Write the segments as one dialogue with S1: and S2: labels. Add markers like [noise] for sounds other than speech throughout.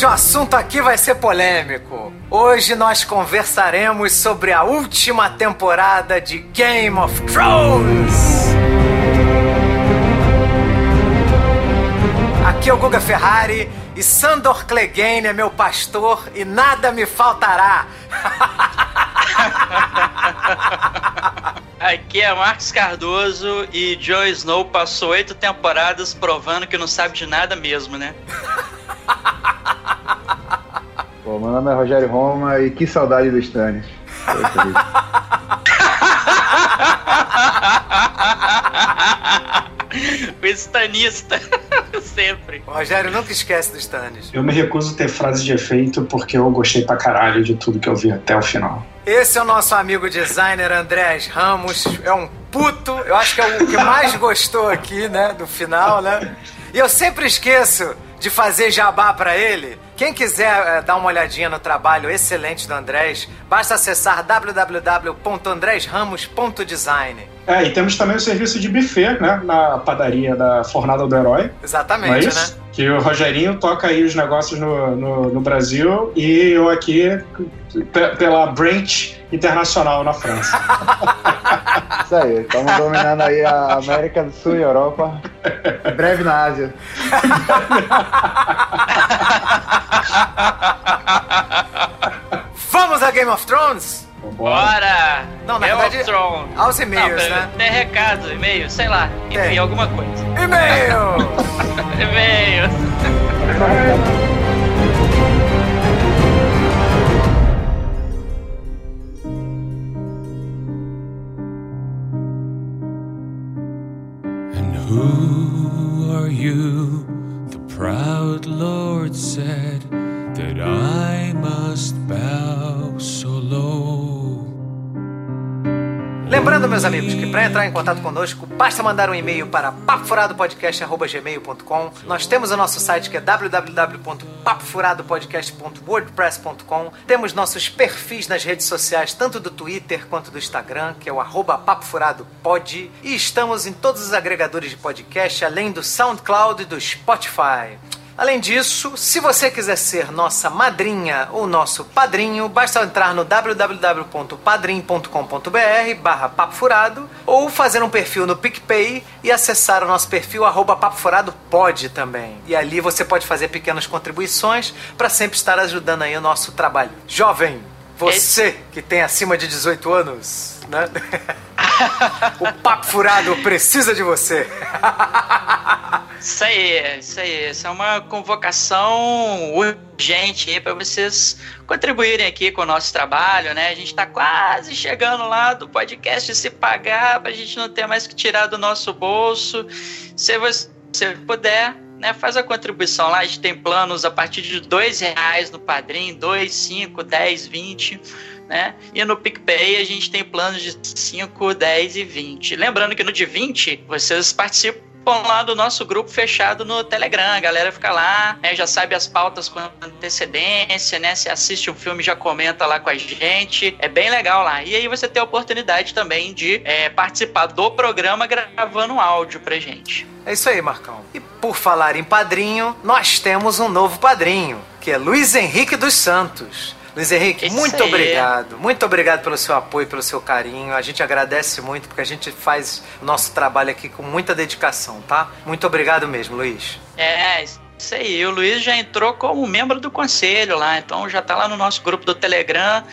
S1: Hoje o assunto aqui vai ser polêmico. Hoje nós conversaremos sobre a última temporada de Game of Thrones. Aqui é o Guga Ferrari e Sandor Clegane é meu pastor e nada me faltará. [laughs]
S2: Aqui é Marcos Cardoso e Jon Snow passou oito temporadas provando que não sabe de nada mesmo, né? [laughs]
S3: Pô, meu nome é Rogério Roma e que saudade do Stannis. [laughs]
S2: o estanista. [laughs] Sempre.
S1: O Rogério nunca esquece do Stannis.
S4: Eu me recuso a ter frase de efeito porque eu gostei pra caralho de tudo que eu vi até o final.
S1: Esse é o nosso amigo designer Andrés Ramos. É um puto. Eu acho que é o que mais gostou aqui, né? Do final, né? E eu sempre esqueço de fazer jabá para ele. Quem quiser é, dar uma olhadinha no trabalho excelente do Andrés, basta acessar www.andresramos.design.
S4: É, e temos também o serviço de buffet, né? Na padaria da Fornada do Herói.
S1: Exatamente, é né?
S4: Que o Rogerinho toca aí os negócios no, no, no Brasil e eu aqui pela Branch Internacional na França. [laughs]
S3: Isso aí, estamos dominando aí a América do Sul e Europa. Em [laughs] breve na Ásia. [laughs] [laughs]
S1: Vamos a Game of Thrones?
S2: Bora!
S1: Não, na
S2: Game
S1: verdade,
S2: of Thrones.
S1: aos e-mails,
S2: Não,
S1: né?
S2: Tem recado, e-mail, sei lá. Enfim,
S1: Tem.
S2: alguma coisa.
S1: E-mail! [laughs]
S2: E-mail.
S5: And who are you? Proud Lord said that I must bow so low.
S1: Lembrando, meus amigos, que para entrar em contato conosco, basta mandar um e-mail para papofuradopodcast.gmail.com. Nós temos o nosso site que é www.papofuradopodcast.wordpress.com. Temos nossos perfis nas redes sociais, tanto do Twitter quanto do Instagram, que é o arroba papofuradopod. E estamos em todos os agregadores de podcast, além do SoundCloud e do Spotify. Além disso, se você quiser ser nossa madrinha ou nosso padrinho, basta entrar no www.padrim.com.br barra Papo Furado ou fazer um perfil no PicPay e acessar o nosso perfil arroba Papo Furado pode também. E ali você pode fazer pequenas contribuições para sempre estar ajudando aí o nosso trabalho. Jovem, você que tem acima de 18 anos, né? [laughs] o Papo Furado precisa de você. [laughs]
S2: Isso aí, isso aí. Isso é uma convocação urgente aí para vocês contribuírem aqui com o nosso trabalho, né? A gente tá quase chegando lá do podcast se pagar pra gente não ter mais que tirar do nosso bolso. Se você puder, né, faz a contribuição lá. A gente tem planos a partir de dois reais no Padrim, dois, cinco, dez, vinte. Né? E no PicPay a gente tem planos de 5, 10 e 20. Lembrando que no de 20 vocês participam lá do nosso grupo fechado no Telegram. A galera fica lá, né, já sabe as pautas com antecedência, né? Se assiste um filme, já comenta lá com a gente. É bem legal lá. E aí você tem a oportunidade também de é, participar do programa gravando um áudio pra gente.
S1: É isso aí, Marcão. E por falar em padrinho, nós temos um novo padrinho, que é Luiz Henrique dos Santos. Luiz Henrique,
S2: Isso
S1: muito
S2: aí.
S1: obrigado. Muito obrigado pelo seu apoio, pelo seu carinho. A gente agradece muito porque a gente faz o nosso trabalho aqui com muita dedicação, tá? Muito obrigado mesmo, Luiz.
S2: É, isso aí. O Luiz já entrou como membro do conselho lá, então já tá lá no nosso grupo do Telegram.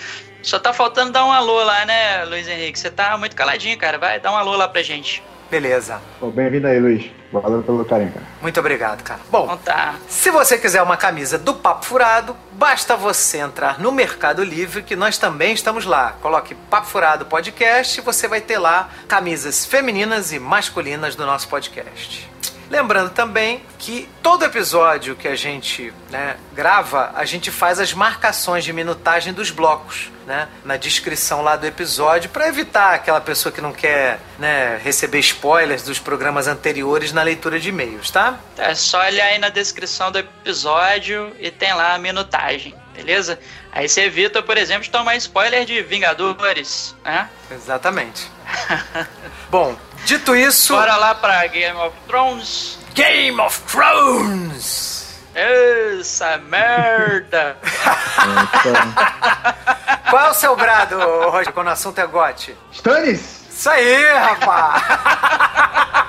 S2: Só tá faltando dar um alô lá, né, Luiz Henrique? Você tá muito caladinho, cara. Vai dar um alô lá pra gente.
S1: Beleza.
S3: Bem-vindo aí, Luiz. Valeu pelo carinho, cara.
S1: Muito obrigado, cara. Bom,
S2: Então tá.
S1: Se você quiser uma camisa do Papo Furado, basta você entrar no Mercado Livre, que nós também estamos lá. Coloque Papo Furado Podcast e você vai ter lá camisas femininas e masculinas do nosso podcast. Lembrando também que todo episódio que a gente né, grava, a gente faz as marcações de minutagem dos blocos. Né, na descrição lá do episódio para evitar aquela pessoa que não quer né, receber spoilers dos programas anteriores na leitura de e-mails, tá?
S2: É só olhar aí na descrição do episódio e tem lá a minutagem, beleza? Aí você evita, por exemplo, de tomar spoiler de Vingadores, né?
S1: Exatamente. [laughs] Bom, dito isso,
S2: Bora lá pra Game of Thrones.
S1: Game of Thrones!
S2: Essa merda! [laughs]
S1: Qual é o seu brado, Roger, quando o assunto é gote?
S3: Stannis!
S1: Isso aí, rapaz! [laughs]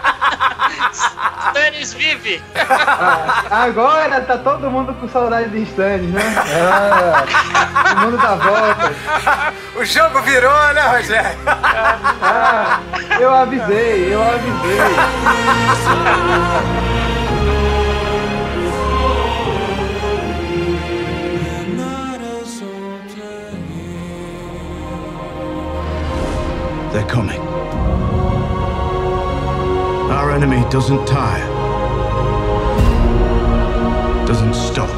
S1: [laughs]
S2: Stannis vive!
S3: Ah, agora tá todo mundo com saudade de Stannis, né? Ah, o mundo dá volta.
S1: O jogo virou, né, Rogério?
S3: Ah, eu avisei, eu avisei.
S6: They're coming. Our enemy doesn't tire, doesn't stop,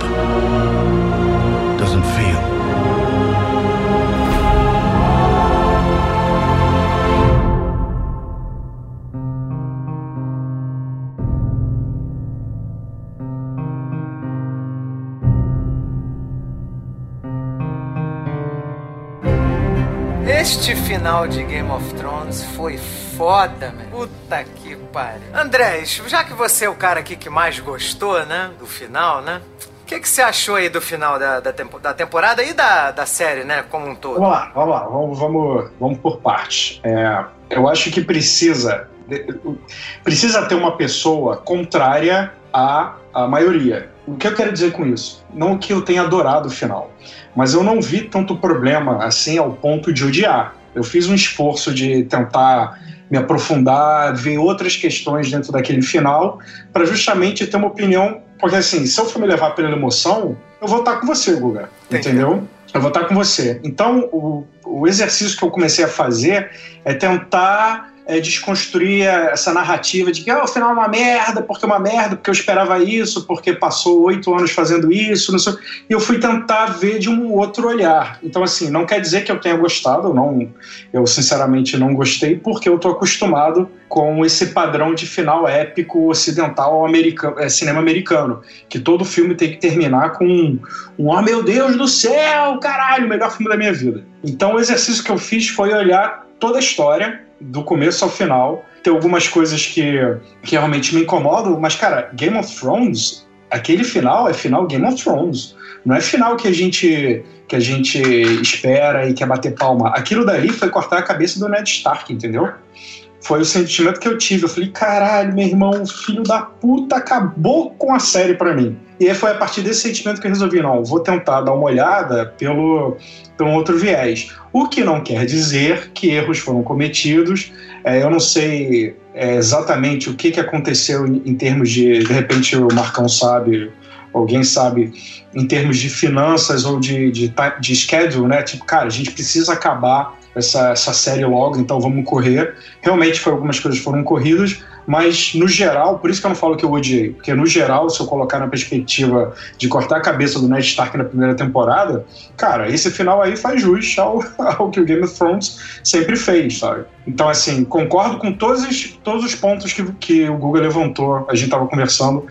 S1: Este final de Game of Thrones foi foda, man. Puta que pariu. Andrés, já que você é o cara aqui que mais gostou, né? Do final, né? O que, que você achou aí do final da, da, tempo- da temporada e da, da série, né? Como um todo?
S4: Vamos lá, vamos lá, vamos, vamos, vamos por partes. É, eu acho que precisa precisa ter uma pessoa contrária à, à maioria. O que eu quero dizer com isso? Não que eu tenha adorado o final, mas eu não vi tanto problema assim ao ponto de odiar. Eu fiz um esforço de tentar me aprofundar, ver outras questões dentro daquele final, para justamente ter uma opinião. Porque, assim, se eu for me levar pela emoção, eu vou estar com você, Guga.
S1: Entendi.
S4: Entendeu? Eu vou estar com você. Então, o, o exercício que eu comecei a fazer é tentar é, desconstruir essa narrativa de que ah, o final é uma merda, porque é uma merda, porque eu esperava isso, porque passou oito anos fazendo isso, não sei. E eu fui tentar ver de um outro olhar. Então, assim, não quer dizer que eu tenha gostado, eu não, eu sinceramente não gostei, porque eu tô acostumado com esse padrão de final épico ocidental americano, é, cinema americano, que todo filme tem que terminar com um, um oh meu Deus do céu, caralho, melhor filme da minha vida. Então, o exercício que eu fiz foi olhar toda a história, do começo ao final. Tem algumas coisas que, que realmente me incomodam, mas, cara, Game of Thrones, aquele final é final Game of Thrones. Não é final que a gente que a gente espera e quer bater palma. Aquilo dali foi cortar a cabeça do Ned Stark, entendeu? Foi o sentimento que eu tive. Eu falei, caralho, meu irmão, filho da puta, acabou com a série pra mim. E aí foi a partir desse sentimento que eu resolvi, não, vou tentar dar uma olhada pelo, pelo outro viés. O que não quer dizer que erros foram cometidos. É, eu não sei é, exatamente o que, que aconteceu em, em termos de. De repente o Marcão sabe, alguém sabe, em termos de finanças ou de, de, de schedule, né? Tipo, cara, a gente precisa acabar essa, essa série logo, então vamos correr. Realmente foi, algumas coisas foram corridas, mas no geral, por isso que eu não falo que eu odiei, porque no geral, se eu colocar na perspectiva de cortar a cabeça do Ned Stark na primeira temporada, cara, esse final aí faz jus ao, [laughs] ao que o Game of Thrones sempre fez, sabe? Então, assim, concordo com todos os, todos os pontos que, que o Google levantou, a gente estava conversando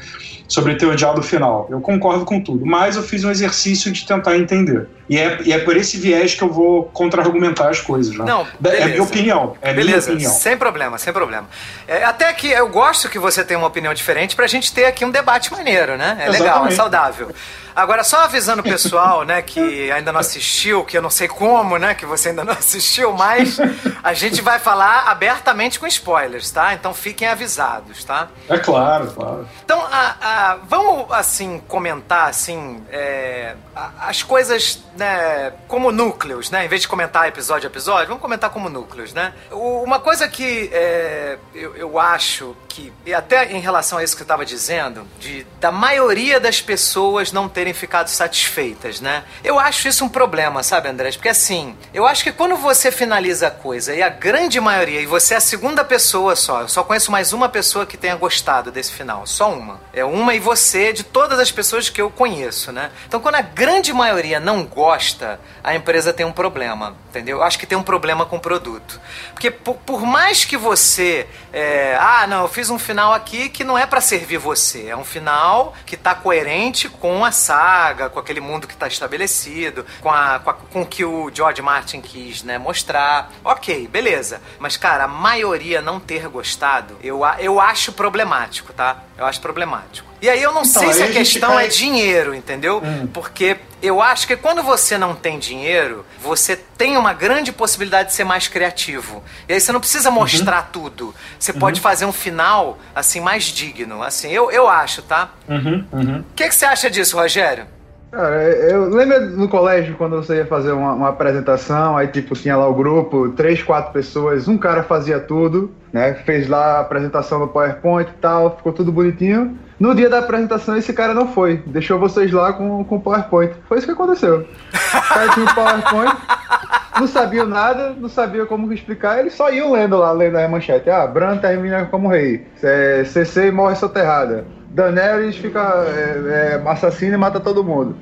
S4: sobre ter odiado o final. Eu concordo com tudo, mas eu fiz um exercício de tentar entender. E é, e é por esse viés que eu vou contra-argumentar as coisas, né?
S1: Não,
S4: é
S1: beleza.
S4: minha opinião. É
S1: Beleza,
S4: minha opinião.
S1: sem problema, sem problema. É, até que eu gosto que você tenha uma opinião diferente pra gente ter aqui um debate maneiro, né? É legal, é
S4: Exatamente.
S1: saudável. Agora, só avisando o pessoal, né, que ainda não assistiu, que eu não sei como, né, que você ainda não [laughs] assistiu, mas a gente vai falar abertamente com spoilers, tá? Então fiquem avisados, tá?
S4: É claro, claro.
S1: Então, a- a- vamos, assim, comentar, assim, é, a- as coisas, né, como núcleos, né? Em vez de comentar episódio a episódio, vamos comentar como núcleos, né? Uma coisa que é, eu, eu acho que, e até em relação a isso que você estava dizendo, de, da maioria das pessoas não terem ficado satisfeitas, né? Eu acho isso um problema, sabe, Andrés? Porque, assim, eu acho que quando você finaliza a coisa e a grande maioria, e você é a segunda pessoa só, eu só conheço mais uma pessoa que tenha gostado desse final, só uma. É uma e você de todas as pessoas que eu conheço, né? Então, quando a grande maioria não gosta, a empresa tem um problema, entendeu? Eu acho que tem um problema com o produto. Porque por, por mais que você. é, ah, não, eu fiz um final aqui que não é pra servir você, é um final que tá coerente com a saga, com aquele mundo que está estabelecido, com, a, com, a, com o que o George Martin quis né, mostrar. Ok, beleza. Mas, cara, a maioria não ter gostado, eu, eu acho problemático, tá? Eu acho problemático. E aí eu não então, sei se a, a questão cai... é dinheiro, entendeu? Hum. Porque eu acho que quando você não tem dinheiro, você tem uma grande possibilidade de ser mais criativo. E aí você não precisa mostrar uhum. tudo. Você uhum. pode fazer um final, assim, mais digno. Assim, eu, eu acho, tá?
S4: Uhum. uhum.
S1: O que, que você acha disso, Rogério?
S3: Cara, eu lembro no colégio quando você ia fazer uma, uma, apresentação, aí tipo tinha lá o grupo, três, quatro pessoas, um cara fazia tudo, né? Fez lá a apresentação no PowerPoint e tal, ficou tudo bonitinho. No dia da apresentação esse cara não foi, deixou vocês lá com o PowerPoint. Foi isso que aconteceu. O cara tinha o PowerPoint, não sabia nada, não sabia como explicar, eles só iam lendo lá, lendo a manchete. Ah, Bran termina como rei, CC morre soterrada. Daenerys fica é, é, assassina e mata todo mundo.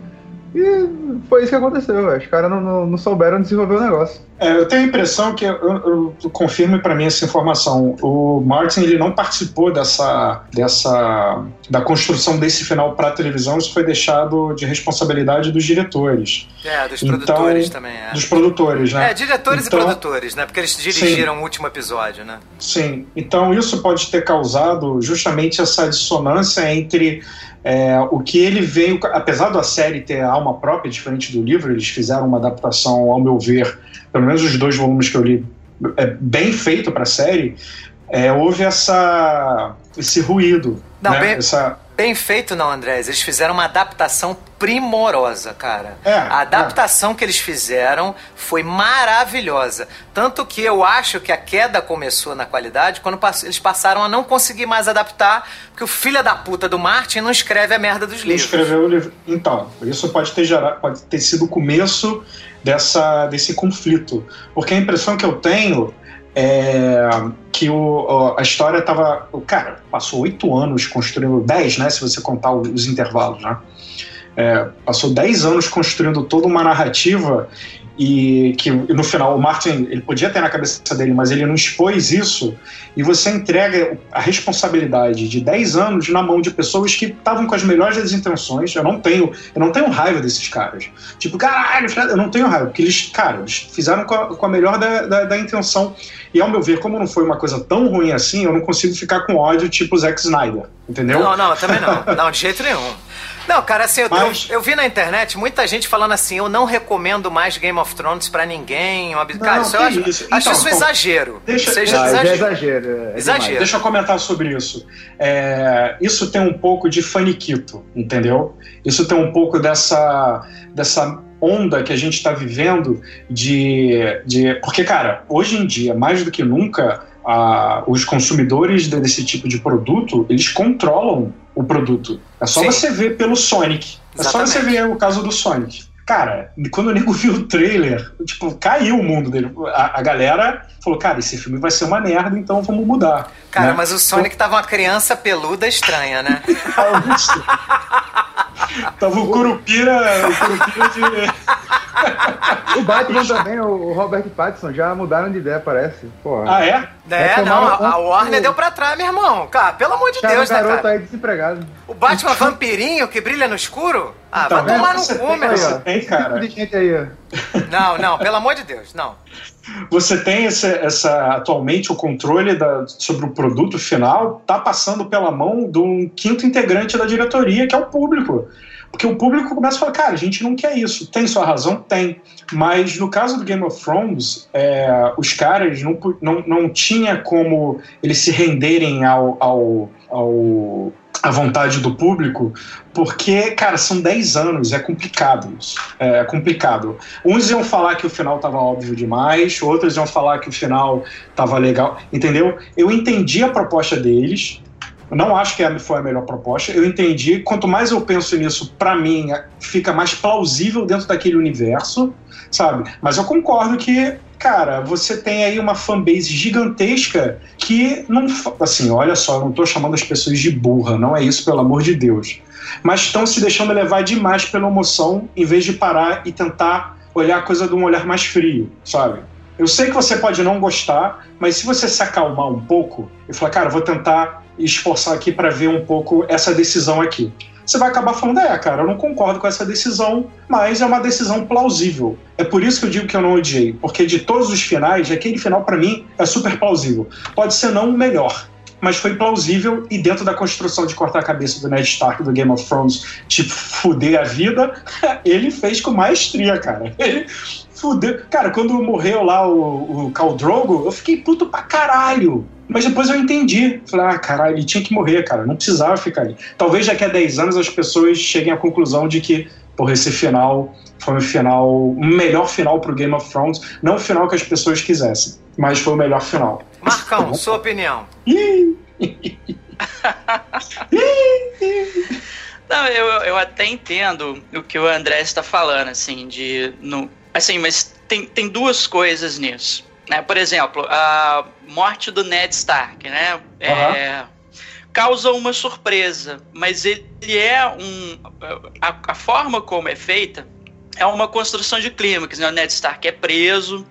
S3: E foi isso que aconteceu, os caras não, não, não, souberam desenvolver o negócio.
S4: É, eu tenho a impressão que, eu, eu, eu confirme para mim essa informação, o Martin ele não participou dessa, dessa da construção desse final para televisão, isso foi deixado de responsabilidade dos diretores.
S1: É, dos então, produtores também. É.
S4: Dos produtores, né?
S1: É, diretores então, e produtores, né? Porque eles dirigiram sim, o último episódio, né?
S4: Sim, então isso pode ter causado justamente essa dissonância entre é, o que ele veio, apesar da série ter alma própria, diferente do livro, eles fizeram uma adaptação, ao meu ver, pelo menos os dois volumes que eu li, é bem feito para a série. É, houve essa, esse ruído.
S1: Não,
S4: né?
S1: bem,
S4: essa...
S1: bem feito, não, Andrés. Eles fizeram uma adaptação primorosa, cara. É, a adaptação é. que eles fizeram foi maravilhosa. Tanto que eu acho que a queda começou na qualidade quando eles passaram a não conseguir mais adaptar, porque o filho da puta do Martin não escreve a merda dos não livros.
S4: Escreveu o livro. Então, isso pode ter, gerado, pode ter sido o começo dessa, desse conflito. Porque a impressão que eu tenho é que o, a história estava. Cara, passou oito anos construindo, dez, né? Se você contar os intervalos, né? É, passou 10 anos construindo toda uma narrativa e que no final o Martin ele podia ter na cabeça dele, mas ele não expôs isso e você entrega a responsabilidade de 10 anos na mão de pessoas que estavam com as melhores das intenções. Eu não tenho, eu não tenho raiva desses caras. Tipo, caralho, eu não tenho raiva, porque eles, cara, eles fizeram com a, com a melhor da, da, da, intenção. E ao meu ver, como não foi uma coisa tão ruim assim, eu não consigo ficar com ódio tipo Zack Snyder, entendeu?
S1: Não, não, também não. Não, de jeito nenhum. Não, cara, assim, eu, Mas... eu, eu, vi na internet muita gente falando assim, eu não recomendo mais Game of Thrones pra ninguém. Uma... Não, cara, isso eu acho, isso. acho então, isso um exagero.
S3: Deixa, Seja ah, exagero. É exagero,
S1: é exagero.
S4: Deixa eu comentar sobre isso. É, isso tem um pouco de faniquito, entendeu? Isso tem um pouco dessa, dessa onda que a gente está vivendo de, de. Porque, cara, hoje em dia, mais do que nunca, a, os consumidores desse tipo de produto, eles controlam o produto. É só Sim. você ver pelo Sonic. Exatamente. É só você ver o caso do Sonic. Cara, quando o nego viu o trailer, tipo, caiu o mundo dele. A, a, galera falou, cara, esse filme vai ser uma merda, então vamos mudar.
S1: Cara,
S4: né?
S1: mas o Sonic então... tava uma criança peluda estranha, né? [laughs]
S4: tava o Curupira, o Curupira de... [laughs]
S3: o Batman também, o Robert Pattinson, já mudaram de ideia, parece. Porra.
S4: Ah, é?
S1: É, não, a, a Warner deu pra trás, meu irmão. Cara, pelo amor de Deus, né, cara?
S3: aí desempregado.
S1: O Batman vampirinho que brilha no escuro? Ah, então, vai tomar no cu, meu
S3: irmão. Tem, cara. Tipo aí,
S1: Não, não, pelo amor de Deus, não.
S4: Você tem essa, essa atualmente o controle da, sobre o produto final tá passando pela mão de um quinto integrante da diretoria, que é o público. Porque o público começa a falar, cara, a gente não quer isso. Tem sua razão? Tem. Mas no caso do Game of Thrones, é, os caras não, não, não tinha como eles se renderem ao, ao, ao a vontade do público, porque, cara, são 10 anos, é complicado isso. É complicado. Uns iam falar que o final tava óbvio demais, outros iam falar que o final tava legal, entendeu? Eu entendi a proposta deles, não acho que foi a melhor proposta. Eu entendi. Quanto mais eu penso nisso, para mim, fica mais plausível dentro daquele universo, sabe? Mas eu concordo que, cara, você tem aí uma fanbase gigantesca que não. Assim, olha só, eu não tô chamando as pessoas de burra, não é isso, pelo amor de Deus. Mas estão se deixando levar demais pela emoção em vez de parar e tentar olhar a coisa de um olhar mais frio, sabe? Eu sei que você pode não gostar, mas se você se acalmar um pouco e falar, cara, vou tentar esforçar aqui para ver um pouco essa decisão aqui. você vai acabar falando, é, cara, eu não concordo com essa decisão, mas é uma decisão plausível. É por isso que eu digo que eu não odiei, porque de todos os finais, aquele final para mim é super plausível. Pode ser não o melhor, mas foi plausível e dentro da construção de cortar a cabeça do Ned Stark do Game of Thrones, tipo, fuder a vida, [laughs] ele fez com maestria, cara. Ele fudeu. Cara, quando morreu lá o, o Khal Drogo, eu fiquei puto pra caralho. Mas depois eu entendi. Falei, ah, caralho, ele tinha que morrer, cara. Não precisava ficar ali. Talvez daqui a 10 anos as pessoas cheguem à conclusão de que, porra, esse final foi um final, o melhor final pro Game of Thrones. Não o final que as pessoas quisessem, mas foi o melhor final.
S1: Marcão, sua opinião. [laughs]
S2: Não, eu, eu até entendo o que o André está falando, assim, de. No, assim, mas tem, tem duas coisas nisso. Né? Por exemplo, a morte do Ned Stark, né? Uhum. É, causa uma surpresa, mas ele é um. A, a, forma como é feita é uma construção de clímax. Né? O Ned Stark é preso,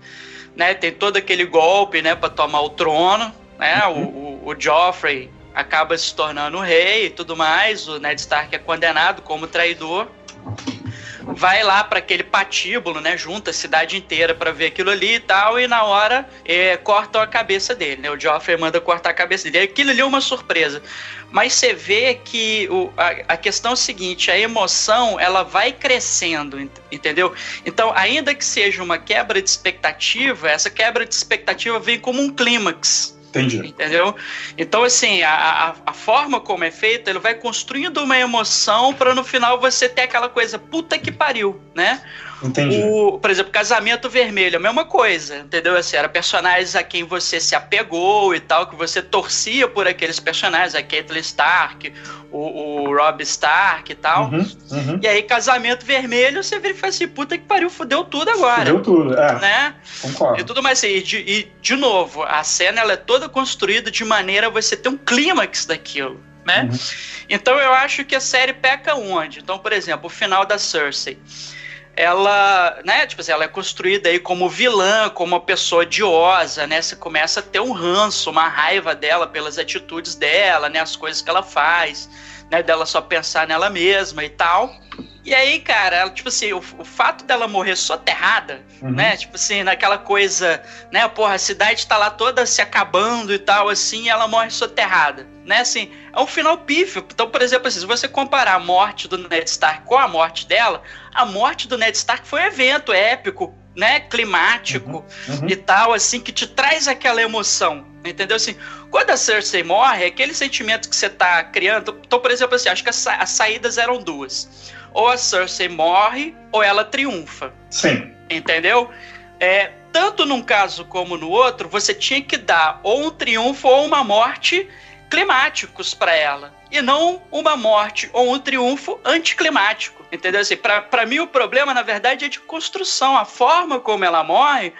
S2: né? Tem todo aquele golpe, né, para tomar o trono, né? Uhum. O, o, o Joffrey acaba se tornando rei e tudo mais. O Ned Stark é condenado como traidor vai lá para aquele patíbulo, né? Junta a cidade inteira para ver aquilo ali e tal, e na hora é, cortam a cabeça dele, né? O Joffrey manda cortar a cabeça dele. Aquilo ali é uma surpresa. Mas você vê que o, a, a questão é o seguinte: a emoção ela vai crescendo, entendeu? Então, ainda que seja uma quebra de expectativa, essa quebra de expectativa vem como um clímax
S4: Entendi.
S2: Entendeu? Então, assim, a, a, a, forma como é feita, ele vai construindo uma emoção para no final você ter aquela coisa, puta que pariu, né?
S4: Entendi.
S2: O, por exemplo, Casamento Vermelho, a mesma coisa, entendeu? Assim, era personagens a quem você se apegou e tal, que você torcia por aqueles personagens, a Caitlyn Stark, o, o Rob Stark e tal. Uhum, uhum. E aí, Casamento Vermelho, você vira e fala assim, puta que pariu, fudeu tudo agora.
S4: Fudeu tudo, é.
S2: Né?
S4: Concordo.
S2: E tudo mais assim, e de, e, de novo, a cena ela é toda construída de maneira a você ter um clímax daquilo. Né? Uhum. Então eu acho que a série peca onde? Então, por exemplo, o final da Cersei ela, né, tipo assim, ela é construída aí como vilã, como uma pessoa odiosa, né? Você começa a ter um ranço, uma raiva dela pelas atitudes dela, né, as coisas que ela faz, né, dela só pensar nela mesma e tal. E aí, cara, ela, tipo assim, o, o, fato dela morrer soterrada, uhum. né? Tipo assim, naquela coisa, né? Porra, a cidade tá lá toda se acabando e tal, assim, e ela morre soterrada, né? Assim, é um final pífio. Então, por exemplo, assim, se você comparar a morte do Ned Stark com a morte dela, a morte do Ned Stark foi um evento épico, né, climático uhum, uhum. e tal, assim, que te traz aquela emoção, entendeu? Assim, quando a Cersei morre, aquele sentimento que você tá criando. Então, por exemplo, assim, acho que as, sa as saídas eram duas. Ou a Cersei morre, ou ela triunfa.
S4: Sim.
S2: Entendeu? É, tanto num caso como no outro, você tinha que dar ou um triunfo ou uma morte climáticos para ela. E não uma morte ou um triunfo anticlimático. Entendeu? Assim, para mim, o problema, na verdade, é de construção. A forma como ela morre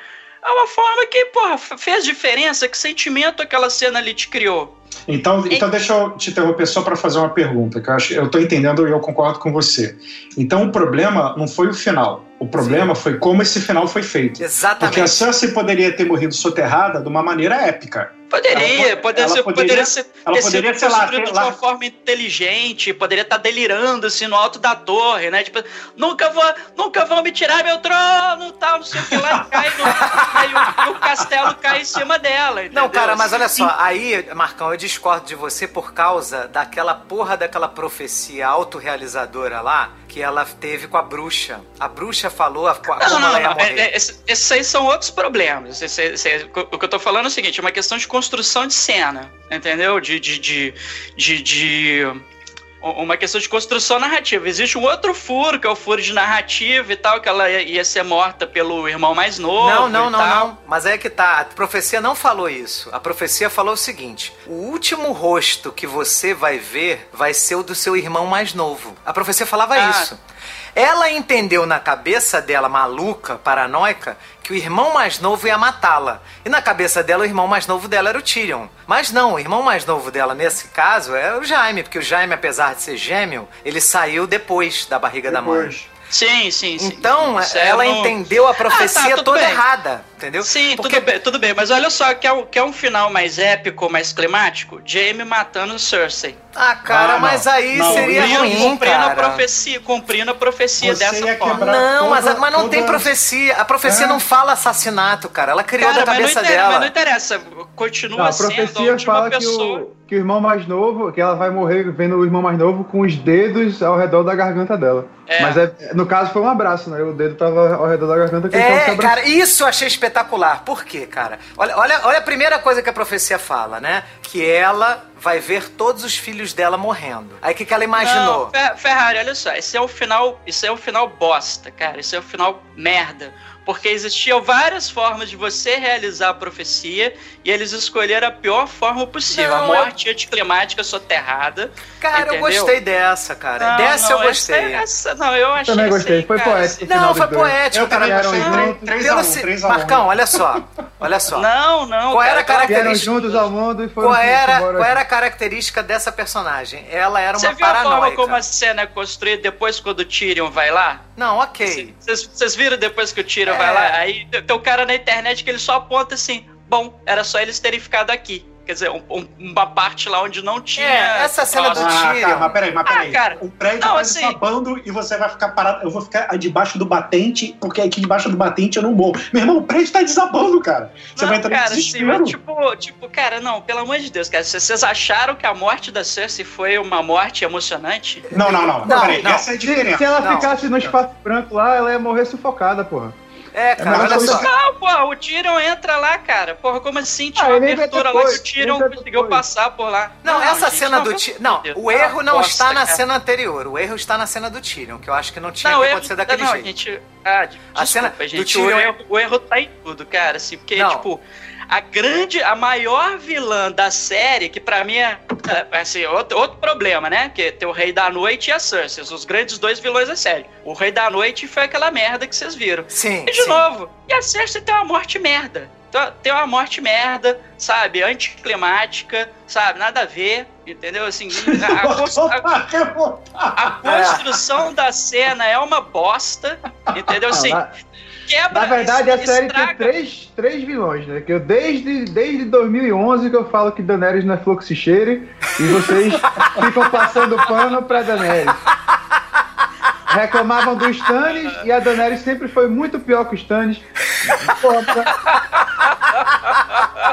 S2: é uma forma que, porra, fez diferença. Que sentimento aquela cena ali te criou?
S4: Então, então deixa eu te interromper só para fazer uma pergunta, que eu acho eu estou entendendo e eu concordo com você. Então o problema não foi o final. O problema Sim. foi como esse final foi feito.
S1: Exatamente.
S4: Porque a Cersei poderia ter morrido soterrada de uma maneira épica.
S2: Poderia, ela, poderia, ser, poderia, poderia ser,
S4: ela poderia ser lá,
S2: de uma forma inteligente, poderia estar delirando assim no alto da torre, né? Tipo, nunca vou, nunca vão me tirar meu trono, tal, não sei o que lá, [laughs] cai no, aí o, o, castelo cai em cima dela. Entendeu?
S1: Não, cara, mas olha só, aí, Marcão, eu discordo de você por causa daquela porra daquela profecia autorrealizadora lá que ela teve com a bruxa. A bruxa falou a,
S2: não, como não, ela ia não, morrer. É, é, esses aí são outros problemas. Esse, esse, o que eu tô falando é o seguinte, é uma questão de construção de cena, entendeu? De, de, de, de, de uma questão de construção narrativa. Existe um outro furo, que é o furo de narrativa e tal, que ela ia ser morta pelo irmão mais novo.
S1: Não, não, não,
S2: tal.
S1: não. Mas é que tá. A profecia não falou isso. A profecia falou o seguinte: o último rosto que você vai ver vai ser o do seu irmão mais novo. A profecia falava ah. isso. Ela entendeu na cabeça dela, maluca, paranoica, que o irmão mais novo ia matá-la. E na cabeça dela, o irmão mais novo dela era o Tyrion. Mas não, o irmão mais novo dela, nesse caso, é o Jaime, porque o Jaime, apesar de ser gêmeo, ele saiu depois da barriga depois. da mãe.
S2: Sim, sim, sim.
S1: Então,
S2: Isso é
S1: ela entendeu a
S2: Ah,
S1: profecia
S2: tá, tudo
S1: toda
S2: bem.
S1: errada, entendeu?
S2: Sim,
S1: Porque
S2: tudo bem, tudo bem. Mas olha só, quer, um- quer um final mais épico, mais climático? Jaime matando Cersei.
S1: Ah, cara,
S4: Ah, não.
S1: mas aí
S4: Não,
S1: seria
S2: Cumprindo,
S1: ruim,
S2: cumprindo a
S1: cara.
S2: profecia, cumprindo a profecia
S4: Você
S2: dessa forma.
S1: Não, mas,
S4: toda-
S1: mas não tem
S4: toda-
S1: profecia. A profecia
S4: É.
S1: não fala assassinato, cara. Ela criou
S2: Cara,
S1: da
S2: mas não,
S1: cabeça
S2: interessa, mas não
S1: dela.
S2: interessa. Continua
S3: Não, a
S2: sendo a última
S3: fala que
S2: pessoa.
S3: o, que o irmão mais novo, que ela vai morrer vendo o irmão mais novo com os dedos ao redor da garganta dela.
S2: É.
S3: Mas é, no caso foi um abraço, né? O dedo tava ao redor da garganta que ele
S1: É,
S3: abraçando.
S1: cara, isso eu achei espetacular. Por quê, cara? Olha, olha, olha a primeira coisa que a profecia fala, né? Que ela vai ver todos os filhos dela morrendo. Aí o que, que ela imaginou?
S2: Não, Fer- Ferrari, olha só, esse é o final, isso é o final bosta, cara, isso é o final merda. Porque existiam várias formas de você realizar a profecia e eles escolheram a pior forma possível.
S1: Não,
S2: a morte anticlimática soterrada.
S1: Cara, eu
S2: entendeu?
S1: gostei dessa, cara.
S2: Não,
S1: dessa
S2: não,
S1: eu gostei.
S2: Essa, essa- não, eu achei
S3: Também gostei,
S2: aí,
S3: foi
S2: cara,
S3: poético.
S2: assim-
S1: Não,
S3: final
S1: foi poético,
S4: Eu
S1: cara.
S4: também
S3: Vieram
S4: gostei.
S1: Pelo
S3: juntos.
S4: 3 a 1,
S1: se-
S4: 3 a 1.
S1: Marcão, olha só. Olha só.
S2: Não, não.
S1: Qual
S2: cara,
S1: era a característica-
S3: juntos ao mundo e foram
S1: Qual era, qual era a característica dessa personagem? Ela era
S2: Você
S1: uma
S2: viu a forma
S1: paranoica.
S2: como a cena é construída depois quando o Tyrion vai lá?
S1: Não, ok.
S2: Vocês vocês viram depois que o Tyrion
S1: É.
S2: vai lá? Aí tem um cara na internet que ele só aponta assim: bom, era só eles terem ficado aqui. Quer dizer, um- um- uma parte lá onde não tinha.
S1: É, essa cena do
S2: Nossa.
S4: Ah, cara, mas peraí, mas peraí.
S2: Ah, cara.
S4: o prédio
S2: Não,
S4: tá
S2: assim-
S4: desabando e você vai ficar parado. Eu vou ficar debaixo do batente, porque aqui debaixo do batente eu não morro. Meu irmão, o prédio tá desabando, cara. Você
S2: não,
S4: vai entrar
S2: cara,
S4: no
S2: assim,
S4: desespero.
S2: mas, tipo, tipo, cara, não, pelo amor de Deus, cara, se vocês acharam que a morte da Cersei foi uma morte emocionante?
S4: Não, não, não.
S1: Não,
S4: peraí,
S1: não.
S4: essa é a diferença.
S3: Se ela
S1: Não.
S3: ficasse no espaço branco lá, ela ia morrer sufocada, porra.
S1: É, cara,
S3: mas
S1: olha só.
S2: Não, porra, o Tyrion entra lá, cara. Porra, como assim? Tinha
S3: Ah,
S2: uma abertura lá
S3: depois,
S2: que o Tyrion conseguiu
S3: depois.
S2: passar por lá.
S1: Não, essa
S2: gente,
S1: cena
S2: não,
S1: do Tyrion. Não, o erro não
S2: bosta,
S1: está na
S2: cara.
S1: cena anterior. O erro está na cena do Tyrion, que eu acho que não tinha
S2: Não,
S1: que acontecer daquele
S2: não,
S1: jeito.
S2: gente. Ah,
S1: A cena
S2: desculpa,
S1: do
S2: gente.
S1: Tyrion-
S2: O erro, o erro tá em tudo, cara. Assim, porque,
S1: Não.
S2: tipo, a grande, a maior vilã da série, que pra mim é, é, assim, outro, outro problema, né? Que tem o Rei da Noite e a Cersei, os grandes dois vilões da série. O Rei da Noite foi aquela merda que vocês viram.
S1: Sim,
S2: E de
S1: sim.
S2: novo, e a Cersei tem uma morte merda. Tem uma morte merda, sabe? Anticlimática, sabe? Nada a ver, entendeu? Assim, [laughs] a, a a- [laughs] a construção da cena é uma bosta, entendeu? Assim, quebra.
S3: na verdade, a série
S2: estraga-
S3: tem três, três vilões, né? Que eu desde, desde 2011 que eu falo que Daenerys não é fluxicheire e vocês [laughs] ficam passando pano pra Daenerys. Reclamavam do Stannis e a Daenerys sempre foi muito pior que o Stannis.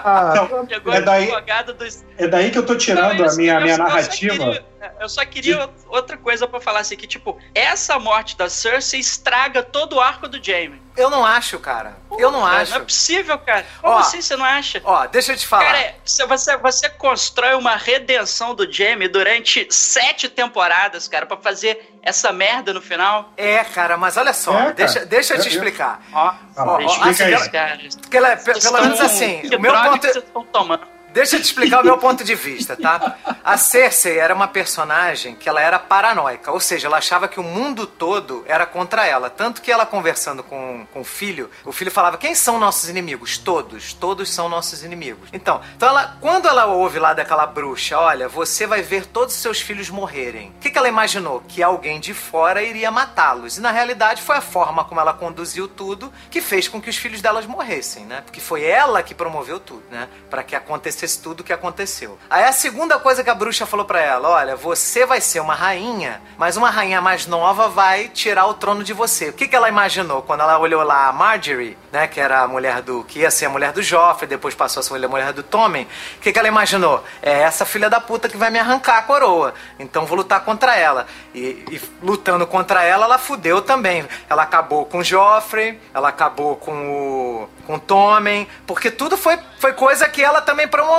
S3: Ah,
S2: Chegou
S4: É
S2: a
S4: daí-
S2: dos.
S4: É daí que eu tô tirando
S2: Não,
S4: a
S2: eu-
S4: minha,
S2: eu-
S4: minha
S2: eu só
S4: narrativa.
S2: queria- Eu só queria outra coisa pra falar assim, que tipo, essa morte da Cersei estraga todo o arco do Jaime.
S1: Eu não acho, cara. Eu não
S2: Cara,
S1: acho.
S2: Não é possível, cara. Como
S1: Ó,
S2: assim você não acha?
S1: Ó, deixa eu te falar.
S2: Cara, é, você, você constrói uma redenção do Jamie durante sete temporadas, cara, pra fazer essa merda no final.
S1: É, cara, mas olha só,
S4: É,
S1: deixa, deixa eu te
S4: Eu- eu-
S1: explicar.
S2: Ó,
S1: Ó,
S2: me
S1: ó,
S2: explica
S1: assim,
S2: isso, cara.
S1: Porque ela- pe-
S2: Vocês
S1: pelo menos assim,
S2: que
S1: o meu ponto.
S2: que vocês estão tomando.
S1: Deixa eu te explicar o meu ponto de vista, tá? A Cersei era uma personagem que ela era paranoica, ou seja, ela achava que o mundo todo era contra ela. Tanto que ela conversando com, com o filho, o filho falava: Quem são nossos inimigos? Todos. Todos são nossos inimigos. Então, então ela, quando ela ouve lá daquela bruxa: Olha, você vai ver todos os seus filhos morrerem. O que, que ela imaginou? Que alguém de fora iria matá-los. E na realidade foi a forma como ela conduziu tudo que fez com que os filhos delas morressem, né? Porque foi ela que promoveu tudo, né? Pra que acontecesse tudo o que aconteceu. Aí a segunda coisa que a bruxa falou pra ela: olha, você vai ser uma rainha, mas uma rainha mais nova vai tirar o trono de você. O que, que ela imaginou quando ela olhou lá a Marjorie, né? Que era a mulher do. que ia ser a mulher do Joffrey, depois passou a ser a mulher do Tommen. O que, que ela imaginou? É essa filha da puta que vai me arrancar a coroa. Então vou lutar contra ela. E, e lutando contra ela, ela fudeu também. Ela acabou com o Joffrey, ela acabou com o. com o Tommen, porque tudo foi, foi coisa que ela também promoveu.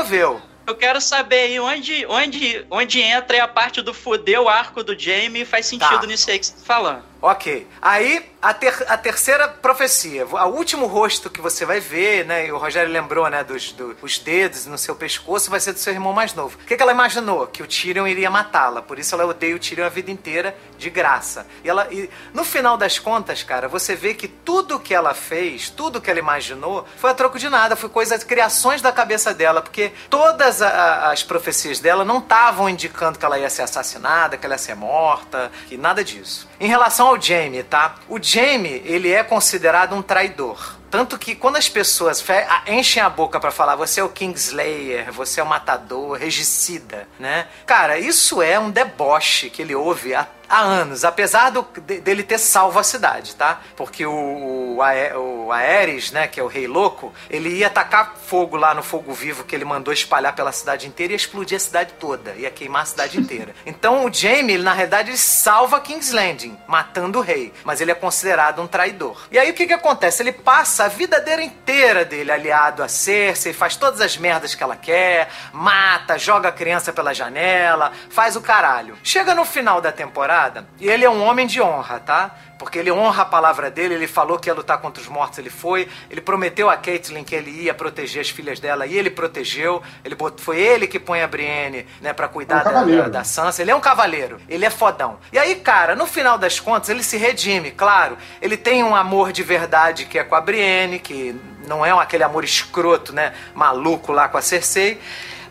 S2: Eu quero saber aí onde, onde, onde entra a parte do fuder o arco do Jamie faz sentido
S1: Tá.
S2: nisso aí que você tá falando.
S1: Ok. Aí, a, ter- a terceira profecia. O último rosto que você vai ver, né? O Rogério lembrou, né? Dos do- os dedos no seu pescoço, vai ser do seu irmão mais novo. O que, que ela imaginou? Que o Tyrion iria matá-la. Por isso ela odeia o Tyrion a vida inteira, de graça. E ela. E, no final das contas, cara, você vê que tudo que ela fez, tudo que ela imaginou, foi a troco de nada. Foi coisas, criações da cabeça dela. Porque todas a- as profecias dela não estavam indicando que ela ia ser assassinada, que ela ia ser morta, que nada disso. Em relação ao ao Jaime, tá? O Jaime, ele é considerado um traidor. Tanto que quando as pessoas a- enchem a boca pra falar você é o Kingslayer, você é o matador, regicida, né? Cara, isso é um deboche que ele ouve há, há anos, apesar do- de- dele ter salvo a cidade, tá? Porque o, o, o Aerys, né, que é o rei louco, ele ia tacar fogo lá no fogo vivo que ele mandou espalhar pela cidade inteira e ia explodir a cidade toda, ia queimar a cidade inteira. [laughs] Então o Jaime, ele, na realidade, ele salva King's Landing, matando o rei, mas ele é considerado um traidor. E aí o que que acontece? Ele passa a vida dele inteira dele aliado a Cersei, faz todas as merdas que ela quer, mata, joga a criança pela janela, faz o caralho. Chega no final da temporada e ele é um homem de honra, tá? Porque ele honra a palavra dele, ele falou que ia lutar contra os mortos, ele foi. Ele prometeu a Caitlyn que ele ia proteger as filhas dela e ele protegeu. Ele bot- foi ele que põe a Brienne, né, para cuidar
S4: É um
S1: da, da, da Sansa. Ele é um cavaleiro, ele é fodão. E aí, cara, no final das contas, ele se redime, claro. Ele tem um amor de verdade que é com a Brienne, que não é um- aquele amor escroto, né, maluco lá com a Cersei.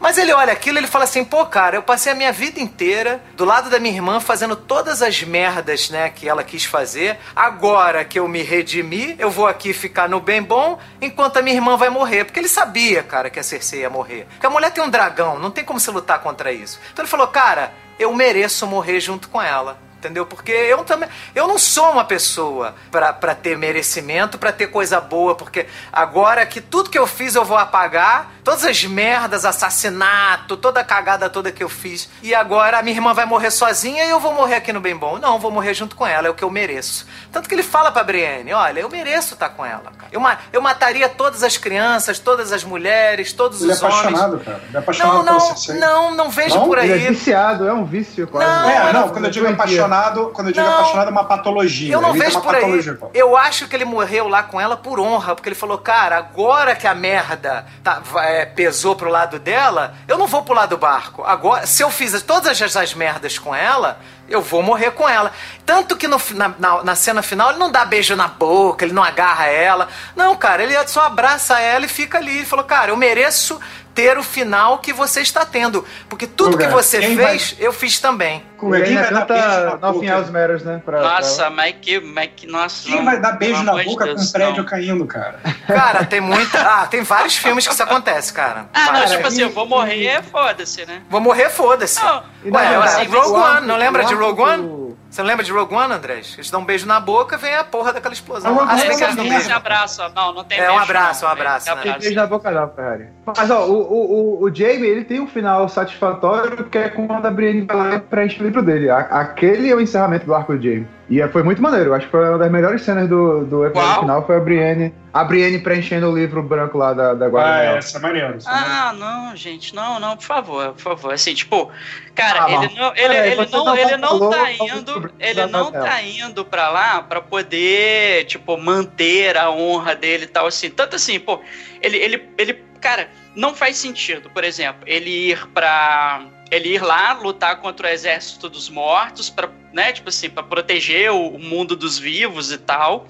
S1: Mas ele olha aquilo e ele fala assim, pô, cara, eu passei a minha vida inteira do lado da minha irmã fazendo todas as merdas, né, que ela quis fazer. Agora que eu me redimi, eu vou aqui ficar no bem bom enquanto a minha irmã vai morrer. Porque ele sabia, cara, que a Cersei ia morrer. Porque a mulher tem um dragão, não tem como se lutar contra isso. Então ele falou, cara, eu mereço morrer junto com ela. Entendeu? Porque eu também. Eu não sou uma pessoa pra, pra ter merecimento, pra ter coisa boa, porque agora que tudo que eu fiz eu vou apagar, todas as merdas, assassinato, toda a cagada toda que eu fiz, e agora a minha irmã vai morrer sozinha e eu vou morrer aqui no bem bom. Não, vou morrer junto com ela, é o que eu mereço. Tanto que ele fala pra Brienne: olha, eu mereço estar com ela, cara. Eu, eu mataria todas as crianças, todas as mulheres, todos
S4: Ele é
S1: os homens.
S4: apaixonado, cara. Ele é apaixonado
S1: Não, não, não, não vejo
S4: Não?
S1: por aí.
S3: Ele é viciado, é um vício quase.
S1: Não,
S4: É, não, quando eu digo
S3: Doentia.
S4: Apaixonado, quando eu digo
S1: Não.
S4: apaixonado é uma patologia.
S1: Eu não vejo por aí.
S4: patologia, pô.
S1: Eu acho que ele morreu lá com ela por honra, porque ele falou, cara, agora que a merda tá- é, pesou pro lado dela, eu não vou pro lado do barco. Agora, se eu fiz todas essas merdas com ela, eu vou morrer com ela. Tanto que no, na, na- na cena final ele não dá beijo na boca, ele não agarra ela. Não, cara, ele só abraça ela e fica ali. Ele falou, cara, eu mereço ter o final que você está tendo. Porque tudo que
S4: Cara,
S1: você
S4: quem
S1: fez, eu fiz também.
S3: Ele
S4: Quem
S3: ainda
S4: vai dar beijo na boca?
S3: Matters, né? Pra,
S2: Nossa, mas que, mas que. Nossa.
S4: Quem
S2: não,
S4: vai dar beijo na boca
S2: Deus,
S4: com um prédio
S2: não.
S4: caindo, cara?
S1: Cara, tem muita. Ah, tem vários filmes que isso acontece, cara.
S2: Ah, não, tipo assim, eu vou morrer, foda-se, né?
S1: Vou morrer, foda-se. Ué,
S3: verdade,
S1: assim, Rogue One, não lembra de Rogue One? Você não lembra de Rogue One, Andrés? Eles dão um beijo na boca, vem a porra daquela explosão.
S4: Não,
S1: Ah,
S4: não,
S1: se bem
S4: não,
S1: que eles
S4: não,
S1: não
S4: não,
S1: beijam.
S2: abraço, não, não tem
S1: É, um abraço,
S2: não,
S1: um abraço, né?
S3: Tem beijo na boca não, Ferrari. Mas ó, o, o, o, o Jamie, ele tem um final satisfatório que é quando a Brienne vai lá e preenche o livro dele. Aquele é o encerramento do arco do Jamie. E é- foi muito maneiro. Eu Acho que foi uma das melhores cenas do, do episódio final. Foi a Brienne. A Brienne preenchendo o livro branco lá da, da Guarda
S4: Ah,
S3: Real.
S4: essa é maneiro. essa é maneiro.
S2: Ah, não, gente, não, não, por favor, por favor. Assim, tipo, cara,
S3: Ah,
S2: ele não, ele,
S3: Peraí,
S2: ele não, ele não
S3: falou
S2: tá indo, ele não tá indo pra lá pra poder, tipo, manter a honra dele e tal, assim. Tanto assim, pô, ele, ele, ele, cara, não faz sentido, por exemplo, ele ir pra. Ele ir lá lutar contra o exército dos mortos, pra, né, tipo assim, pra proteger o, o mundo dos vivos e tal,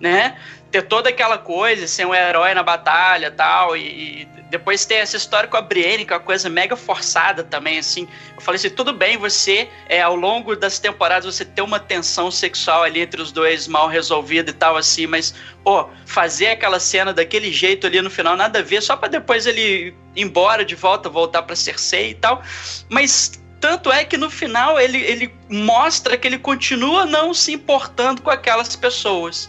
S2: né? Ter toda aquela coisa, ser um herói na batalha tal, e, depois ter essa história com a Brienne, que é uma coisa mega forçada também, assim. Eu falei assim, tudo bem você, é, ao longo das temporadas, você ter uma tensão sexual ali entre os dois mal resolvida e tal, assim, mas, pô, fazer aquela cena daquele jeito ali no final, nada a ver, só pra depois ele ir embora de volta, voltar pra Cersei e tal. Mas tanto é que no final ele, ele mostra que ele continua não se importando com aquelas pessoas.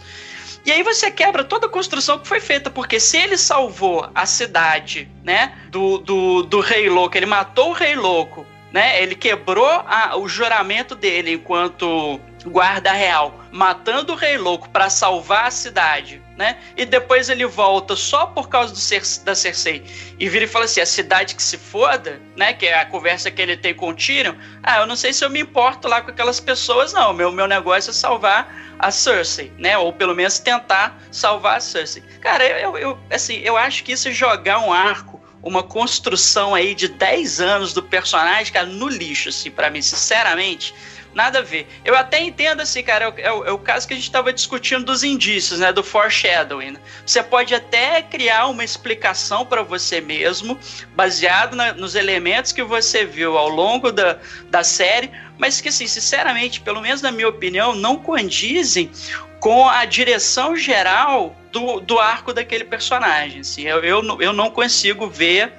S2: E aí você quebra toda a construção que foi feita, porque se ele salvou a cidade, né, do, do, do rei louco, ele matou o rei louco, né, ele quebrou a- o juramento dele enquanto guarda real, matando o rei louco para salvar a cidade, né, e depois ele volta só por causa do Cer- da Cersei e vira e fala assim, a cidade que se foda, né, que é a conversa que ele tem com o Tyrion, ah, eu não sei se eu me importo lá com aquelas pessoas, não, meu, meu negócio é salvar a Cersei, né? Ou pelo menos tentar salvar a Cersei. Cara, eu, eu, assim, eu acho que isso é jogar um arco, uma construção aí de 10 anos do personagem, cara, no lixo, assim, pra mim, sinceramente. Nada a ver. Eu até entendo, assim, cara, é, o, é o caso que a gente estava discutindo dos indícios, né? Do foreshadowing. Você pode até criar uma explicação para você mesmo, baseado na, nos elementos que você viu ao longo da, da série, mas que, assim, sinceramente, pelo menos na minha opinião, não condizem com a direção geral do, do arco daquele personagem. Assim, eu, eu, eu não consigo ver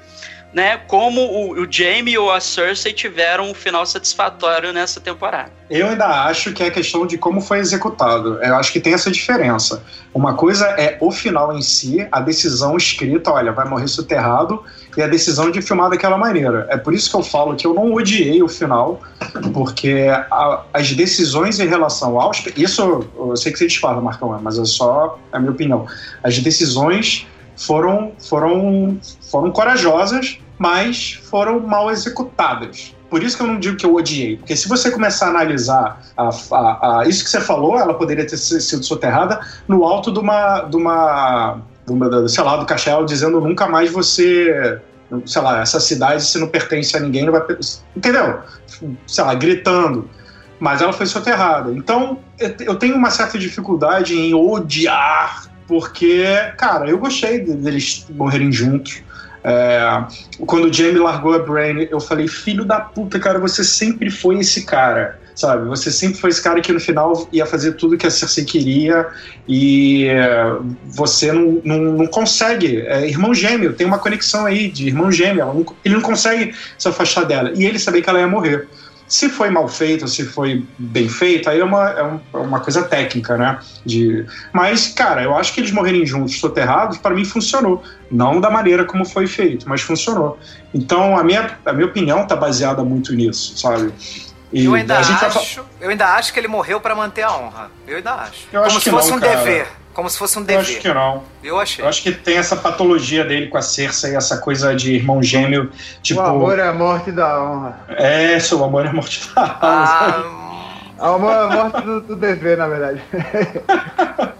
S2: né, como o, o Jamie ou a Cersei tiveram um final satisfatório nessa temporada.
S4: Eu ainda acho que é questão de como foi executado. Eu acho que tem essa diferença. Uma coisa é o final em si, a decisão escrita, olha, vai morrer soterrado, e a decisão de filmar daquela maneira. É por isso que eu falo que eu não odiei o final, porque a, as decisões em relação aos. Isso eu sei que você dispara, Marcão, mas é só a minha opinião. As decisões foram, foram, foram corajosas, mas foram mal executadas. Por isso que eu não digo que eu odiei. Porque se você começar a analisar a, a, a, isso que você falou, ela poderia ter sido soterrada no alto de uma. De uma, de uma sei lá, do castelo dizendo nunca mais você. Sei lá, essa cidade, se não pertence a ninguém, não vai. Entendeu? Sei lá, gritando. Mas ela foi soterrada. Então, eu tenho uma certa dificuldade em odiar porque, cara, eu gostei deles morrerem juntos. É, quando o Jamie largou a Brain, eu falei, filho da puta, cara, você sempre foi esse cara, sabe? Você sempre foi esse cara que no final ia fazer tudo que a Cersei queria e é, você não, não, não, consegue. É irmão gêmeo, tem uma conexão aí de irmão gêmeo, não, ele não consegue se afastar dela. E ele sabia que ela ia morrer. Se foi mal feito, se foi bem feito, aí é uma, é, é uma coisa técnica, né? De... Mas, cara, eu acho que eles morrerem juntos, soterrados, para mim funcionou. Não da maneira como foi feito, mas funcionou. Então, a minha, a minha opinião tá baseada muito nisso, sabe?
S1: E eu ainda, acho, tá... eu ainda acho que ele morreu para manter a honra. Eu ainda acho.
S4: Eu
S1: como
S4: acho
S1: se fosse
S4: não,
S1: um
S4: cara.
S1: dever. Como se fosse um dever.
S4: Eu acho que não.
S1: Eu achei.
S4: Eu acho que tem essa patologia dele com a Cersei, essa coisa de irmão gêmeo. Tipo,
S3: o amor é a morte da honra.
S4: É, seu amor é a morte da honra. Ah,
S3: o amor é a morte do, do dever, na verdade. [laughs]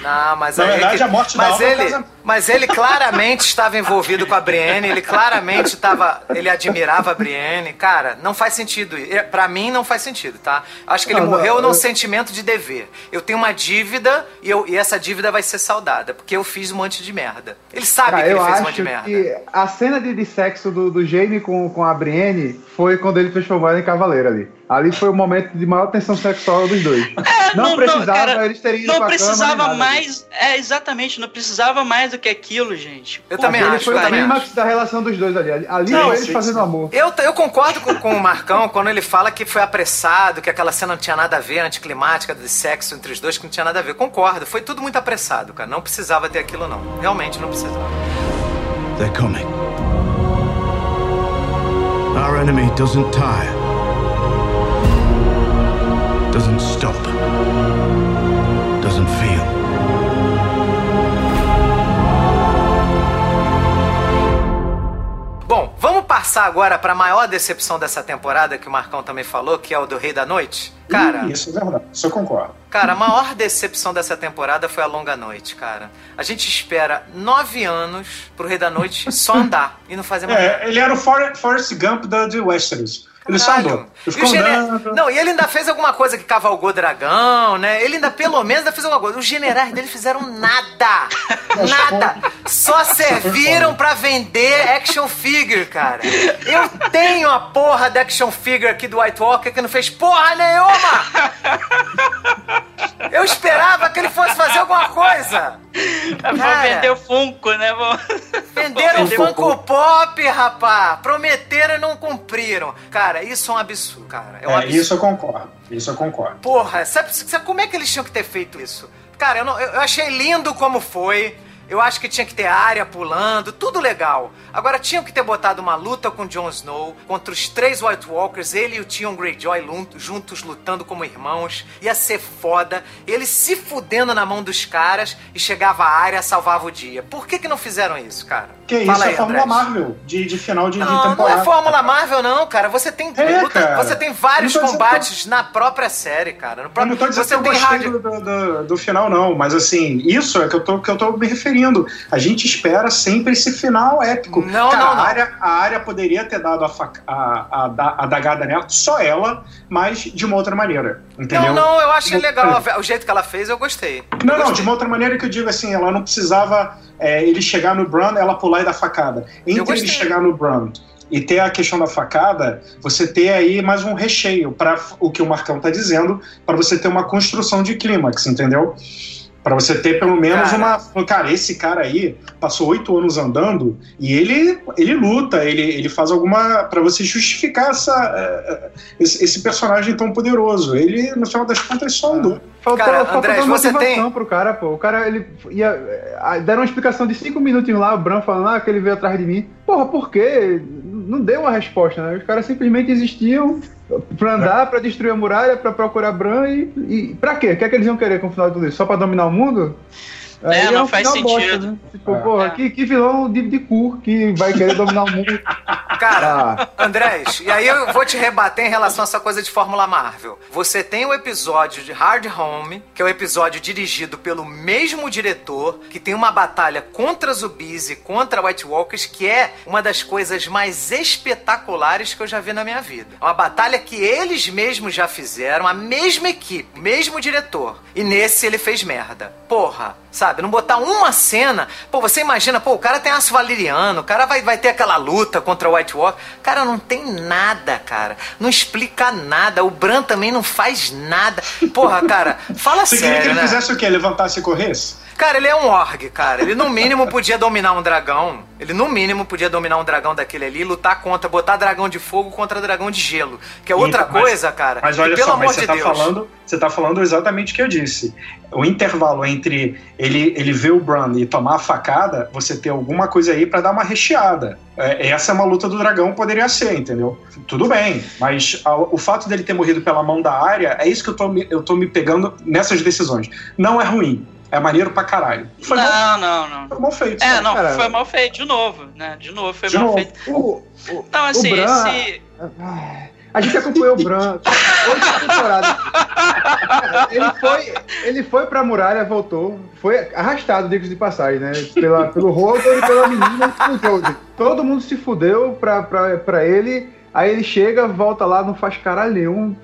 S1: Não, mas
S4: Na verdade,
S1: que...
S4: a morte
S1: mas
S4: da
S1: ele, mas ele claramente estava envolvido com a Brienne, ele claramente estava, ele admirava a Brienne. Cara, não faz sentido. Para mim não faz sentido, tá? Acho que ele não, morreu não, num eu... sentimento de dever. Eu tenho uma dívida e, eu, e essa dívida vai ser saudada, porque eu fiz um monte de merda. Ele sabe Cara, que ele fez um monte de merda. Que
S3: a cena de, de sexo do, do Jaime com, com a Brienne foi quando ele transformou ela em cavaleiro ali. Ali foi o momento de maior tensão sexual dos dois.
S2: É,
S3: não,
S2: não,
S3: precisava
S2: cara,
S3: eles terem ido
S2: Não precisava mais. É, exatamente, não precisava mais do que aquilo, gente.
S1: Eu Pô, também
S3: ele
S1: acho.
S3: foi
S1: o
S3: clímax da relação dos dois ali. Ali
S1: não,
S3: foi eles fazendo amor.
S1: Eu, eu concordo com, com o Marcão quando ele fala que foi apressado, que aquela cena não tinha nada a ver, anticlimática de sexo entre os dois, que não tinha nada a ver. Concordo, foi tudo muito apressado, cara. Não precisava ter aquilo, não. Realmente não precisava.
S6: They're coming. Our enemy doesn't tire. Doesn't stop. Doesn't
S1: passar agora para a maior decepção dessa temporada que o Marcão também falou, que é o do Rei da Noite. Cara,
S4: isso é verdade, isso eu concordo.
S1: Cara, a maior decepção dessa temporada foi a Longa Noite, cara. A gente espera nove anos pro Rei da Noite só andar e não fazer mais nada.
S4: É, ele era o Forrest Gump da, de Westeros. Ele só andou.
S1: E gener... Não, e ele ainda fez alguma coisa que cavalgou dragão, né? Ele ainda, pelo menos, ainda fez alguma coisa. Os generais dele fizeram nada. [laughs] Nada. Só serviram pra vender action figure, cara. Eu tenho a porra da action figure aqui do White Walker que não fez porra nenhuma. [laughs] Eu esperava que ele fosse fazer alguma coisa.
S2: Vou vender o Funko, né? Vou...
S1: Venderam o Funko Pop, rapá. Prometeram e não cumpriram. Cara, isso é um absurdo, cara. É, um
S4: é
S1: absurdo.
S4: isso eu concordo. Isso eu concordo.
S1: Porra, sabe, sabe como é que eles tinham que ter feito isso? Cara, eu, não, eu achei lindo como foi. Eu acho que tinha que ter área pulando, tudo legal. Agora tinham que ter botado uma luta com Jon Snow contra os três White Walkers, ele e o Tion Greyjoy juntos lutando como irmãos. Ia ser foda. Ele se fudendo na mão dos caras e chegava à área, salvava o dia. Por que que não fizeram isso, cara?
S4: Que isso
S1: Fala
S4: é
S1: aí,
S4: Fórmula
S1: Andrés.
S4: Marvel de, de final de, de
S1: Não, não
S4: temporada.
S1: é Fórmula Marvel, não, cara. Você tem
S4: É,
S1: luta-
S4: cara.
S1: você tem vários
S4: Eu não dizendo
S1: combates na própria série, cara. No
S4: Eu
S1: próprio,
S4: não tô dizendo
S1: você
S4: que eu gostei
S1: rádio.
S4: do, do, do final, não, mas assim, isso é que eu, tô, que eu tô me referindo. A gente espera sempre esse final épico.
S1: Não,
S4: Cara,
S1: não, não.
S4: A área, a área poderia ter dado a, faca, a, a, a dagada nela, só ela, mas de uma outra maneira. Entendeu?
S1: Não, não, eu achei
S4: Não-
S1: legal. O jeito que ela fez, eu gostei.
S4: Não,
S1: Eu
S4: não,
S1: gostei.
S4: de uma outra maneira que eu digo assim, ela não precisava é, ele chegar no Bran, ela pular e dar facada. Entre ele chegar no Bran e ter a questão da facada, você ter aí mais um recheio para o que o Marcão tá dizendo, para você ter uma construção de clímax, entendeu? Para você ter pelo menos
S1: Cara.
S4: uma. Cara, esse cara aí passou oito anos andando e ele, ele luta, ele, ele faz alguma. para você justificar essa, eh, esse, esse personagem tão poderoso. Ele, no final das contas, só andou.
S3: Faltou,
S1: Cara,
S3: faltou dar
S1: você
S3: motivação
S1: tem-
S3: pro cara, pô. O cara, ele ia. eh, Deram uma explicação de cinco minutinhos lá, o Bran falando, ah, que ele veio atrás de mim. Porra, por quê? Não deu uma resposta, né? Os caras simplesmente existiam pra andar, pra destruir a muralha, pra procurar Bran e. e pra quê? O que é que eles iam querer com o final tudo isso? Só pra dominar o mundo?
S2: É, não
S3: um
S2: faz sentido.
S3: né? Tipo,
S4: É.
S3: porra,
S2: É.
S3: que, que vilão de, de cu que vai querer dominar o mundo. [laughs]
S1: Cara,
S3: Ah,
S1: Andrés, e aí eu vou te rebater em relação a essa coisa de Fórmula Marvel. Você tem o episódio de Hard Home, que é o episódio dirigido pelo mesmo diretor, que tem uma batalha contra zumbis e contra White Walkers, que é uma das coisas mais espetaculares que eu já vi na minha vida. É uma batalha que eles mesmos já fizeram, a mesma equipe, mesmo diretor. E nesse ele fez merda. Porra, sabe? Não botar uma cena. Pô, você imagina, pô, o cara tem aço valeriano, o cara vai, vai ter aquela luta contra o White Walker. Cara, não tem nada, cara. Não explica nada. O Bran também não faz nada. Porra, cara, fala
S4: Você queria que
S1: sério,
S4: ele
S1: né?
S4: fizesse o quê? Levantasse e corresse?
S1: Cara, ele é um org, cara. Ele no mínimo podia dominar um dragão. Ele no mínimo podia dominar um dragão daquele ali e lutar contra, botar dragão de fogo contra dragão de gelo. Que é outra
S4: Então, mas-
S1: coisa, cara.
S4: Mas olha
S1: pelo
S4: só, mas você
S1: de
S4: tá
S1: Deus.
S4: falando, você tá falando exatamente o que eu disse. O intervalo entre ele, ele ver o Bran e tomar a facada, você ter alguma coisa aí pra dar uma recheada. É, essa é uma luta do dragão, poderia ser, entendeu? Tudo bem, mas a- o fato dele ter morrido pela mão da área, é isso que eu tô, me- eu tô me pegando nessas decisões. Não é ruim, é maneiro pra caralho. Foi, mal,
S2: Não, não, não.
S4: foi mal feito.
S2: É,
S4: sabe?
S2: não,
S3: cara.
S2: foi mal feito, de novo, né? De novo, foi
S4: De
S2: mal
S4: novo.
S2: feito.
S3: o, o,
S2: Não, assim,
S3: Bran-
S2: esse.
S3: Ai, A gente acompanhou o Bran oito temporadas. Ele foi, ele foi pra muralha, voltou. Foi arrastado, digo de passagem, né? Pela, pelo Hodor e pela menina. Todo mundo se fudeu pra, pra, pra ele. Aí ele chega, volta lá, não faz caralho nenhum.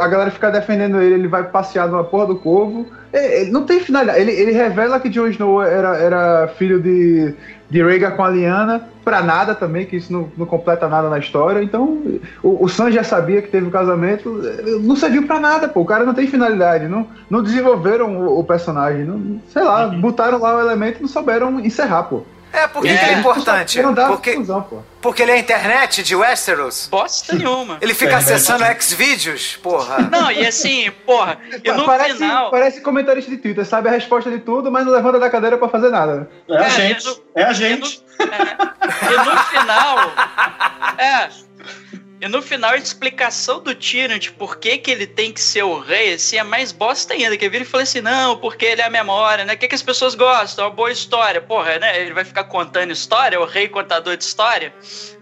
S3: A galera fica defendendo ele, ele vai passear numa porra do corvo. Ele, ele não tem finalidade. Ele, ele revela que Jon Snow era, era filho de, de Rhaegar com a Lyanna, pra nada também, que isso não, não completa nada na história. Então, o, o Sam já sabia que teve o casamento, não serviu pra nada, pô. O cara não tem finalidade, não, não desenvolveram o, o personagem, não, sei lá, botaram lá o elemento e não souberam encerrar, pô.
S1: É, porque
S2: É.
S1: que é importante?
S3: Não dá
S1: Porque,
S3: confusão, pô.
S1: porque ele é a internet de Westeros.
S2: Bosta nenhuma.
S1: Ele fica
S4: Internet.
S1: acessando Xvideos, porra.
S2: Não, e assim, porra, e no
S3: parece,
S2: final.
S3: parece comentarista de Twitter, sabe a resposta de tudo, mas não levanta da cadeira pra fazer nada.
S4: É a
S2: Cara,
S4: gente.
S2: e no-
S4: É a
S2: e
S4: gente.
S2: no- é, e no final. [laughs] É. E no final, a explicação do Tyrion de por que, que ele tem que ser o rei, assim, é mais bosta ainda. Que vira e fala assim, não, porque ele é a memória, né? O que, que as pessoas gostam? É uma boa história. Porra, né? Ele vai ficar contando história, o rei contador de história,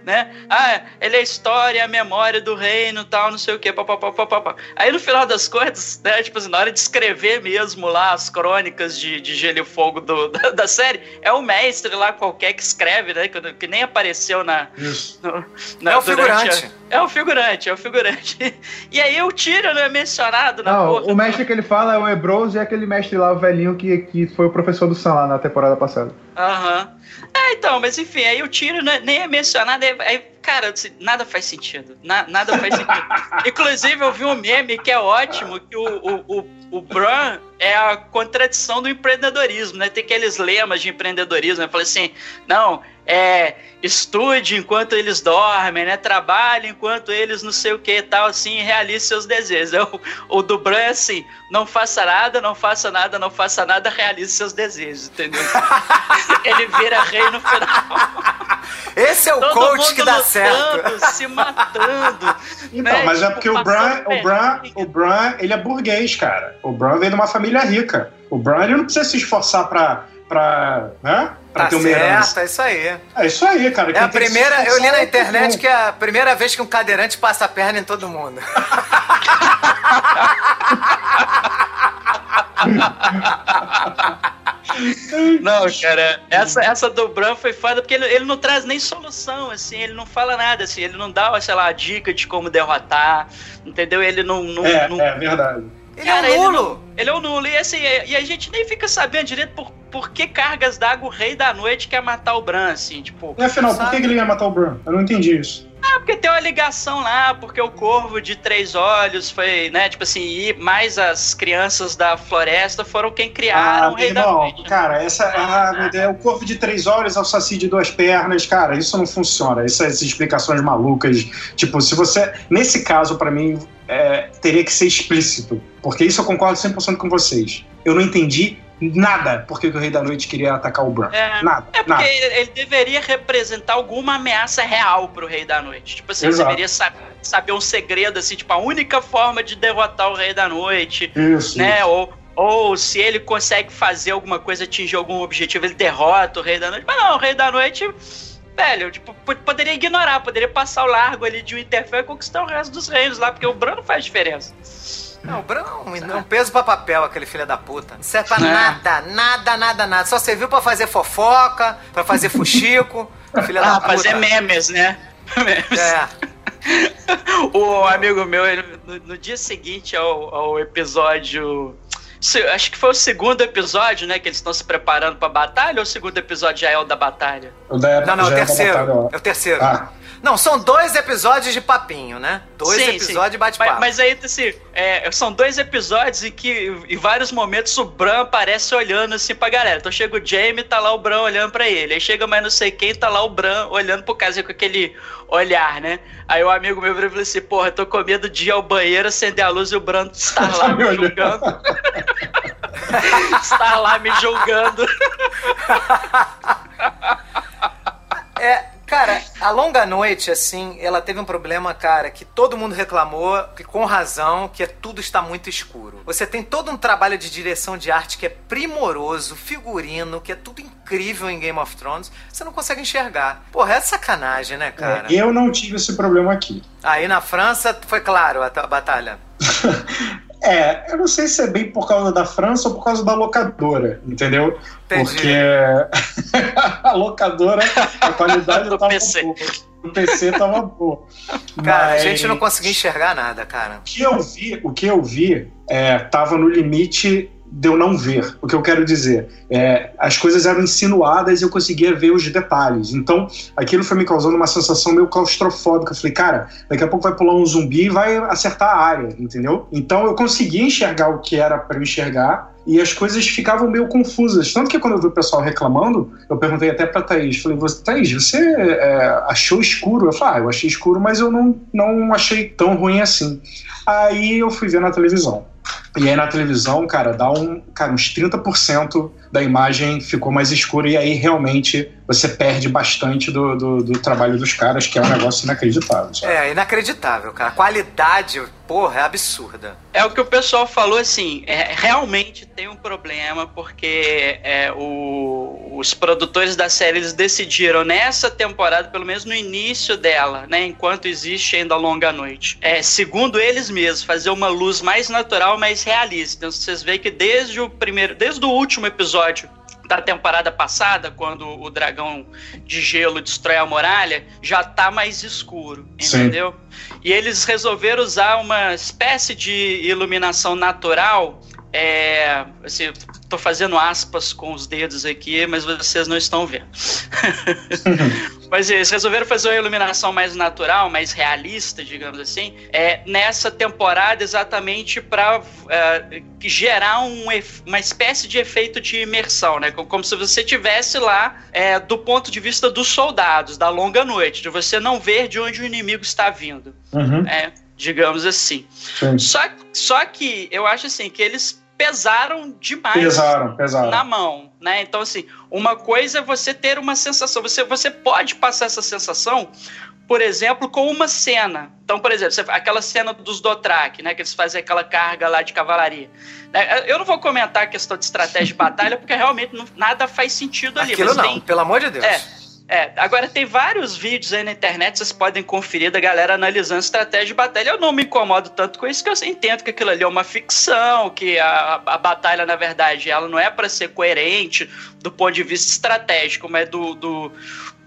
S2: né? Ah, ele é a história, a memória do reino tal, não sei o quê, papapá, papapá. Aí no final das contas, né, tipo assim, na hora de escrever mesmo lá as crônicas de, de Gelo e Fogo do- [laughs] da, da série, é o mestre lá qualquer que escreve, né? Que, que nem apareceu na,
S4: Isso.
S2: no- na-
S1: É o figurante.
S2: a- é o figurante, é o figurante. [laughs] E aí o Tyrion não é mencionado na
S3: Não,
S2: porra.
S3: o mestre que ele fala é o Ebrose e é aquele mestre lá, o velhinho, que, que foi o professor do Sam lá na temporada passada.
S2: Aham. É, então, mas enfim, aí o Tyrion não é- nem é mencionado, aí, aí, cara, assim, nada faz sentido. Na- nada faz sentido. [laughs] Inclusive, eu vi um meme que é ótimo, que o, o, o, o Bran é a contradição do empreendedorismo, né? Tem aqueles lemas de empreendedorismo, né? Fala assim, não, é estude enquanto eles dormem, né? Trabalhe enquanto eles não sei o que e tal, assim, e realize seus desejos. O, o do Bran é assim, não faça nada, não faça nada, não faça nada, realize seus desejos, entendeu? [laughs] Ele vira rei no final.
S1: Esse é o
S2: Todo
S1: coach
S2: mundo
S1: que dá
S2: lutando,
S1: certo.
S2: se matando.
S4: Então,
S2: né?
S4: mas é
S2: Tipo,
S4: porque o Bran, o Bran, o Bran, ele é burguês, cara. O Bran veio de uma família rica. O ele não precisa se esforçar pra, pra, né? pra
S1: Tá
S4: ter uma herança.
S1: certo, é isso aí.
S4: É isso aí, cara.
S1: É a primeira, eu li na
S4: é
S1: internet que é a primeira vez que um cadeirante passa a perna em todo mundo. [laughs]
S2: Não, cara, essa, essa do Bran foi foda porque ele, ele não traz nem solução, assim, ele não fala nada, assim, ele não dá, sei lá, dica de como derrotar, entendeu? Ele não. não,
S4: É,
S2: não-
S4: é verdade.
S1: Ele
S2: Cara,
S1: é
S2: ele
S1: nulo.
S2: Ele é o nulo. E assim, é- e a gente nem fica sabendo direito por, por que cargas d'água o rei da noite quer matar o Bran, assim, tipo.
S4: E afinal, por
S1: Sabe?
S4: que que ele ia matar o Bran? Eu não entendi isso.
S2: Ah, porque tem uma ligação lá, porque o corvo de três olhos foi, né, tipo assim, e mais as crianças da floresta foram quem criaram o
S4: meu
S2: rei da
S4: irmão,
S2: noite.
S4: cara, essa ah, Deus, o corvo de três olhos ao saci de duas pernas, cara, isso não funciona. Essas explicações malucas, tipo, se você, nesse caso, pra mim, é, teria que ser explícito, porque isso eu concordo 100% com vocês. Eu não entendi nada porque que o Rei da Noite queria atacar o Bran.
S2: É.
S4: Nada,
S2: É porque
S4: nada.
S2: ele, ele deveria representar alguma ameaça real pro Rei da Noite. Tipo assim, ele
S4: Exato.
S2: deveria sa- saber um segredo, assim, tipo, a única forma de derrotar o Rei da Noite,
S4: Isso.
S2: né? Ou, ou se ele consegue fazer alguma coisa, atingir algum objetivo, ele derrota o Rei da Noite. Mas não, o Rei da Noite, velho, tipo, poderia ignorar, poderia passar o largo ali de Winterfell e conquistar o resto dos reinos lá, porque o Bran não faz diferença.
S1: Não, o Bran é um peso pra papel, aquele filho da puta. Não serve pra
S2: É.
S1: nada, nada, nada, nada. Só serviu pra fazer fofoca, pra fazer fuxico. [laughs] filha da
S2: Ah,
S1: puta.
S2: fazer memes, né? [laughs] Memes.
S1: É. [laughs]
S2: O amigo meu, ele, no, no dia seguinte ao, ao episódio. se- Acho que foi o segundo episódio, né? Que eles estão se preparando pra batalha, ou o segundo episódio já é o da batalha?
S4: O da-
S1: Não, não, o
S4: é da
S1: terceiro. É o terceiro.
S4: Ah.
S1: Não, são dois episódios de papinho, né? Dois
S2: Sim,
S1: episódios
S2: sim.
S1: de bate-papo.
S2: Mas, mas aí, assim, é, são dois episódios em que, em vários momentos, o Bran aparece olhando assim pra galera. Então chega o Jaime tá lá o Bran olhando pra ele. Aí chega mais não sei quem, tá lá o Bran olhando pro caso com aquele olhar, né? Aí o amigo meu virou e falou assim: Porra, eu tô com medo de ir ao banheiro, acender a luz e o Bran estar lá me julgando. [laughs] estar lá me julgando. [laughs]
S1: É, cara, a longa noite, assim, ela teve um problema, cara, que todo mundo reclamou, que com razão, que é tudo está muito escuro. Você tem todo um trabalho de direção de arte que é primoroso, figurino, que é tudo incrível em Game of Thrones, você não consegue enxergar. Porra, é sacanagem, né, cara?
S4: É, eu não tive esse problema aqui.
S1: Aí na França foi claro a, a batalha. [laughs]
S4: É, eu não sei se é bem por causa da França ou por causa da locadora, entendeu?
S1: Entendi.
S4: Porque [laughs] a locadora, a qualidade [laughs]
S2: Do
S4: tava
S2: PC.
S4: boa. O PC tava boa.
S1: Cara, a
S4: Mas
S1: gente não conseguia enxergar nada, cara.
S4: O que eu vi, o que eu vi é, tava no limite de eu não ver. O que eu quero dizer é, as coisas eram insinuadas e eu conseguia ver os detalhes. Então, aquilo foi me causando uma sensação meio claustrofóbica. Eu falei, cara, daqui a pouco vai pular um zumbi e vai acertar a área, entendeu? Então, eu conseguia enxergar o que era para enxergar e as coisas ficavam meio confusas. Tanto que quando eu vi o pessoal reclamando, eu perguntei até pra Thaís, falei, Thaís, você é, achou escuro? Eu falei, ah, eu achei escuro, mas eu não, não achei tão ruim assim. Aí eu fui ver na televisão. E aí na televisão, cara, dá um, cara, uns 30% da imagem ficou mais escura e aí realmente você perde bastante do, do, do trabalho dos caras, que é um negócio inacreditável. Sabe?
S1: É, inacreditável, cara. A qualidade, porra, é absurda.
S2: É o que o pessoal falou assim, é, realmente tem um problema porque é, o- os produtores da série eles decidiram nessa temporada, pelo menos no início dela, né, enquanto existe ainda a longa noite, é, segundo eles mesmos, fazer uma luz mais natural, realista. Então vocês veem que desde o primeiro, desde o último episódio da temporada passada, quando o dragão de gelo destrói a muralha, já tá mais escuro,
S4: Sim.
S2: entendeu? E eles resolveram usar uma espécie de iluminação natural. É, assim, tô fazendo aspas com os dedos aqui, mas vocês não estão vendo. [laughs] mas eles resolveram fazer uma iluminação mais natural, mais realista, digamos assim, é, nessa temporada exatamente para gerar um, uma espécie de efeito de imersão, né? Como, como se você tivesse lá é, do ponto de vista dos soldados, da longa noite, de você não ver de onde o inimigo está vindo
S4: Uhum,
S2: é, digamos assim.
S4: sim.
S2: Só, só que eu acho assim que eles pesaram demais
S4: Pesaram, pesaram.
S2: na mão, né? Então, assim, uma coisa é você ter uma sensação. Você, você pode passar essa sensação, por exemplo, com uma cena. Então, por exemplo, você- aquela cena dos Dothraki, né? Que eles fazem aquela carga lá de cavalaria. né? Eu não vou comentar a questão de estratégia de batalha, porque realmente não- nada faz sentido ali.
S1: Aquilo não,
S2: tem-
S1: pelo amor de Deus.
S2: É. É, agora tem vários vídeos aí na internet, vocês podem conferir da galera analisando estratégia de batalha. Eu não me incomodo tanto com isso, que eu entendo que aquilo ali é uma ficção, que a, a batalha, na verdade, ela não é para ser coerente do ponto de vista estratégico, mas do. do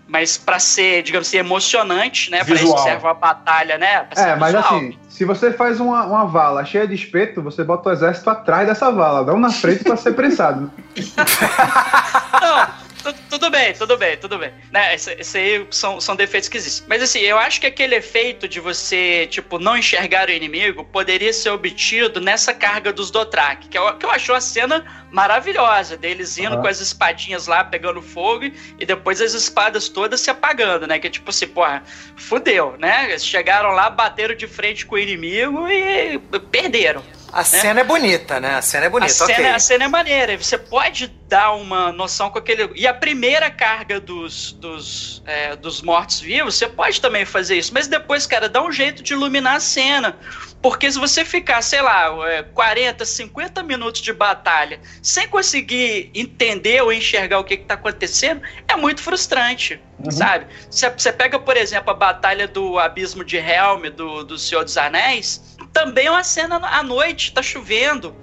S2: mas para ser, digamos assim, emocionante, né? Para isso serve uma batalha, né?
S3: É, mas
S2: visual.
S3: assim, se você faz uma, uma vala cheia de espeto, você bota o exército atrás dessa vala, não na frente pra ser prensado. [laughs] [laughs]
S2: Não, tudo bem, tudo bem, tudo bem. Né, esse, esse aí são, são defeitos que existem. Mas assim, eu acho que aquele efeito de você, tipo, não enxergar o inimigo poderia ser obtido nessa carga dos Dothraki, que eu, que eu acho uma cena maravilhosa, deles indo
S3: Aham.
S2: com as espadinhas lá, pegando fogo, e depois as espadas todas se apagando, né? Que é tipo assim, porra, fudeu, né? Eles chegaram lá, bateram de frente com o inimigo e perderam.
S1: A cena é bonita, né? A cena é bonita,
S2: A cena,
S1: ok.
S2: a cena é maneira, você pode dar uma noção com aquele. E a primeira carga dos, dos, é, dos mortos-vivos, você pode também fazer isso, mas depois, cara, dá um jeito de iluminar a cena. Porque se você ficar, sei lá, é, 40, 50 minutos de batalha sem conseguir entender ou enxergar o que está acontecendo, é muito frustrante,
S4: Uhum.
S2: sabe? Você você pega, por exemplo, a batalha do Abismo de Helm, do, do Senhor dos Anéis, também é uma cena à noite, tá chovendo.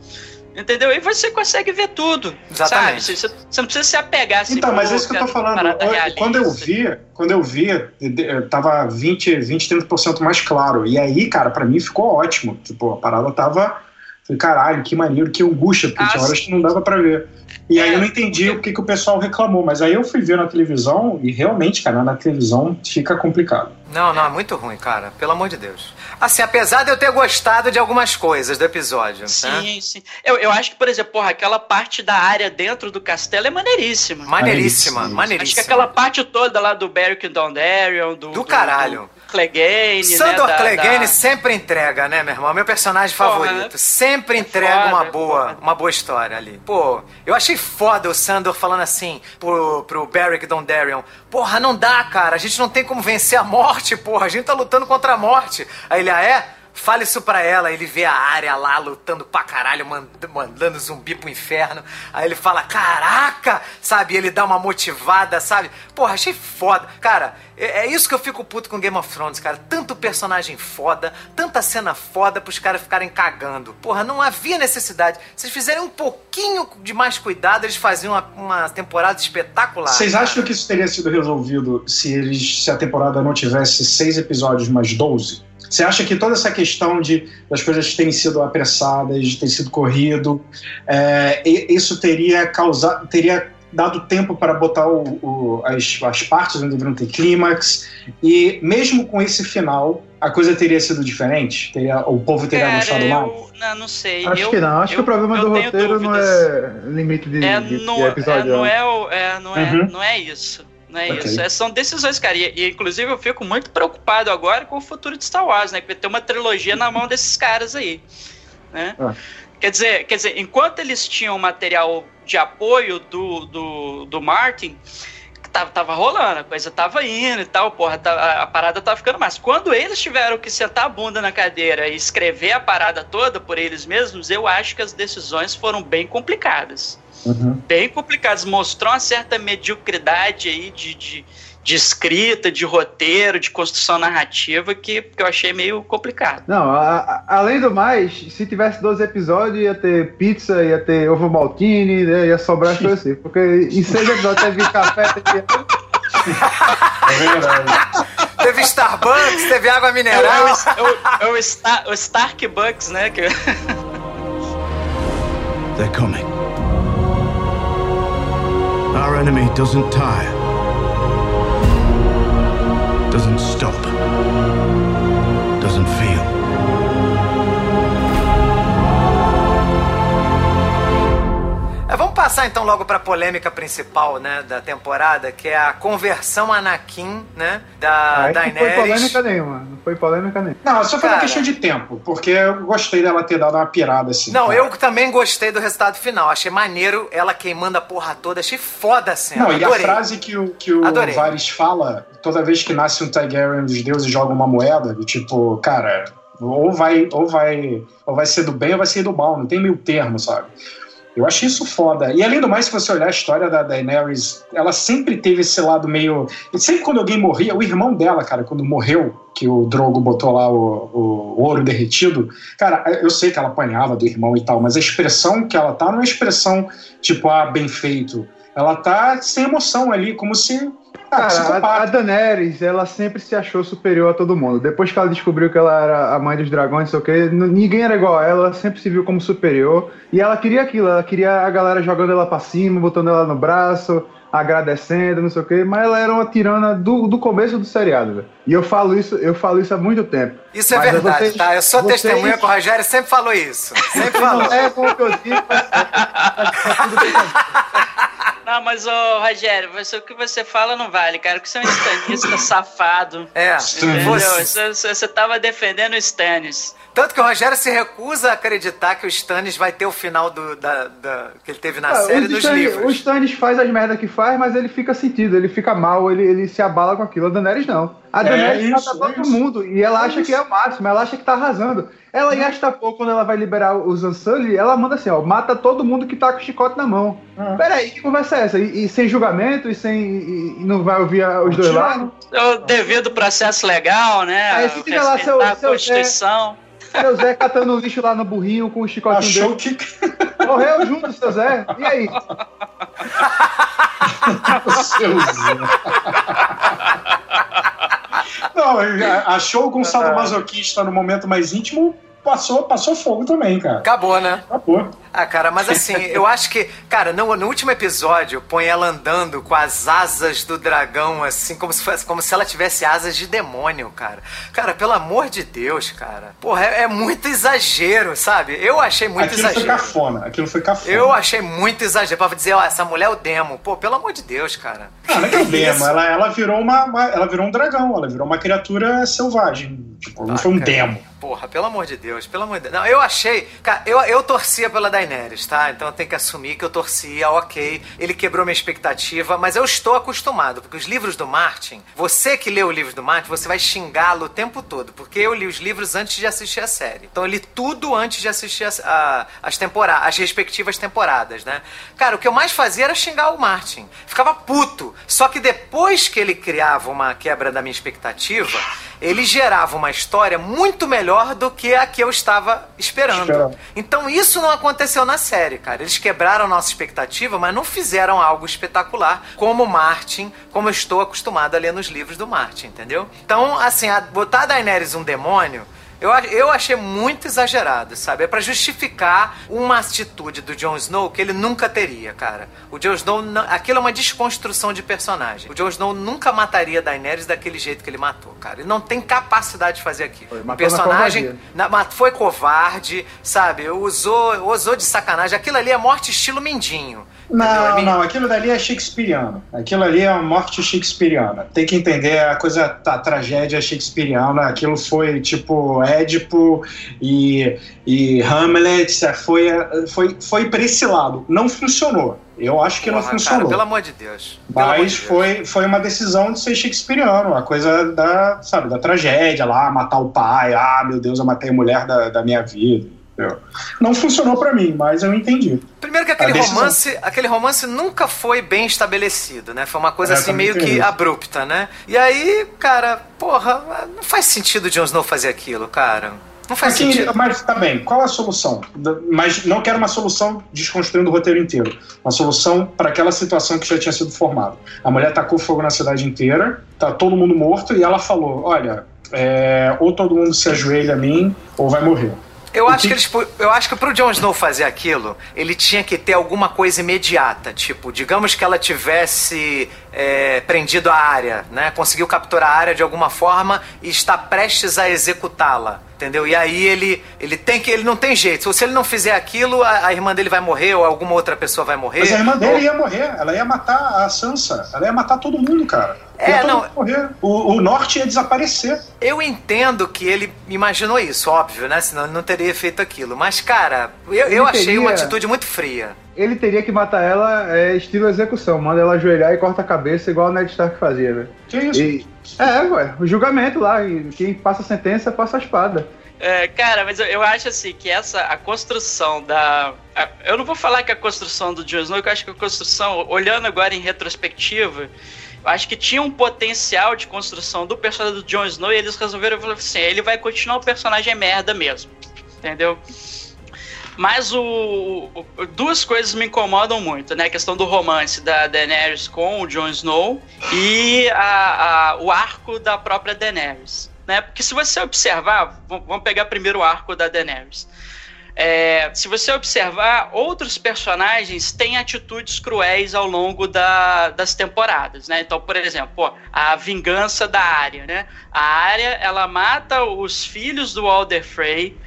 S2: Entendeu? E você consegue ver tudo.
S1: Exatamente.
S2: Sabe? Você, você não precisa se apegar assim.
S4: Então, mas é isso que eu tô falando. Eu-. Quando eu vi, quando eu vi, eu tava 20, 20, 30% mais claro. E aí, cara, pra mim ficou ótimo. Tipo, a parada tava. Falei, caralho, que maneiro, que angústia, porque
S2: Ah,
S4: tinha horas que não dava pra ver. E aí eu não entendi o que, que o pessoal reclamou. Mas aí eu fui ver na televisão e realmente, cara, na televisão fica complicado.
S1: Não, não, é muito ruim, cara. Pelo amor de Deus. Assim, apesar de eu ter gostado de algumas coisas do episódio, né?
S2: Sim, sim. Eu, eu acho que, por exemplo, porra, aquela parte da área dentro do castelo é maneiríssima.
S1: Maneiríssima,
S4: Maneiríssima.
S1: maneiríssima.
S2: Acho que aquela parte toda lá do Beric Dondarrion, do...
S1: Do caralho.
S2: Clegane,
S1: Sandor
S2: né,
S1: Clegane
S2: da-
S1: sempre entrega, né, meu irmão? Meu personagem
S2: Porra,
S1: favorito. Sempre
S2: é
S1: entrega
S2: foda,
S1: uma
S2: é
S1: boa, uma boa história ali. Pô, eu achei foda o Sandor falando assim pro, pro Beric Dondarrion. Porra, não dá, cara. A gente não tem como vencer a morte, porra. A gente tá lutando contra a morte. Aí ele, ah, é? Fala isso pra ela. Ele vê a área lá lutando pra caralho, mand- mandando zumbi pro inferno. Aí ele fala, caraca, sabe? Ele dá uma motivada, sabe? Porra, achei foda. Cara, é, é isso que eu fico puto com Game of Thrones, cara. Tanto personagem foda, tanta cena foda pros caras ficarem cagando. Porra, não havia necessidade. Se eles fizerem um pouquinho de mais cuidado, eles faziam uma, uma temporada espetacular.
S4: Vocês acham que isso teria sido resolvido se, eles, se a temporada não tivesse seis episódios mais 12? Você acha que toda essa questão de das coisas terem sido apressadas, de ter sido corrido, é, isso teria causado, teria dado tempo para botar o, o- as, as partes onde deveriam ter clímax, e mesmo com esse final, a coisa teria sido diferente? Teria, o povo teria
S2: Cara,
S4: gostado mais?
S2: eu não, não sei.
S3: Acho
S2: eu,
S3: que não, acho
S2: eu-
S3: que o problema do roteiro não
S2: dúvidas.
S3: é limite de,
S2: É,
S3: de- de
S2: não, é,
S3: episódio.
S2: não
S3: não.
S2: é, o- é, não, é,
S4: Uhum.
S2: não é isso. Não é
S4: Ok.
S2: isso. É, são decisões, cara. E, e, inclusive eu fico muito preocupado agora com o futuro de Star Wars, né? Que vai ter uma trilogia na mão desses caras aí. Né?
S3: Ah.
S2: Quer, dizer, quer dizer, enquanto eles tinham material de apoio do, do, do Martin, tava, tava rolando, a coisa tava indo e tal, porra, tá- a, a parada tava ficando massa. Quando eles tiveram que sentar a bunda na cadeira e escrever a parada toda por eles mesmos, eu acho que as decisões foram bem complicadas
S4: Uhum.
S2: bem complicados. Mostrou uma certa mediocridade aí de, de, de escrita, de roteiro, de construção narrativa que, que eu achei meio complicado.
S3: Não, a- a- além do mais, se tivesse 12 episódios, ia ter pizza, ia ter ovo maltine, né, ia sobrar as coisas assim. Porque em seis episódios teve café, teve...
S4: É.
S1: Teve Starbucks, teve água mineral.
S2: é o- é o- é o Star- o Stark Bucks, né? Que,
S6: They're coming. Enemy doesn't tire,
S1: passar então logo pra polêmica principal, né, da temporada, que é a conversão Anakin, né, da
S3: Aí não foi
S1: Daenerys.
S3: polêmica nenhuma. Não foi polêmica nenhuma.
S4: Não, só foi uma
S1: Cara.
S4: questão de tempo, porque eu gostei dela ter dado uma pirada assim.
S1: Não,
S4: cara.
S1: eu também gostei do resultado final. Achei maneiro ela queimando a porra toda. Achei foda a cena.
S4: Não, e a
S1: Adorei.
S4: frase que o, que o
S1: Adorei.
S4: Varys fala, toda vez que nasce um Targaryen dos deuses joga uma moeda, do tipo, cara, ou vai, ou vai, ou vai ser do bem ou vai ser do mal, não tem meio termo, sabe? Eu achei isso foda. E além do mais, se você olhar a história da Daenerys, ela sempre teve esse lado meio. E sempre quando alguém morria, o irmão dela, cara, quando morreu, que o Drogo botou lá o, o ouro derretido, cara, eu sei que ela apanhava do irmão e tal, mas a expressão que ela tá não é expressão tipo, ah, bem feito. Ela tá sem emoção ali, como se. Ah,
S3: Cara, a, a. Daenerys, ela sempre se achou superior a todo mundo. Depois que ela descobriu que ela era a mãe dos dragões, não sei o quê, ninguém era igual a ela, ela sempre se viu como superior. E ela queria aquilo, ela queria a galera jogando ela pra cima, botando ela no braço, agradecendo, não sei o quê, mas ela era uma tirana do, do começo do seriado, velho. E eu falo isso, eu falo isso há muito tempo.
S1: Isso é
S3: Mas
S1: verdade,
S3: vocês-
S1: tá? Eu sou
S3: vocês-
S1: testemunha que o Rogério sempre falou isso. Sempre falou.
S3: Não é como que eu disse, mas tá.
S2: Não, mas, ô, Rogério, você, o que você fala não vale, cara, porque você é um estanista [laughs] safado.
S1: É, você-
S2: Você, tava defendendo o Stannis.
S1: Tanto que o Rogério se recusa a acreditar que o Stannis vai ter o final do, da, da- que ele teve na
S3: Ah,
S1: série dos
S3: Stannis-
S1: livros.
S3: O Stannis faz as merdas que faz, mas ele fica sentido, ele fica mal, ele, ele se abala com aquilo. A Daenerys não. A
S4: É
S3: Daenerys
S4: isso,
S3: mata
S4: é
S3: todo
S4: isso.
S3: mundo e ela
S4: É
S3: acha
S4: isso.
S3: que é o máximo, ela acha que tá arrasando. Ela em Astapor, quando ela vai liberar os Unsullied, ela manda assim, ó, mata todo mundo que tá com o chicote na mão.
S4: Ah.
S3: Peraí, que conversa é essa? E, e sem julgamento, e sem. E, e não vai ouvir a- os dois lados?
S2: O devido processo legal, né?
S3: Aí se tiver lá seu-
S2: a
S3: seu Zé-
S2: Constituição.
S3: Seu Zé catando lixo lá no burrinho com o chicotinho
S4: Achou
S3: dele.
S4: que.
S3: Morreu junto, seu Zé. E aí? [laughs]
S4: Seu Zé. [laughs] Não, achou com um sadomasoquista no momento mais íntimo, passou, passou fogo também, cara.
S1: Acabou, né?
S4: Acabou.
S1: Ah, cara, mas assim, [laughs] eu acho que, cara, no, no último episódio, põe ela andando com as asas do dragão, assim, como se fosse, como se ela tivesse asas de demônio, cara. Cara, pelo amor de Deus, cara. Porra, é, é muito exagero, sabe? Eu achei muito
S4: Aquilo foi
S1: exagero.
S4: cafona. Aquilo foi cafona.
S1: Eu achei muito exagero. Pra dizer, ó, essa mulher é o demo. Pô, pelo amor de Deus, cara.
S4: Ah, não é que é o demo, ela, ela virou uma, uma- Ela virou um dragão, ela virou uma criatura selvagem. Tipo, não
S1: Ah,
S4: foi um
S1: cara.
S4: demo.
S1: Porra, pelo amor de Deus, pelo amor de Deus. Não, eu achei. Cara, eu, eu torcia pela Daenerys, tá? Então eu tenho que assumir que eu torcia, ok. Ele quebrou minha expectativa, mas eu estou acostumado, porque os livros do Martin, você que leu o livro do Martin, você vai xingá-lo o tempo todo, porque eu li os livros antes de assistir a série. Então eu li tudo antes de assistir as, a- as temporadas, as respectivas temporadas, né? Cara, o que eu mais fazia era xingar o Martin. Ficava puto. Só que depois que ele criava uma quebra da minha expectativa, ele gerava uma história muito melhor do que a que eu estava esperando.
S4: Esperando.
S1: Então isso não aconteceu na série, cara. Eles quebraram nossa expectativa, mas não fizeram algo espetacular como Martin, como eu estou acostumado a ler nos livros do Martin, entendeu? Então, assim, a, botar a Daenerys um demônio. Eu, eu achei muito exagerado, sabe? É pra justificar uma atitude do Jon Snow que ele nunca teria, cara. O Jon Snow, não- aquilo é uma desconstrução de personagem. O Jon Snow nunca mataria a Daenerys daquele jeito que ele matou, cara. Ele não tem capacidade de fazer aquilo.
S3: Foi,
S1: o
S3: matou na
S1: personagem na- mas foi covarde, sabe? Usou, usou de sacanagem. Aquilo ali é morte estilo Mindinho. entendeu? É
S4: Não, não, aquilo dali é shakespeariano. Aquilo ali é uma morte shakespeariana. Tem que entender a coisa, a tragédia shakespeariana. Aquilo foi tipo Édipo e, e Hamlet. Foi, foi, foi pra esse lado. Não funcionou. Eu acho que não
S1: Porra,
S4: funcionou.
S1: Cara, pelo amor de Deus. Pelo
S4: Mas
S1: de Deus.
S4: foi, foi uma decisão de ser shakespeariano, a coisa da, sabe, da tragédia lá, matar o pai, ah, meu Deus, eu matei a mulher da, da minha vida. Entendeu? Não funcionou pra mim, mas eu entendi.
S1: Primeiro que aquele romance, aquele romance nunca foi bem estabelecido, né? Foi uma coisa
S4: É,
S1: assim meio que
S4: isso.
S1: abrupta, né? E aí, cara, porra, não faz sentido o Jon Snow fazer aquilo, cara. Não faz
S4: Aqui,
S1: sentido.
S4: mas tá bem, qual a solução? Mas não quero uma solução desconstruindo o roteiro inteiro. Uma solução para aquela situação que já tinha sido formada. A mulher tacou fogo na cidade inteira, tá todo mundo morto, e ela falou: olha, é, ou todo mundo se ajoelha a mim, ou vai morrer.
S1: Eu acho
S4: que-
S1: eles, eu acho que pro Jon Snow fazer aquilo, ele tinha que ter alguma coisa imediata, tipo, digamos que ela tivesse é, prendido a área, né? Conseguiu capturar a área de alguma forma e está prestes a executá-la. Entendeu? E aí ele, ele tem que. Ele não tem jeito. Se ele não fizer aquilo, a, a irmã dele vai morrer ou alguma outra pessoa vai morrer.
S4: Mas a irmã dele
S1: Ou-
S4: ia morrer, ela ia matar a Sansa, ela ia matar todo mundo, cara.
S1: É,
S4: Ia
S1: não-
S4: morrer. O, o norte ia desaparecer.
S1: Eu entendo que ele imaginou isso, óbvio, né? Senão ele não teria feito aquilo. Mas, cara, eu, eu achei
S3: teria-
S1: uma atitude muito fria.
S3: Ele teria que matar ela é, estilo execução. Manda ela ajoelhar e corta a cabeça, igual o Ned Stark fazia, velho.
S4: Que isso?
S3: E- É, ué, o julgamento lá. e Quem passa a sentença, passa a espada.
S2: É, cara, mas eu, eu acho assim que essa a construção da. a- eu não vou falar que a construção do Jon Snow, que eu acho que a construção, olhando agora em retrospectiva, eu acho que tinha um potencial de construção do personagem do Jon Snow e eles resolveram falar assim: ele vai continuar o personagem merda mesmo. Entendeu? Mas o, o- duas coisas me incomodam muito, né? A questão do romance da Daenerys com o Jon Snow e a- a- o arco da própria Daenerys, né? Porque se você observar, vamos pegar primeiro o arco da Daenerys. É, se você observar, outros personagens têm atitudes cruéis ao longo da- das temporadas, né? Então, por exemplo, a vingança da Arya, né? A Arya, ela mata os filhos do Alder Frey,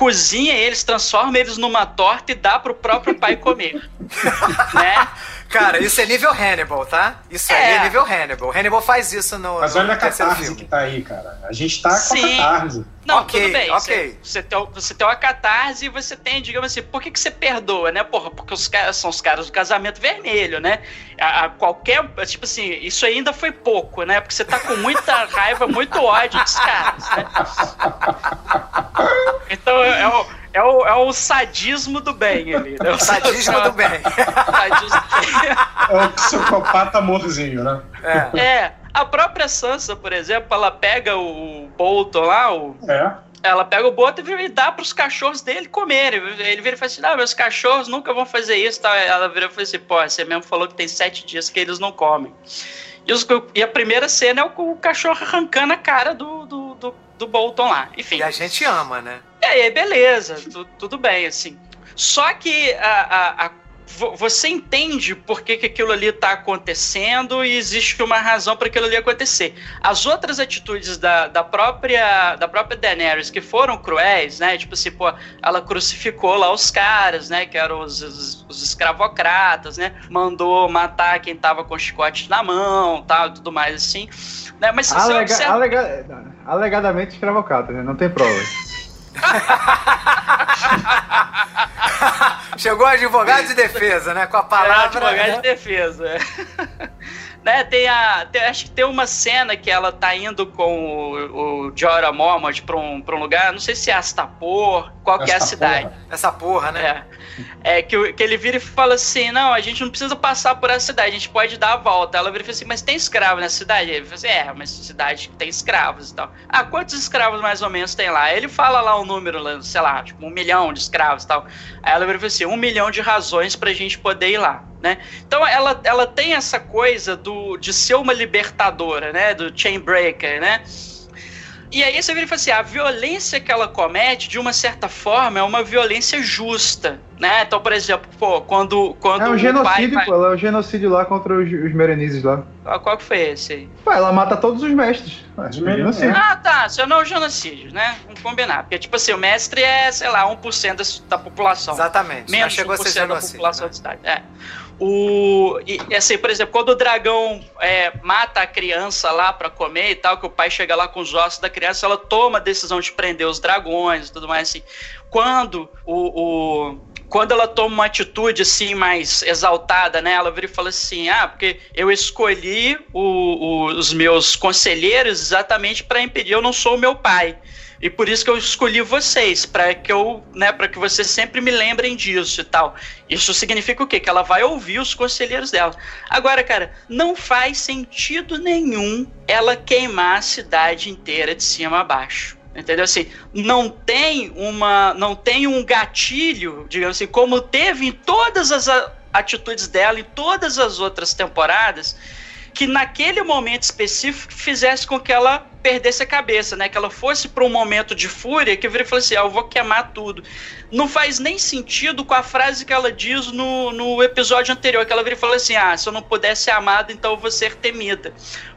S2: cozinha eles, transforma eles numa torta e dá pro próprio pai comer, [laughs] né?
S1: Cara, isso é nível Hannibal, tá? Isso aí
S2: É.
S1: é nível Hannibal. Hannibal faz isso no,
S4: Mas
S1: no
S4: olha a
S1: terceiro
S4: catarse
S1: filme.
S4: que tá aí, cara. A gente tá com
S2: Sim.
S4: a catarse.
S2: Não,
S1: Ok,
S2: tudo bem.
S1: ok.
S2: Você, você, tem, você tem uma catarse e você tem, digamos assim, por que, que você perdoa, né? Porra, porque os caras são os caras do casamento vermelho, né? A, a qualquer. Tipo assim, isso ainda foi pouco, né? Porque você tá com muita raiva, muito ódio dos caras, né? [laughs] Então é, é o, é, o, é o sadismo do bem ali. Né? [laughs]
S1: O sadismo do bem. [laughs]
S2: sadismo.
S4: É o psicopata amorzinho, né?
S1: É.
S2: É, a própria Sansa, por exemplo, ela pega o Bolton lá, o,
S4: É.
S2: ela pega o Bolton e dá pros cachorros dele comerem. Ele vira e fala assim: Não, meus cachorros nunca vão fazer isso. Tal. Ela vira e fala assim: Pô, você mesmo falou que tem sete dias que eles não comem. E, os- e a primeira cena é o, o cachorro arrancando a cara do, do, do, do Bolton lá. Enfim.
S1: E a gente ama, né?
S2: E aí, beleza, tu- tudo bem, assim. Só que a, a- a- vo- você entende por que, que aquilo ali tá acontecendo e existe uma razão para aquilo ali acontecer. As outras atitudes da, da própria da própria Daenerys que foram cruéis, né? Tipo assim, pô, ela crucificou lá os caras, né? Que eram os, os, os escravocratas, né? Mandou matar quem tava com chicote na mão, tal, e tudo mais assim. Né? Mas se você
S3: Alega,
S2: observa...
S3: alega- alegadamente escravocrata, né? Não tem provas.
S1: Chegou advogado de defesa, né? Com a
S2: É,
S1: palavra.
S2: advogado
S1: né?
S2: de defesa. Né, tem a, tem- acho que tem uma cena que ela tá indo com o, o Jorah Mormont pra um, pra um lugar, não sei se é Astapor, qual que é a cidade.
S4: porra.
S1: Essa porra, né?
S2: É. É que, que ele vira e fala assim: não, a gente não precisa passar por essa cidade, a gente pode dar a volta. Ela vira e fala assim: mas tem escravo nessa cidade? Ele fala assim: é, mas cidade que tem escravos e tal. Ah, quantos escravos mais ou menos tem lá? Ele fala lá um número, lá, sei lá, tipo um milhão de escravos e tal. Aí ela vira e fala assim: um milhão de razões pra gente poder ir lá. Né? Então ela, ela tem essa coisa do, de ser uma libertadora, né? Do chainbreaker, né? E aí você vira e fala assim, a violência que ela comete, de uma certa forma, é uma violência justa, né? Então, por exemplo, pô, quando, quando
S3: É um
S2: o
S3: genocídio,
S2: pai...
S3: pô. Ela é um genocídio lá contra os, os merenizes lá.
S2: Qual, qual que foi esse aí?
S3: Pô, ela mata todos os mestres. É, um genocídio.
S2: Ah, tá, isso não é um genocídio, né? Vamos combinar. Porque, tipo assim, o mestre é, sei lá, 1% da, da população.
S1: Exatamente.
S2: Menos
S1: chegou a
S2: 1%
S1: ser
S2: da
S1: genocídio.
S2: população
S1: né?
S2: da cidade. É. O, e, assim, por exemplo, quando o dragão é, mata a criança lá pra comer e tal, que o pai chega lá com os ossos da criança, ela toma a decisão de prender os dragões e tudo mais assim. Quando o, o- quando ela toma uma atitude assim mais exaltada, né? Ela vira e fala assim: "Ah, porque eu escolhi o- o- os meus conselheiros exatamente para impedir, eu não sou o meu pai. E por isso que eu escolhi vocês, para que eu, né, para que vocês sempre me lembrem disso e tal. Isso significa o quê? Que ela vai ouvir os conselheiros dela. Agora, cara, não faz sentido nenhum ela queimar a cidade inteira de cima a baixo. Entendeu? Assim, não tem uma, não tem um gatilho, digamos assim, como teve em todas as atitudes dela em todas as outras temporadas, que naquele momento específico fizesse com que ela perdesse a cabeça, né? Que ela fosse para um momento de fúria que vira e falou assim: ah, eu vou queimar tudo. Não faz nem sentido com a frase que ela diz no, no episódio anterior, que ela vira e fala assim: ah, se eu não puder ser amada, então eu vou ser temida.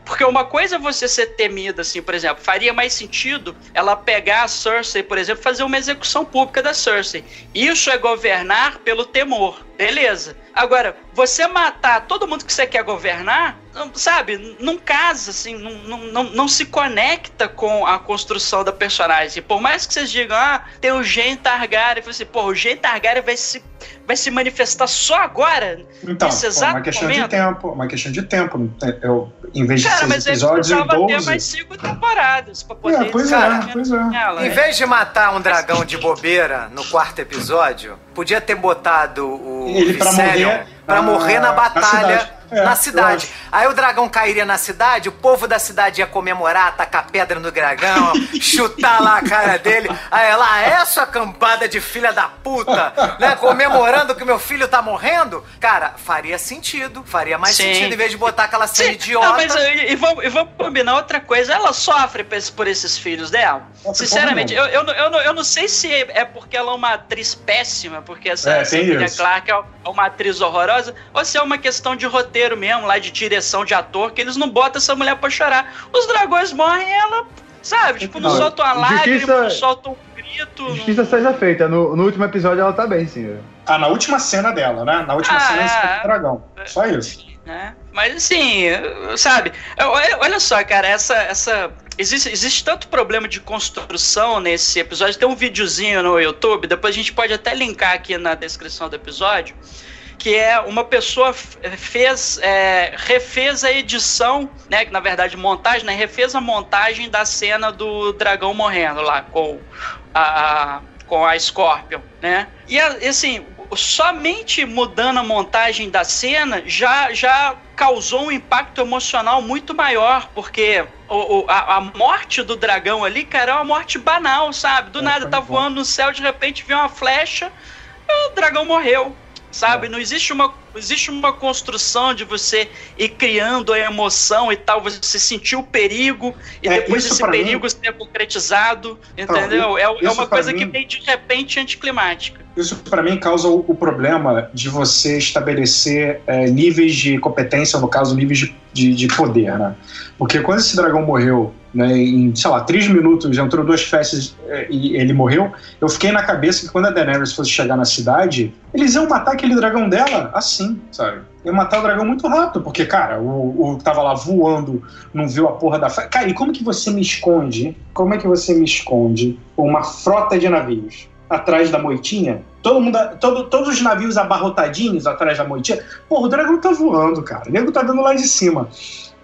S2: Porque uma coisa é você ser temida, assim, por exemplo, faria mais sentido ela pegar a Cersei, por exemplo, fazer uma execução pública da Cersei. Isso é governar pelo temor. Beleza. Agora, você matar todo mundo que você quer governar, sabe, não casa, assim, não, não, não, se conecta com a construção da personagem. Por mais que vocês digam, ah, tem o Gen Targaryen, assim, pô, o Gen Targaryen vai se, vai se manifestar só agora?
S4: Então, nesse exato pô, uma questão momento. de tempo, uma questão de tempo. Eu, em vez de Cara, mas episódios
S2: ele precisava ter mais cinco temporadas pra poder...
S4: É, pois é, pois é.
S1: Ela, em vez de matar um dragão de bobeira no quarto episódio, podia ter botado o
S4: ele para morrer,
S1: pra morrer na batalha é, na cidade. Aí o dragão cairia na cidade, o povo da cidade ia comemorar, tacar pedra no dragão, [laughs] chutar lá a cara dele. Aí ela, ah, é sua campada de filha da puta, né? Comemorando que meu filho tá morrendo. Cara, faria sentido. Faria mais Sim. sentido em vez de botar aquela cena Sim. idiota. Não, mas
S2: e, e, vamos, e vamos combinar outra coisa. Ela sofre por esses filhos dela. Sinceramente, eu, eu, eu, não, eu não sei se é porque ela é uma atriz péssima, porque essa, é, essa Clark é uma atriz horrorosa, ou se é uma questão de roteiro roteiro mesmo, lá de direção de ator, que eles não botam essa mulher pra chorar. Os dragões morrem ela, sabe? Tipo, não, não soltam uma lágrima, não soltam um grito.
S3: Justiça não... seja feita. No, no, último episódio ela tá bem, sim.
S4: Ah, na última cena dela, né? Na última ah, cena é, do dragão. Só isso.
S2: Né? Mas assim, sabe? Olha, olha só, cara, essa. essa existe, existe tanto problema de construção nesse episódio. Tem um videozinho no YouTube, depois a gente pode até linkar aqui na descrição do episódio que é uma pessoa fez é, refez a edição, né, que na verdade montagem, né, refez a montagem da cena do dragão morrendo lá com a com a Scorpion, né? E assim, somente mudando a montagem da cena já já causou um impacto emocional muito maior, porque o, o, a, a, morte do dragão ali, cara, é uma morte banal, sabe? Do é, nada tá voando no céu, de repente vem uma flecha, o dragão morreu sabe? É. Não existe uma existe uma construção de você ir criando a emoção e tal, você sentir o perigo e é, depois esse perigo mim... ser concretizado, entendeu? é, é uma coisa mim... que vem de repente anticlimática.
S4: Isso para mim causa o, o, problema de você estabelecer é, níveis de competência, no caso, níveis de, de, de poder, né? Porque quando esse dragão morreu né, em, sei lá, três minutos, entrou duas festas é, e ele morreu, eu fiquei na cabeça que quando a Daenerys fosse chegar na cidade, eles iam matar aquele dragão dela assim, sabe? Iam matar o dragão muito rápido, porque, cara, o, o tava lá voando, não viu a porra da. Cara, e como que você me esconde? Como é que você me esconde uma frota de navios atrás da moitinha? Todo mundo, todo, todos os navios abarrotadinhos atrás da moitinha. Porra, o dragão tá voando, cara. O nego tá dando lá de cima.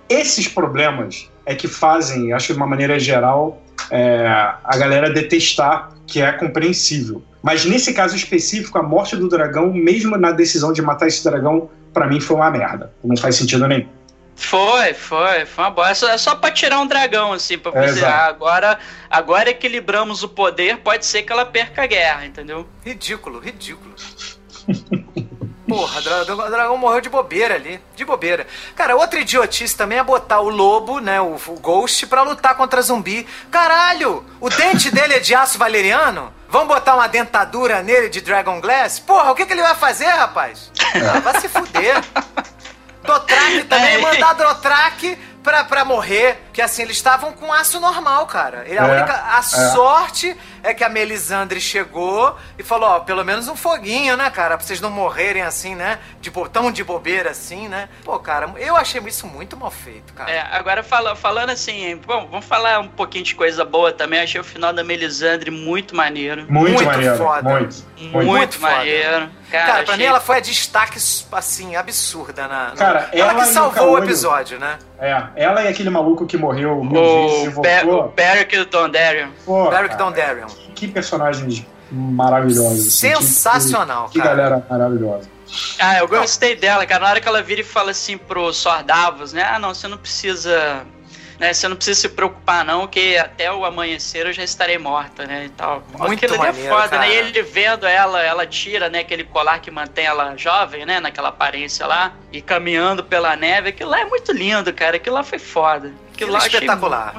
S4: Esses problemas é que fazem, acho que de uma maneira geral, é, a galera detestar, que é compreensível. Mas nesse caso específico, a morte do dragão, mesmo na decisão de matar esse dragão, para mim foi uma merda. Não faz sentido nenhum.
S2: Foi, foi, foi uma boa. É só, é só pra tirar um dragão, assim, pra é, dizer, ah, agora, agora equilibramos o poder, pode ser que ela perca a guerra, entendeu?
S1: Ridículo, ridículo. [laughs] Porra, o dragão morreu de bobeira ali. De bobeira. Cara, outra idiotice também é botar o lobo, né? O, o Ghost, pra lutar contra zumbi. Caralho! O dente dele é de aço valeriano? Vamos botar uma dentadura nele de Dragon Glass? Porra, o que, que ele vai fazer, rapaz? [laughs] Ah, vai se fuder. Dotrak também, é. mandar Dotrak pra, pra morrer. Que assim, eles estavam com aço normal, cara. Ele, a é, única. A é. sorte é que a Melisandre chegou e falou: ó, pelo menos um foguinho, né, cara? Pra vocês não morrerem assim, né? De, tão de bobeira assim, né? Pô, cara, eu achei isso muito mal feito, cara.
S2: É, agora fala, falando assim, bom, vamos falar um pouquinho de coisa boa também. Achei o final da Melisandre muito maneiro.
S4: Muito, muito maneiro. Foda. Muito,
S2: muito, muito maneiro.
S1: Cara, cara pra achei... mim ela foi a destaque, assim, absurda na. Cara, ela, ela que salvou o episódio, né?
S4: É, ela e aquele maluco que morreu
S2: mil o. O Beric Dondarrion.
S1: Beric Dondarrion.
S4: Que personagens maravilhosos.
S1: Assim. Sensacional,
S4: que, que, cara. Que galera maravilhosa.
S2: Ah, eu gostei dela, cara. Na hora que ela vira e fala assim pro Sordavos, né? Ah, não, você não precisa né? Você não precisa se preocupar, não, que até o amanhecer eu já estarei morta, né? E tal.
S1: Muito Aquilo
S2: maneiro, é foda, cara. né? E ele vendo ela, ela tira, né, aquele colar que mantém ela jovem, né? Naquela aparência lá, e caminhando pela neve. Aquilo lá é muito lindo, cara. Aquilo lá foi foda. Aquilo, lá
S1: é espetacular.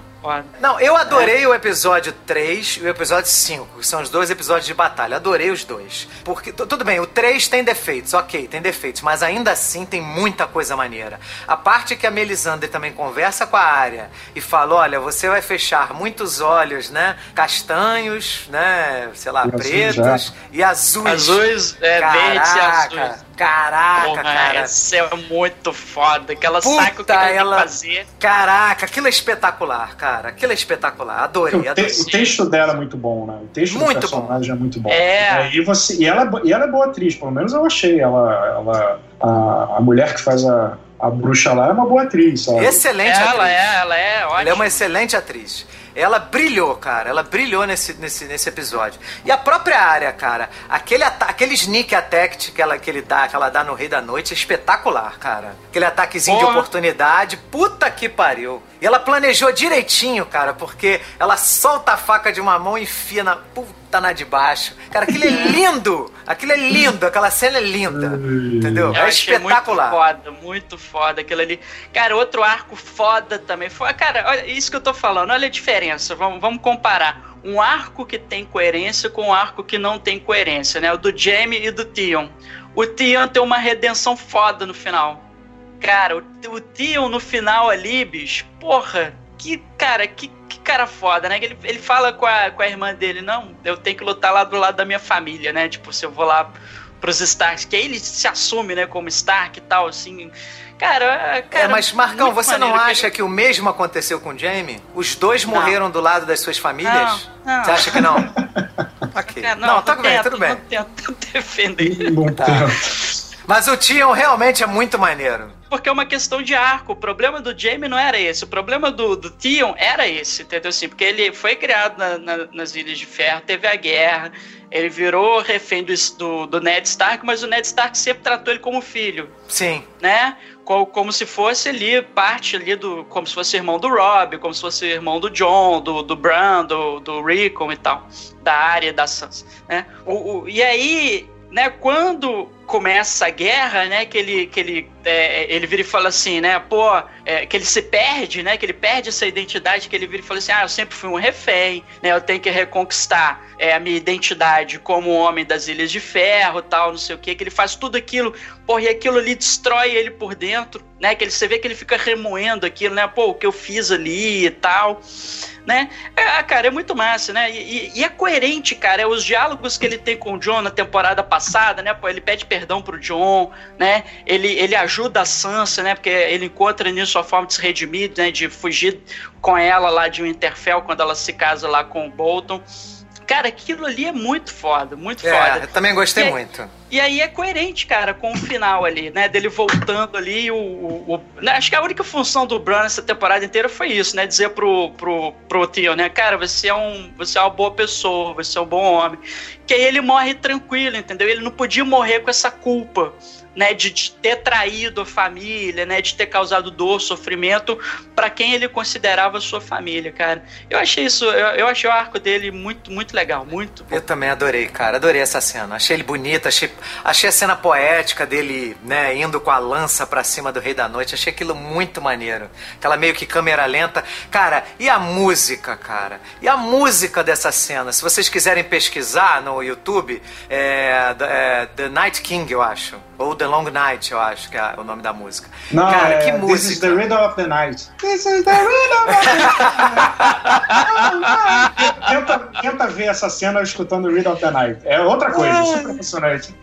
S1: Não, eu adorei o episódio 3 e o episódio 5, que são os dois episódios de batalha. Adorei os dois. Porque, tu- tudo bem, o 3 tem defeitos, ok, tem defeitos, mas ainda assim tem muita coisa maneira. A parte que a Melisandre também conversa com a área e fala: olha, você vai fechar muitos olhos, né? Castanhos, né? Sei lá,
S3: E azuis,
S1: pretos e azuis.
S2: Azuis, é, verdes e
S1: Caraca,
S2: azuis.
S1: Caraca,
S2: Porra,
S1: cara.
S2: essa é muito foda. Que ela
S1: Puta,
S2: sabe o que ela,
S1: ela-
S2: tem que fazer.
S1: Caraca, aquilo é espetacular, cara. Aquilo é espetacular. Adorei,
S4: O, te-
S1: adorei.
S4: o texto dela é muito bom, né? O texto
S1: Muito
S4: do personagem é muito bom.
S2: É.
S4: E, você, e, ela, é e ela é boa atriz, pelo menos eu achei. Ela, ela, a, a mulher que faz a, a bruxa lá é uma boa atriz, sabe?
S1: Excelente
S2: Ela
S1: atriz.
S2: é, ela é ótima.
S1: Ela é uma excelente atriz. Ela brilhou, cara. Ela brilhou nesse, nesse, nesse episódio. E a própria área, cara. Aquele, aquele sneak attack que ela, que, ele dá, que ela dá no Rei da Noite é espetacular, cara. Aquele ataquezinho de
S2: Porra.
S1: oportunidade. Puta que pariu. E ela planejou direitinho, cara, porque ela solta a faca de uma mão e enfia na. Puta na de baixo. Cara, aquilo é [laughs] lindo! Aquilo é lindo, aquela cena é linda. Entendeu?
S2: Eu
S1: é
S2: achei
S1: espetacular.
S2: Muito foda, muito foda aquilo ali. Cara, outro arco foda também. Foi, cara, olha, isso que eu tô falando, olha a diferença. Vamos, vamos comparar um arco que tem coerência com um arco que não tem coerência, né? O do Jamie e do Theon. O Theon tem uma redenção foda no final. Cara, o, o Theon no final ali, bicho, porra, que cara, que, que cara foda, né? Ele, ele fala com a, com a irmã dele, não, eu tenho que lutar lá do lado da minha família, né? Tipo, se eu vou lá pros Starks, que aí ele se assume, né, como Stark e tal, assim. Cara, cara
S1: É, mas Marcão, você não
S2: que
S1: acha
S2: ele-
S1: que o mesmo aconteceu com o Jamie? Os dois
S2: Não.
S1: morreram do lado das suas famílias?
S2: Não, não.
S1: Você acha que não? [laughs] ok.
S2: Cara,
S1: não, tá bem,
S2: tento,
S1: tudo bem.
S2: Não tento [laughs] defender.
S4: Não
S1: Tá. Mas o Tion realmente é muito maneiro.
S2: Porque é uma questão de arco. O problema do Jamie não era esse. O problema do, do Theon era esse, entendeu? Assim, porque ele foi criado na- na- nas Ilhas de Ferro, teve a guerra, ele virou refém do, do, do Ned Stark, mas o Ned Stark sempre tratou ele como filho.
S1: Sim.
S2: né? Co- Como se fosse ali parte ali do. Como se fosse irmão do Rob, como se fosse irmão do John, do, do Bran, do, do Rickon e tal. Da área da Sansa. Né? O, o- e aí, né, quando começa a guerra, né, que ele, que ele, é, ele vira e fala assim, né, pô, é, que ele se perde, né, que ele perde essa identidade, que ele vira e fala assim, ah, eu sempre fui um refém, né, eu tenho que reconquistar é, a minha identidade como homem das Ilhas de Ferro, tal, não sei o que, que ele faz tudo aquilo, porra, e aquilo ali destrói ele por dentro, né, que ele, você vê que ele fica remoendo aquilo, né, pô, o que eu fiz ali e tal, né, é, cara, é muito massa, né, e, e- e é coerente, cara, é os diálogos que ele tem com o John na temporada passada, né, pô, ele pede perdão pro John, né, ele, ele ajuda a Sansa, né, porque ele encontra nisso a forma de se redimir, né, de fugir com ela lá de Winterfell quando ela se casa lá com o Bolton. Cara, aquilo ali é muito foda, muito
S1: É,
S2: foda.
S1: eu também gostei
S2: E-
S1: muito.
S2: E aí é coerente, cara, com o final ali, né? Dele voltando ali, o. o- o- né, acho que a única função do Bran nessa temporada inteira foi isso, né? Dizer pro, pro, pro Theo, né? Cara, você é, um, você é uma boa pessoa, você é um bom homem. Que aí ele morre tranquilo, entendeu? Ele não podia morrer com essa culpa, né? De, de ter traído a família, né? De ter causado dor, sofrimento para quem ele considerava sua família, cara. Eu achei isso, eu, eu achei o arco dele muito, muito legal, muito.
S1: Eu também adorei, cara. Adorei essa cena. Achei ele bonito, achei, achei a cena poética dele, né, indo com a lança pra cima do Rei da Noite. Achei aquilo muito maneiro. Aquela meio que câmera lenta. Cara, e a música, cara? E a música dessa cena? Se vocês quiserem pesquisar no YouTube, é, é The Night King, eu acho. Ou The Long Night, eu acho que é o nome da música.
S4: Não,
S1: cara,
S4: é,
S1: que
S4: This is
S1: música.
S4: the Riddle of the Night. This is the Riddle of the Night. [laughs] tenta, tenta ver essa cena escutando Riddle of the Night. É outra coisa, super emocionante.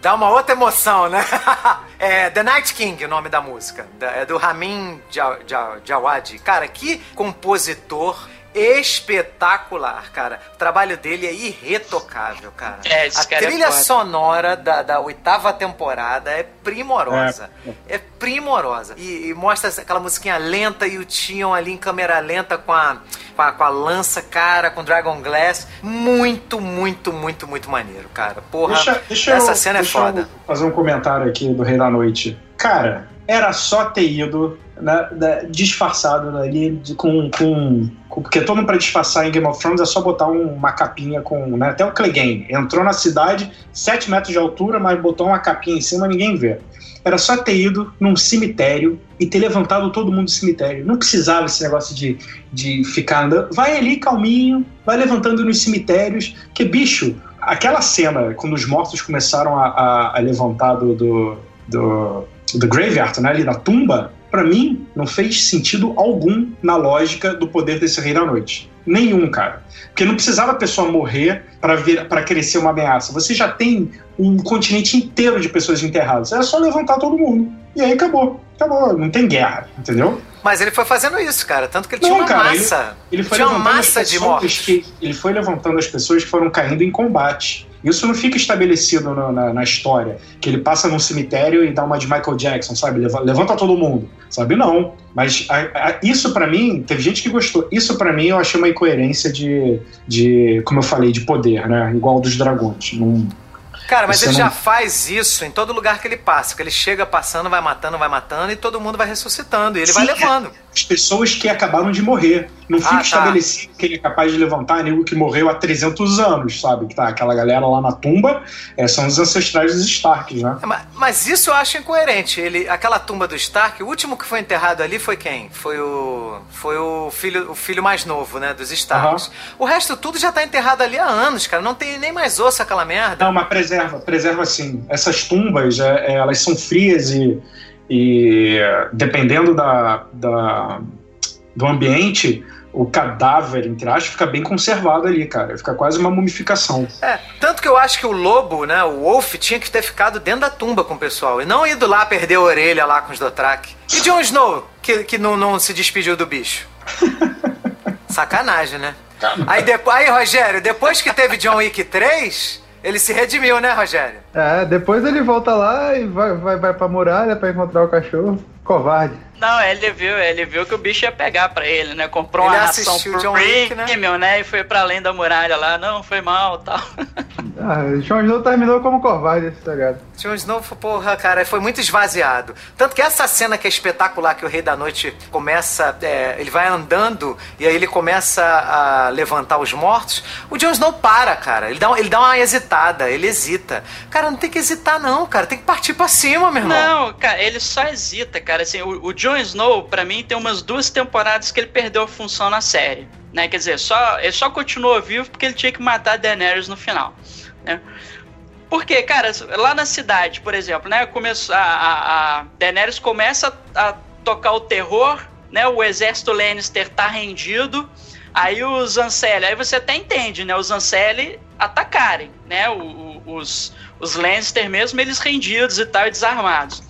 S1: Dá uma outra emoção, né? [laughs] é The Night King, o nome da música. É do Ramin Dja- Dja- Djawadi. Cara, que compositor espetacular, cara. O trabalho dele é irretocável, cara.
S2: É,
S1: A
S2: cara é
S1: trilha
S2: foda.
S1: sonora da, da oitava temporada é primorosa. É, primorosa. E, e mostra aquela musiquinha lenta e o Tion ali em câmera lenta com a, com a, com a lança, cara, com Dragon Glass. Muito, muito, muito, muito maneiro, cara. Porra,
S4: Deixa, deixa
S1: essa
S4: eu,
S1: cena é foda.
S4: eu fazer um comentário aqui do Rei da Noite. Cara, era só ter ido né, né, disfarçado ali de- com, com, com- Porque todo mundo pra disfarçar em Game of Thrones é só botar um- uma capinha com. Né, até o Clegane entrou na cidade, 7 metros de altura, mas botou uma capinha em cima ninguém vê. Era só ter ido num cemitério e ter levantado todo mundo do cemitério. Não precisava esse negócio de, de ficar andando. Vai ali calminho, vai levantando nos cemitérios. Que bicho, aquela cena, quando os mortos começaram a, a- a levantar do, do, do, do graveyard, né, ali na tumba, pra mim não fez sentido algum na lógica do poder desse rei da noite. Nenhum, cara. Porque não precisava a pessoa morrer para crescer uma ameaça. Você já tem um continente inteiro de pessoas enterradas. Era só levantar todo mundo. E aí acabou. Acabou. Não tem guerra, entendeu?
S1: Mas ele foi fazendo isso, cara. Tanto que ele
S4: Não,
S1: tinha uma
S4: cara,
S1: massa.
S4: Ele foi
S1: tinha uma
S4: levantando
S1: massa
S4: as
S1: de mortos.
S4: que ele foi levantando as pessoas que foram caindo em combate. Isso não fica estabelecido no- na, na história, que ele passa num cemitério e dá uma de Michael Jackson, sabe? Leva- Levanta todo mundo, sabe? Não. Mas a- a- isso pra mim, teve gente que gostou. Isso pra mim eu achei uma incoerência de, de, como eu falei, de poder, né? Igual dos dragões. Não,
S1: Cara, mas
S4: Você
S1: ele
S4: não-
S1: já faz isso em todo lugar que ele passa. Que ele chega passando, vai matando, vai matando e todo mundo vai ressuscitando. E ele vai
S4: Sim,
S1: levando.
S4: As pessoas que acabaram de morrer. Não fica
S1: Ah, tá.
S4: estabelecido que ele é capaz de levantar nego que morreu há 300 anos, sabe? Que tá aquela galera lá na tumba, é, são os ancestrais dos Starks, né?
S1: É, ma- Mas isso eu acho incoerente. Ele, aquela tumba do Stark, o último que foi enterrado ali foi quem? Foi o. Foi o filho, o filho mais novo, né? Dos Starks. O resto tudo já tá enterrado ali há anos, cara. Não tem nem mais osso aquela merda.
S4: Não, mas preserva, preserva sim. Essas tumbas, é, é, elas são frias e, e dependendo da, da- do ambiente, o cadáver, entre aspas, fica bem conservado ali, cara. Fica quase uma mumificação.
S1: É, tanto que eu acho que o lobo, né, o Wolf, tinha que ter ficado dentro da tumba com o pessoal e não ido lá perder a orelha lá com os Dothraki. E Jon Snow, que, que não, não se despediu do bicho. [laughs] Sacanagem, né? Aí, depo- aí, Rogério, depois que teve John Wick 3, ele se redimiu, né, Rogério?
S3: É, depois ele volta lá e vai, vai, vai pra muralha pra encontrar o cachorro. Covarde.
S2: Não, ele viu, ele viu que o bicho ia pegar pra ele, né? Comprou
S1: Ele
S2: uma ração
S1: John Wick, né?
S2: premium, né? E foi pra além da muralha lá. Não, foi mal tal. [laughs]
S3: Ah, Jon Snow terminou como covarde esse sagado.
S1: Jon Snow, porra, cara, foi muito esvaziado. Tanto que essa cena que é espetacular, que o Rei da Noite começa, é, ele vai andando e aí ele começa a levantar os mortos, o Jon Snow para, cara. Ele dá, ele dá uma hesitada, ele hesita. Cara, não tem que hesitar não, cara. Tem que partir pra cima, meu irmão.
S2: Não, cara, ele só hesita, cara. Assim, o, o Jon Snow, pra mim, tem umas duas temporadas que ele perdeu a função na série. Né? Quer dizer, só, ele só continuou vivo porque ele tinha que matar Daenerys no final. Né? Porque, cara, lá na cidade, por exemplo, né? Começou, a, a, a Daenerys começa a, a tocar o terror, né? O exército Lannister tá rendido. Aí os Ancelli, aí você até entende, né? Os Ancelli atacarem, né? O- o- os, os Lannister mesmo, eles rendidos e tal, e desarmados.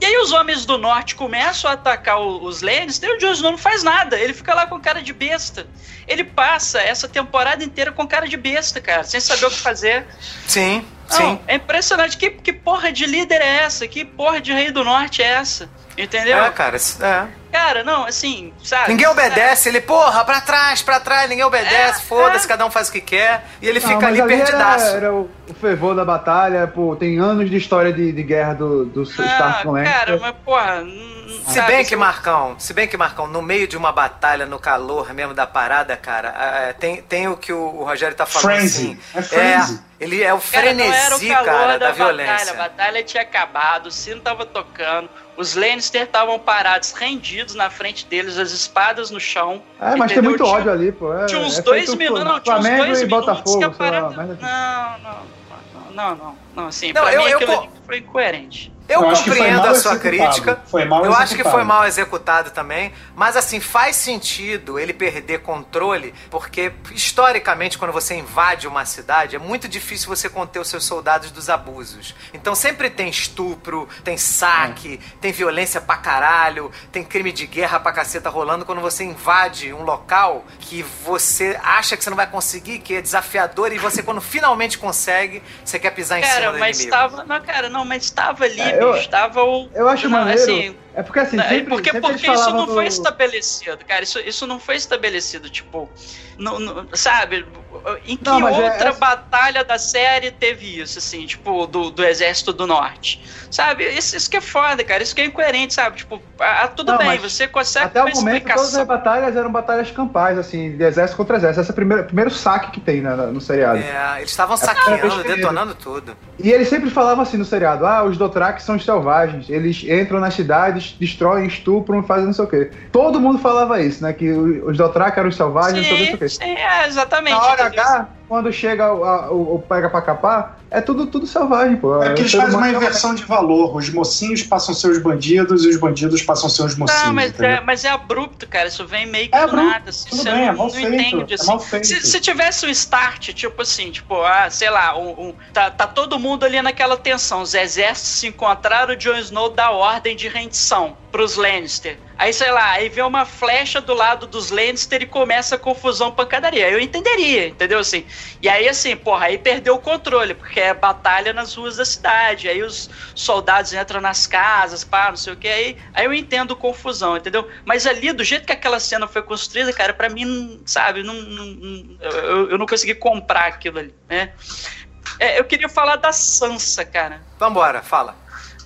S2: E aí os homens do norte começam a atacar os Lannister e o Jon Snow não faz nada. Ele fica lá com cara de besta. Ele passa essa temporada inteira com cara de besta, cara, sem saber o que fazer.
S1: Sim,
S2: Não,
S1: sim.
S2: é impressionante. Que, que porra de líder é essa? Que porra de rei do norte é essa? Entendeu?
S1: É, cara, é.
S2: Cara, não, assim, sabe?
S1: Ninguém obedece, ele, porra, pra trás, pra trás, ninguém obedece,
S2: É,
S1: foda-se,
S2: é.
S1: cada um faz o que quer, e ele
S3: Não,
S1: fica ali
S3: ali era,
S1: perdidaço.
S3: era o, o fervor da batalha, pô, tem anos de história de, de guerra do, do
S2: Ah, cara, mas porra.
S1: Se
S2: sabe,
S1: bem
S2: se
S1: que,
S2: eu-
S1: Marcão, se bem que, Marcão, no meio de uma batalha, no calor mesmo da parada, cara, é, tem, tem o que o, o Rogério tá falando
S4: Frenzy.
S1: assim.
S4: É frenzy.
S1: ele é o
S2: Cara, não era o
S1: frenesi,
S2: calor
S1: cara,
S2: da,
S1: da,
S2: batalha.
S1: violência.
S2: A batalha tinha acabado, o sino tava tocando, os Lannister estavam parados, rendidos na frente deles, as espadas no chão.
S3: É, mas tem muito
S2: Tinha-
S3: ódio ali, pô. É,
S2: Tinha uns
S3: é
S2: dois minutos, não, tinha uns
S3: Flamengo
S2: dois
S3: e
S2: minutos
S3: Botafogo,
S2: que a
S3: lá,
S2: parada... Não, não, não, não, não, não, assim,
S1: Não,
S2: pra
S1: eu-
S2: mim
S1: eu
S2: aquilo ali foi incoerente.
S1: Eu,
S4: Eu
S1: compreendo a sua
S4: executado.
S1: crítica.
S4: Foi mal
S1: eu acho que
S4: executado.
S1: foi mal executado também. Mas assim, faz sentido ele perder controle, porque historicamente, quando você invade uma cidade, é muito difícil você conter os seus soldados dos abusos. Então sempre tem estupro, tem saque, tem violência pra caralho, tem crime de guerra pra caceta rolando quando você invade um local que você acha que você não vai conseguir, que é desafiador, e você, quando finalmente consegue, você quer pisar em
S2: Cara,
S1: cima do
S2: mas
S1: inimigo.
S2: estava. Não, cara, não, mas estava ali,
S3: É, eu-.
S2: Estava o.
S3: Eu acho
S2: não,
S3: maneiro
S2: assim,
S3: É porque assim,
S2: é
S3: sempre,
S2: porque
S3: sempre
S2: porque isso não foi
S3: do-
S2: estabelecido, cara. Isso, isso não foi estabelecido, tipo. não- não- sabe? Em que
S3: Não, é-
S2: outra
S3: é-
S2: batalha da série teve isso, assim, tipo, do, do Exército do Norte? Sabe? Isso, isso que é foda, cara. Isso que é incoerente, sabe? Tipo, ah, tudo
S3: Não,
S2: bem, você consegue
S3: Até o momento, todas
S2: explicação.
S3: as batalhas eram batalhas campais, assim, de exército contra exército. Esse é o primeiro, primeiro saque que tem né, no seriado.
S1: É, eles estavam
S3: primeira
S1: saqueando, detonando tudo.
S3: E eles sempre falavam assim no seriado: ah, os Dothraki são os selvagens. Eles entram nas cidades, destroem, estupram, fazem não sei o quê. Todo mundo falava isso, né? Que os Dothraki eram os selvagens, quê, não sei o quê.
S2: Sim, sim, é, exatamente.
S3: Na hora? H, quando chega o, a- o- o pega pra capar, é tudo, tudo selvagem, pô.
S4: É que eles
S3: O ser
S4: fazem uma
S3: é
S4: inversão de valor. Os mocinhos passam a ser os bandidos e os bandidos passam a ser os mocinhos.
S2: Não, mas
S4: entendeu?
S2: é, mas é abrupto, cara. Isso vem meio que
S4: É
S2: do
S4: abrupto,
S2: nada. Assim,
S4: tudo
S2: você
S4: bem,
S2: não,
S4: é mal
S2: não
S4: feito,
S2: entende.
S4: é
S2: Assim.
S4: mal feito.
S2: Se, se tivesse um start, tipo assim, tipo, ah, sei lá, um, um- tá, tá todo mundo ali naquela tensão. Os exércitos se encontraram, o Jon Snow dá ordem de rendição pros Lannister. Aí, sei lá, aí vê uma flecha do lado dos Lannister e começa a confusão, pancadaria. Eu entenderia, entendeu? Assim, e aí, assim, porra, aí perdeu o controle, porque é batalha nas ruas da cidade. Aí os soldados entram nas casas, pá, não sei o que. Aí, aí eu entendo confusão, entendeu? Mas ali, do jeito que aquela cena foi construída, cara, pra mim, não- sabe, não, não- não- eu, eu não consegui comprar aquilo ali, né? É, eu queria falar da Sansa, cara.
S1: Vambora, fala.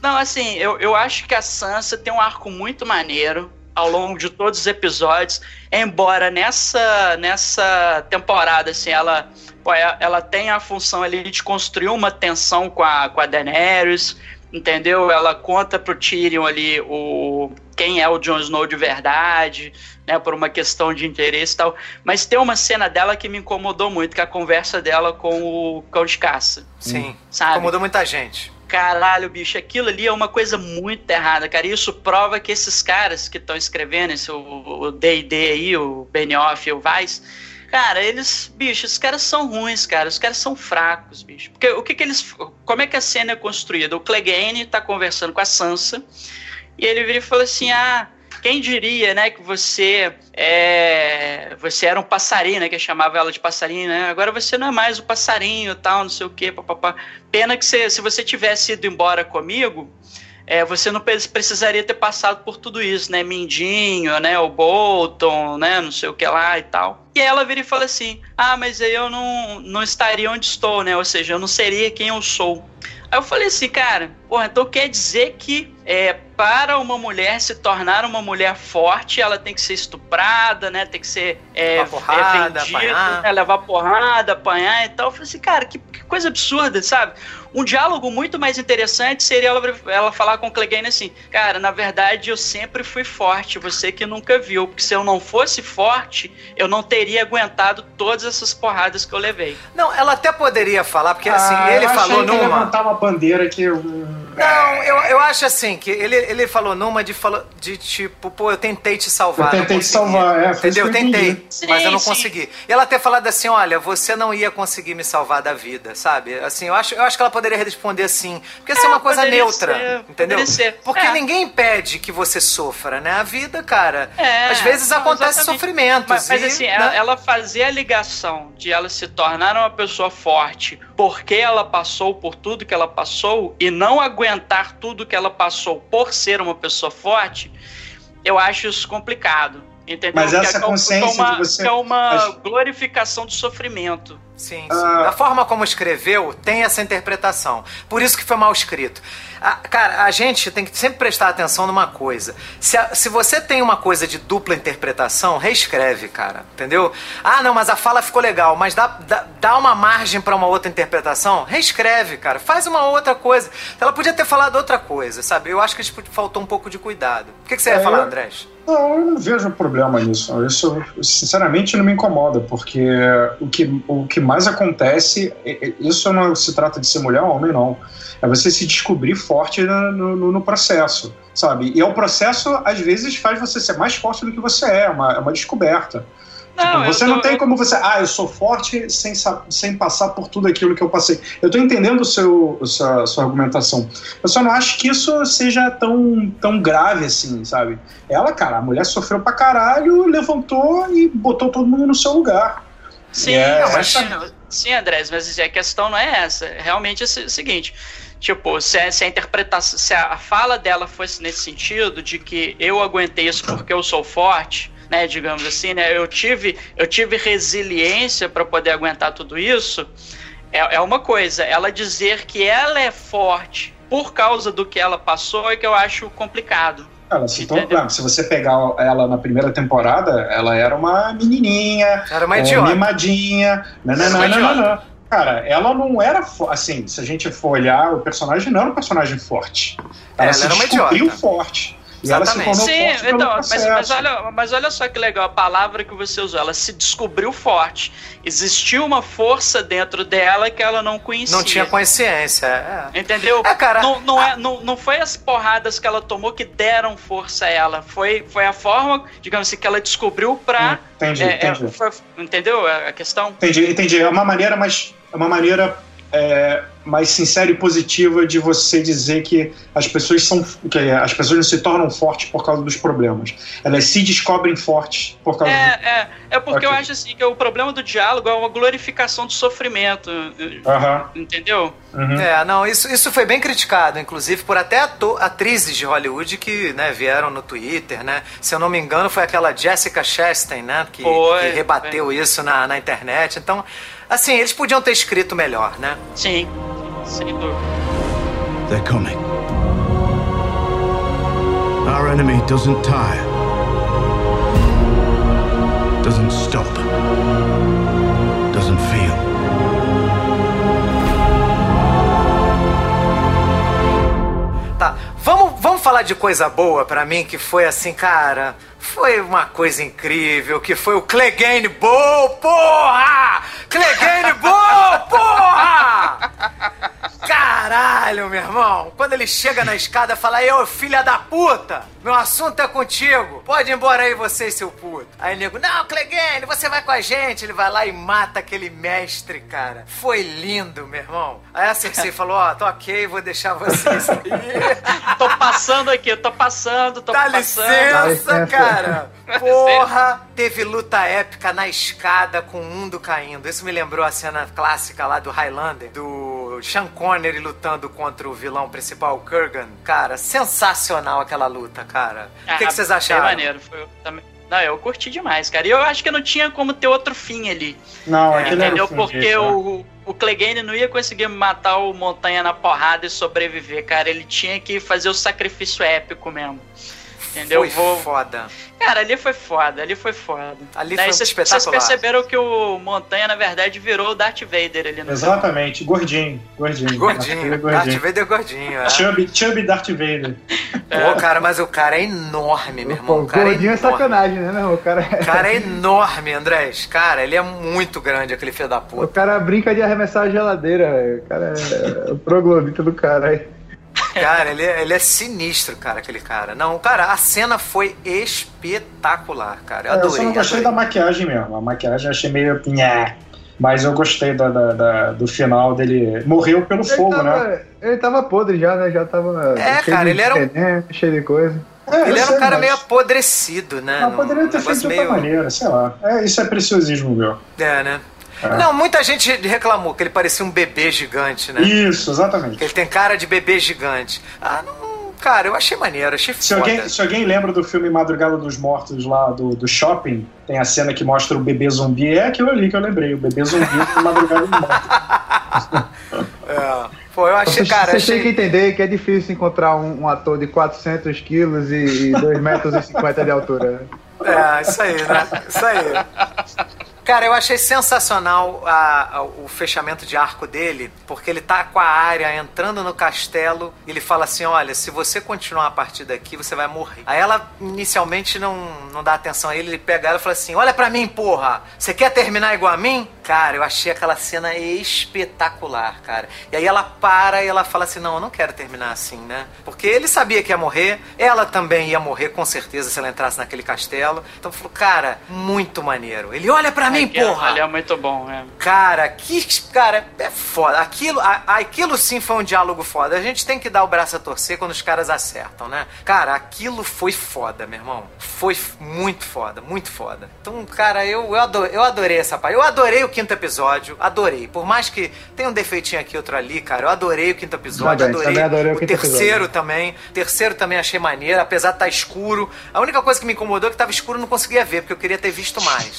S2: Não, assim, eu, eu acho que a Sansa tem um arco muito maneiro ao longo de todos os episódios, embora nessa, nessa temporada, assim, ela, pô, ela ela tem a função ali de construir uma tensão com a, com a Daenerys, entendeu? Ela conta pro Tyrion ali o, quem é o Jon Snow de verdade, né, por uma questão de interesse e tal, mas tem uma cena dela que me incomodou muito, que é a conversa dela com o Cão de Caça,
S1: Sim.
S2: sabe?
S1: Incomodou muita gente.
S2: Caralho, bicho, aquilo ali é uma coisa muito errada, cara. E isso prova que esses caras que estão escrevendo, esse, o D&D aí, o Benioff e o Weiss, cara, eles, bicho, os caras são ruins, cara. Os caras são fracos, bicho. Porque o que que eles... Como é que a cena é construída? O Clegane tá conversando com a Sansa e ele vira e fala assim, ah... Quem diria, né, que você é, você era um passarinho, né, que chamava ela de passarinho, né? Agora você não é mais o passarinho, tal, não sei o quê, papapá. Pena que você, se você tivesse ido embora comigo, é, você não pre- precisaria ter passado por tudo isso, né? Mindinho, né? O Bolton, né? Não sei o que lá e tal. E ela vira e fala assim: Ah, mas aí eu não, não estaria onde estou, né? Ou seja, eu não seria quem eu sou. Aí eu falei assim, cara, porra, então quer dizer que é, para uma mulher se tornar uma mulher forte, ela tem que ser estuprada, né? Tem que ser é,
S1: Levar porrada,
S2: é, vendida, né, levar porrada, apanhar e tal. Eu falei assim, cara, que, que coisa absurda, sabe? Um diálogo muito mais interessante seria ela, ela falar com o Clegane assim, cara, na verdade eu sempre fui forte, você que nunca viu, porque se eu não fosse forte, eu não teria aguentado todas essas porradas que eu levei.
S1: Não, ela até poderia falar, porque assim,
S4: Ah,
S1: ele
S4: eu
S1: falou
S4: achei que ia
S1: numa.
S4: levantar uma bandeira que.
S1: Não, eu, eu acho assim, que ele, ele falou numa de, de tipo, pô, eu tentei te salvar.
S4: Eu tentei te salvar, é, foi isso
S1: Entendeu? Eu tentei,
S4: entendi.
S1: mas eu não
S2: Sim, sim.
S1: consegui. E ela ter falado assim, olha, você não ia conseguir me salvar da vida, sabe? Assim, eu acho, eu acho que ela poderia responder assim, porque isso é,
S2: É,
S1: uma coisa
S2: poderia
S1: neutra,
S2: ser,
S1: entendeu?
S2: poderia ser.
S1: Porque
S2: É.
S1: ninguém impede que você sofra, né? A vida, cara,
S2: É,
S1: às vezes
S2: não,
S1: acontece
S2: exatamente.
S1: sofrimentos.
S2: Mas, mas
S1: e,
S2: assim,
S1: né?
S2: ela, ela fazia a ligação de ela se tornar uma pessoa forte porque ela passou por tudo que ela passou e não aguentar tudo que ela passou por ser uma pessoa forte, eu acho isso complicado. Entendeu?
S4: Mas
S2: Que
S4: essa
S2: é, que é
S4: consciência
S2: uma,
S4: de você-
S2: que é uma
S4: Acho-
S2: glorificação do sofrimento.
S1: Sim, sim.
S4: Ah.
S1: Da forma como escreveu, tem essa interpretação. Por isso que foi mal escrito. Ah, cara, a gente tem que sempre prestar atenção numa coisa. Se, a- se você tem uma coisa de dupla interpretação, reescreve, cara. Entendeu? Ah, não, mas a fala ficou legal, mas dá, dá, dá uma margem pra uma outra interpretação? Reescreve, cara. Faz uma outra coisa. Ela podia ter falado outra coisa, sabe? Eu acho que tipo, faltou um pouco de cuidado. O que, que você ia
S4: É,
S1: falar,
S4: eu-
S1: Andrés?
S4: Não, eu não vejo problema nisso. Isso, sinceramente, não me incomoda, porque o que, o que mais acontece, é- é- isso não se trata de ser mulher ou homem, não. É você se descobrir forte no, no- no processo, sabe? E é o processo, às vezes, faz você ser mais forte do que você é, é uma, é uma descoberta. Tipo,
S2: eu
S4: você
S2: tô-
S4: não tem como você, ah, eu sou forte sem, sem passar por tudo aquilo que eu passei. Eu tô entendendo o seu, a sua, sua argumentação. Eu só não acho que isso seja tão, tão grave assim, sabe? Ela, cara, a mulher sofreu pra caralho, levantou e botou todo mundo no seu lugar.
S2: Sim,
S4: É,
S2: não, mas,
S4: essa-
S2: sim, Andrés, mas a questão não é essa. Realmente é o seguinte: Tipo, se a, se a interpretação, se a fala dela fosse nesse sentido, de que eu aguentei isso porque eu sou forte, né, digamos assim, né, eu tive, eu tive resiliência para poder aguentar tudo isso, é, é uma coisa. Ela dizer que ela é forte por causa do que ela passou é que eu acho complicado.
S4: Ela se se você pegar ela na primeira temporada, ela era uma menininha,
S1: Era uma
S4: é,
S1: idiota.
S4: mimadinha, não, não,
S1: idiota.
S4: não. Cara, ela não era assim, se a gente for olhar, o personagem não era um personagem forte. Ela,
S1: Ela
S4: se
S1: era uma
S4: descobriu
S1: idiota.
S4: forte. Ela se
S1: Exatamente.
S2: Sim,
S4: forte pelo
S2: então, mas, mas, olha, mas olha só que legal a palavra que você usou. Ela se descobriu forte. Existiu uma força dentro dela que ela não conhecia.
S1: Não tinha consciência. é.
S2: Entendeu?
S1: É, cara,
S2: não, não, é, não, não foi as porradas que ela tomou que deram força a ela. Foi, foi a forma, digamos assim, que ela descobriu pra.
S4: Hum, entendi,
S2: é, é,
S4: entendi.
S2: foi- entendeu a a questão?
S4: Entendi, entendi. É uma maneira mais. É uma maneira é, mais sincera e positiva de você dizer que as pessoas são. que as pessoas não se tornam fortes por causa dos problemas. Elas se descobrem fortes por causa do.
S2: É, é, é porque eu
S4: Ok.
S2: acho assim que o problema do diálogo é uma glorificação do sofrimento.
S4: Aham.
S2: Entendeu?
S4: uhum.
S1: É, não, isso, isso foi bem criticado, inclusive por até atrizes de Hollywood que né, vieram no Twitter, né? Se eu não me engano, foi aquela Jessica Chastain, né? Que,
S2: Foi,
S1: que rebateu isso na, na internet. Então, assim, eles podiam ter escrito melhor, né?
S2: Sim. Sem dúvida.
S6: They're coming. Our enemy doesn't tire, doesn't stop,
S1: vamos, falar de coisa boa pra mim, que foi assim, cara. Foi uma coisa incrível, que foi o Clegane Bowl, porra! Clegane Bowl, porra! Caralho, meu irmão. Quando ele chega na escada, fala, aí, ô filha da puta, meu assunto é contigo. Pode ir embora aí você, seu puto. Aí o nego, não, Clegane, você vai com a gente. Ele vai lá e mata aquele mestre, cara. Foi lindo, meu irmão. Aí a Cersei [laughs] falou, ó, tô ok, vou deixar vocês [laughs] aí.
S2: tô passando aqui, tô passando, tô
S1: Dá
S2: passando.
S1: licença,
S3: licença.
S1: cara. [laughs] Porra, teve luta épica na escada com o mundo caindo. Isso me lembrou a cena clássica lá do Highlander, do Sean Connery lutando contra o vilão principal, o Kurgan. Cara, sensacional aquela luta, cara. O que, que vocês
S2: Ah,
S1: acharam?
S2: Foi maneiro. Foi, também... Não, eu curti demais, cara. E eu acho que não tinha como ter outro fim ali.
S4: Não,
S1: É,
S2: Entendeu?
S4: o fim
S2: Porque
S4: disso, né?
S2: o, o Clegane não ia conseguir matar o Montanha na porrada e sobreviver, cara. Ele tinha que fazer o sacrifício épico mesmo. Entendeu?
S1: Foi
S2: Vou-
S1: foda.
S2: Cara, ali foi foda, ali foi foda.
S1: Ali
S2: Daí
S1: foi
S2: vocês-
S1: espetacular.
S2: Vocês perceberam que o Montanha, na verdade, virou o Darth Vader ali no
S4: Exatamente, gordinho, gordinho.
S1: Gordinho,
S4: Aquele
S1: Darth Vader gordinho, é.
S4: Chubby, Chubby Darth Vader.
S1: Pô, cara, mas o cara é enorme, meu irmão. O cara
S3: gordinho é
S1: enorme.
S3: sacanagem, né, meu? O cara,
S1: O cara é enorme, Andrés. Cara, ele é muito grande, aquele filho da
S3: o
S1: puta.
S3: cara brinca de arremessar a geladeira, velho. O cara é o troglodita do cara aí.
S1: Cara, ele é, ele é sinistro, cara, aquele cara. Não, cara, a cena foi espetacular, cara. Eu
S4: É, eu
S1: adorei.
S4: só não gostei
S1: adorei.
S4: da maquiagem mesmo. A maquiagem eu achei meio. Nhé. Mas eu gostei da, da- da- do final dele. Morreu pelo
S3: Ele
S4: fogo, né?
S3: tava, ele tava podre já, né? Já tava.
S1: É,
S3: cheio
S1: cara,
S3: de
S1: ele era um-
S3: cheio de coisa.
S4: É, eu
S1: Ele era
S4: sei,
S1: um cara
S4: mas-
S1: meio apodrecido, né? Num
S4: poderia ter feito de outra
S1: meio-
S4: maneira, sei lá. É, isso é preciosismo, meu.
S1: É, né?
S4: É.
S1: Não, muita gente reclamou que ele parecia um bebê gigante, né?
S4: Isso, exatamente.
S1: Que ele tem cara de bebê gigante. Ah, não. Cara, eu achei maneiro, achei
S4: Se
S1: foda.
S4: alguém, se alguém lembra do filme Madrugada dos Mortos lá do, do shopping, tem a cena que mostra o bebê zumbi. É aquilo ali que eu lembrei, o bebê zumbi do Madrugada dos Mortos. [laughs]
S1: É. Pô, eu achei, cara,
S3: vocês têm que
S1: achei.
S3: entender que é difícil encontrar um, um ator de 400 quilos e, e 2 metros e 50 de altura.
S1: É, isso aí, né? Isso aí. Cara, eu achei sensacional a- a- o fechamento de arco dele, porque ele tá com a área entrando no castelo e ele fala assim: olha, se você continuar a partir daqui, você vai morrer. Aí ela inicialmente não, não dá atenção a ele, ele pega ela e fala assim: olha pra mim, porra, você quer terminar igual a mim? Cara, eu achei aquela cena espetacular, cara. E aí ela para e ela fala assim: não, eu não quero terminar assim, né? Porque ele sabia que ia morrer, ela também ia morrer com certeza se ela entrasse naquele castelo. Então falou, cara, muito maneiro. Ele olha pra mim,
S2: aquele-
S1: porra.
S2: Ali é muito bom, é.
S1: Cara, que. Cara, é foda. Aquilo, a- aquilo sim foi um diálogo foda. A gente tem que dar o braço a torcer quando os caras acertam, né? Cara, aquilo foi foda, meu irmão. Foi muito foda, muito foda. Então, cara, eu, eu, adorei, eu adorei essa parte. Eu adorei o quinto episódio, adorei. Por mais que tenha um defeitinho aqui, outro ali, cara, eu adorei o quinto episódio,
S3: Também,
S1: adorei,
S3: também adorei o
S1: o
S3: quinto
S1: terceiro também. O terceiro também achei maneiro, apesar de estar escuro. A única coisa que me incomodou é que tava escuro e não conseguia ver, porque eu queria ter visto mais.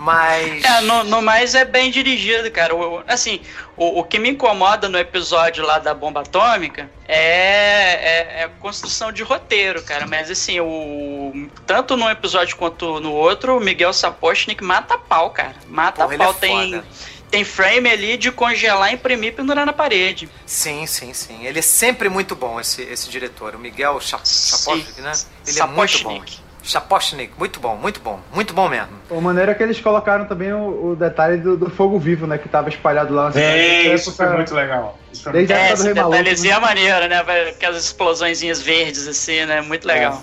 S1: Mas.
S2: É, no, no mais é bem dirigido, cara. O- assim, o, o que me incomoda no episódio lá da bomba atômica é, é, é a construção de roteiro, cara. Mas assim, o, tanto num episódio quanto no outro, o Miguel Sapochnik mata pau, cara. Mata
S1: Porra, ele
S2: pau.
S1: é
S2: tem,
S1: foda.
S2: tem frame ali de congelar, imprimir e pendurar na parede.
S1: Sim, sim, sim. Ele é sempre muito bom, esse, esse diretor. O Miguel Sapochnik, né? Ele é muito bom. Chapochnik, muito bom, muito bom. Muito bom mesmo.
S3: A maneira que eles colocaram também o, o detalhe do, do fogo vivo, né? Que tava espalhado lá na cidade.
S4: É, isso foi
S3: época-
S4: muito legal. Isso foi
S3: Desde
S4: muito
S3: a
S2: É, esse detalhezinho
S3: né?
S2: é maneiro, né? Aquelas explosõezinhas verdes assim, né? Muito legal.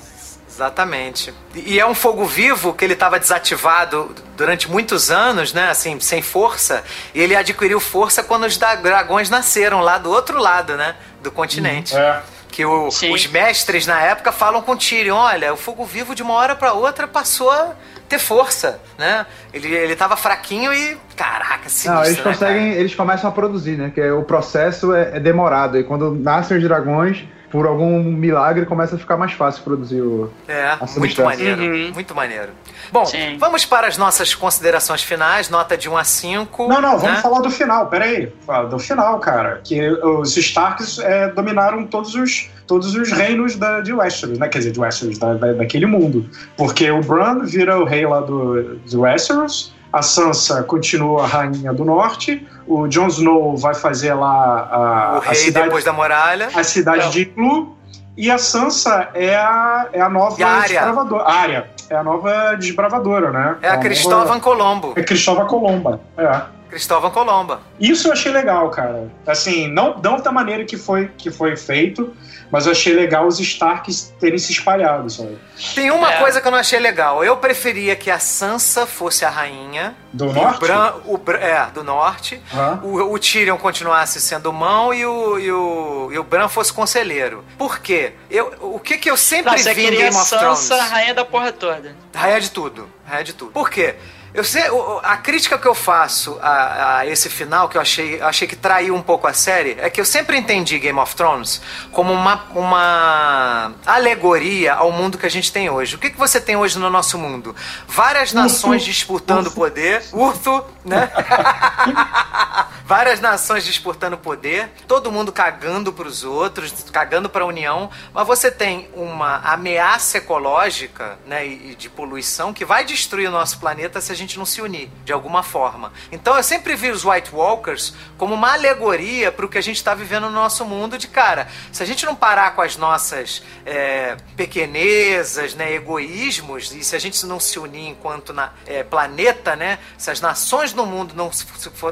S1: Exatamente. E é um fogo vivo que ele estava desativado durante muitos anos, né? Assim, sem força. E ele adquiriu força quando os dragões nasceram lá do outro lado, né? Do continente.
S4: É.
S1: Que o- os mestres na época falam com Tyrion, olha, o fogo vivo de uma hora para outra passou a ter força, né? Ele, ele tava fraquinho e, caraca, sinistro,
S3: Não, eles
S1: né,
S3: conseguem, eles começam a produzir, né? Que é- o processo é, é demorado. E quando nascem os dragões, por algum milagre, começa a ficar mais fácil produzir o.
S1: É,
S3: a
S1: muito maneiro,
S2: Uhum.
S1: muito maneiro. Bom,
S2: Sim.
S1: vamos para as nossas considerações finais, nota de 1 a 5.
S4: Não, não, vamos
S1: né?
S4: falar do final, peraí. Fala Do final, cara. Que os Starks é, dominaram todos os, todos os reinos da, de Westeros, né? Quer dizer, de Westeros, da, da- daquele mundo. Porque o Bran vira o rei lá do, de Westeros, a Sansa continua a rainha do norte, o Jon Snow vai fazer lá a,
S1: O
S4: a
S1: rei
S4: cidade,
S1: depois da muralha.
S4: a cidade
S2: Não.
S4: de Iglu, e a Sansa é a, é a nova
S1: a
S4: desbravadora. A Arya é a nova desbravadora, né?
S1: É a
S4: nova-
S1: Cristóvão Colombo.
S4: É Cristóvão Colomba, é.
S1: Cristóvão Colomba.
S4: Isso eu achei legal, cara. Assim, não, não da maneira que foi, que foi feito, mas eu achei legal os Starks terem se espalhado, sabe?
S1: Tem uma
S2: É.
S1: coisa que eu não achei legal. Eu preferia que a Sansa fosse a rainha.
S4: Do norte?
S1: O Bran, o Bran- é, do norte.
S4: Aham.
S1: O, o Tyrion continuasse sendo mão e o, e o, e o Bran fosse conselheiro. Por quê? Eu, o que que eu sempre
S2: Não,
S1: vi em
S2: queria
S1: Game of
S2: Sansa,
S1: Thrones?
S2: rainha da porra toda.
S1: Raia de tudo. Raia de tudo. Por quê? Eu sei, a crítica que eu faço a, a esse final, que eu achei, achei que traiu um pouco a série, é que eu sempre entendi Game of Thrones como uma, uma alegoria ao mundo que a gente tem hoje. O que, que você tem hoje no nosso mundo? Várias nações disputando poder. Urso, né? [laughs] Várias nações disputando poder, todo mundo cagando pros outros, cagando pra União, mas você tem uma ameaça ecológica, né, e de poluição que vai destruir o nosso planeta se a gente não se unir de alguma forma. Então eu sempre vi os White Walkers como uma alegoria pro que a gente tá vivendo no nosso mundo de cara. Se a gente não parar com as nossas é, pequenezas, né, egoísmos, e se a gente não se unir enquanto na- é, planeta, né, se as nações no mundo não se,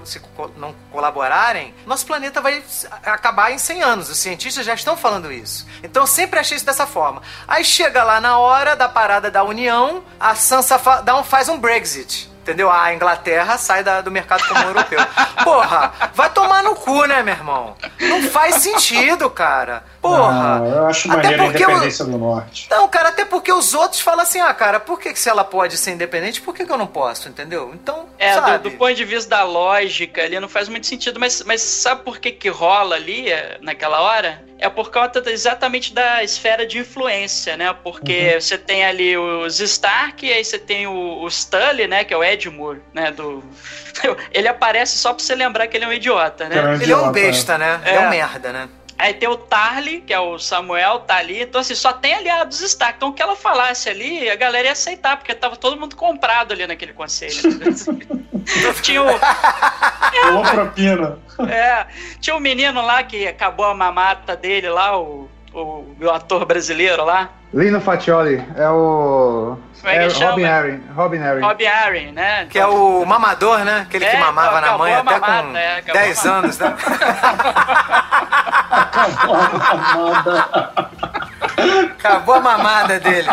S1: se não colaborarem, nosso planeta vai acabar em 100 anos. Os cientistas já estão falando isso. Então eu sempre achei isso dessa forma. Aí chega lá na hora da parada da União, a Sansa dá um- faz um Brexit. Entendeu? A Inglaterra sai da- do mercado comum europeu. Porra, vai tomar no cu, né, meu irmão? Não faz sentido, cara. Porra.
S4: Não, eu acho
S1: Até
S4: maneiro a independência do norte.
S1: Não, cara, até porque os outros falam assim, ah, cara, por que, que se ela pode ser independente, por que, que eu não posso, entendeu? Então,
S2: É, do,
S1: sabe?
S2: do ponto de vista da lógica ali, não faz muito sentido, mas, mas sabe por que que rola ali, é, naquela hora? É por causa da- exatamente da esfera de influência, né? Porque você tem ali os Stark, e aí você tem o, o Stanley, né? Que é o Edmure, né? Do... [laughs] Ele aparece só pra você lembrar que ele é um idiota, né?
S4: É um
S1: Ele é um
S4: idiota,
S1: besta, né? Ele é
S2: É.
S1: um merda, né?
S2: Aí tem o Tarly, que é o Samuel, tá ali. Então, assim, só tem aliados Stark. Então, o que ela falasse ali, a galera ia aceitar, porque tava todo mundo comprado ali naquele conselho. [laughs] tinha, o, [laughs]
S4: Ou propina.
S2: é, tinha um menino lá que acabou a mamata dele lá, o, o, o ator brasileiro lá,
S3: Lino Fatioli é o.
S2: Como é que chama?
S3: Robin Arryn. Robin Arryn.
S2: Rob Aaron, né?
S1: Que é o mamador, né? Aquele que
S2: É,
S1: mamava na
S2: acabou
S1: mãe
S2: a
S1: até com
S2: é, acabou
S1: 10
S2: a
S1: anos, né? [laughs] Acabou a mamada dele.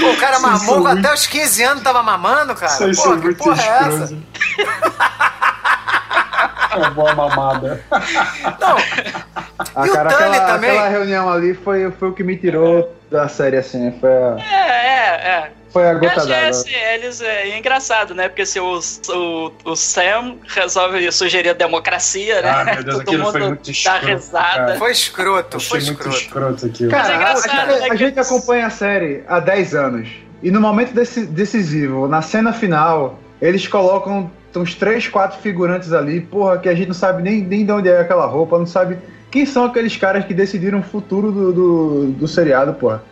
S1: Pô, o cara
S4: Vocês
S1: mamou
S4: são
S1: até os 15 anos, tava mamando, cara.
S4: Vocês
S1: Pô,
S4: são
S1: que
S4: muito
S1: porra é essa?
S4: Uma boa mamada.
S1: Não, [laughs] o
S3: cara, aquela,
S1: também?
S3: aquela reunião ali foi, foi o que me tirou da série, assim. Foi a,
S2: É, é, é.
S3: Foi a gota d'água.
S2: assim, eles é, é engraçado, né? Porque se o, o, o Sam resolve sugerir a democracia, né?
S4: Ah, meu Deus, [laughs]
S2: Todo mundo
S4: foi muito
S2: dá
S4: escroto,
S2: risada.
S4: cara.
S1: foi escroto, foi
S4: Achei muito
S1: escroto.
S4: escroto aquilo.
S2: É
S3: Cara,
S2: engraçado,
S3: a,
S2: né,
S3: a
S2: que
S3: gente acompanha a série há 10 anos. E no momento deci- decisivo, na cena final, eles colocam uns 3, 4 figurantes ali, porra, que a gente não sabe nem, nem de onde é aquela roupa, não sabe quem são aqueles caras que decidiram o futuro do, do, do seriado, porra.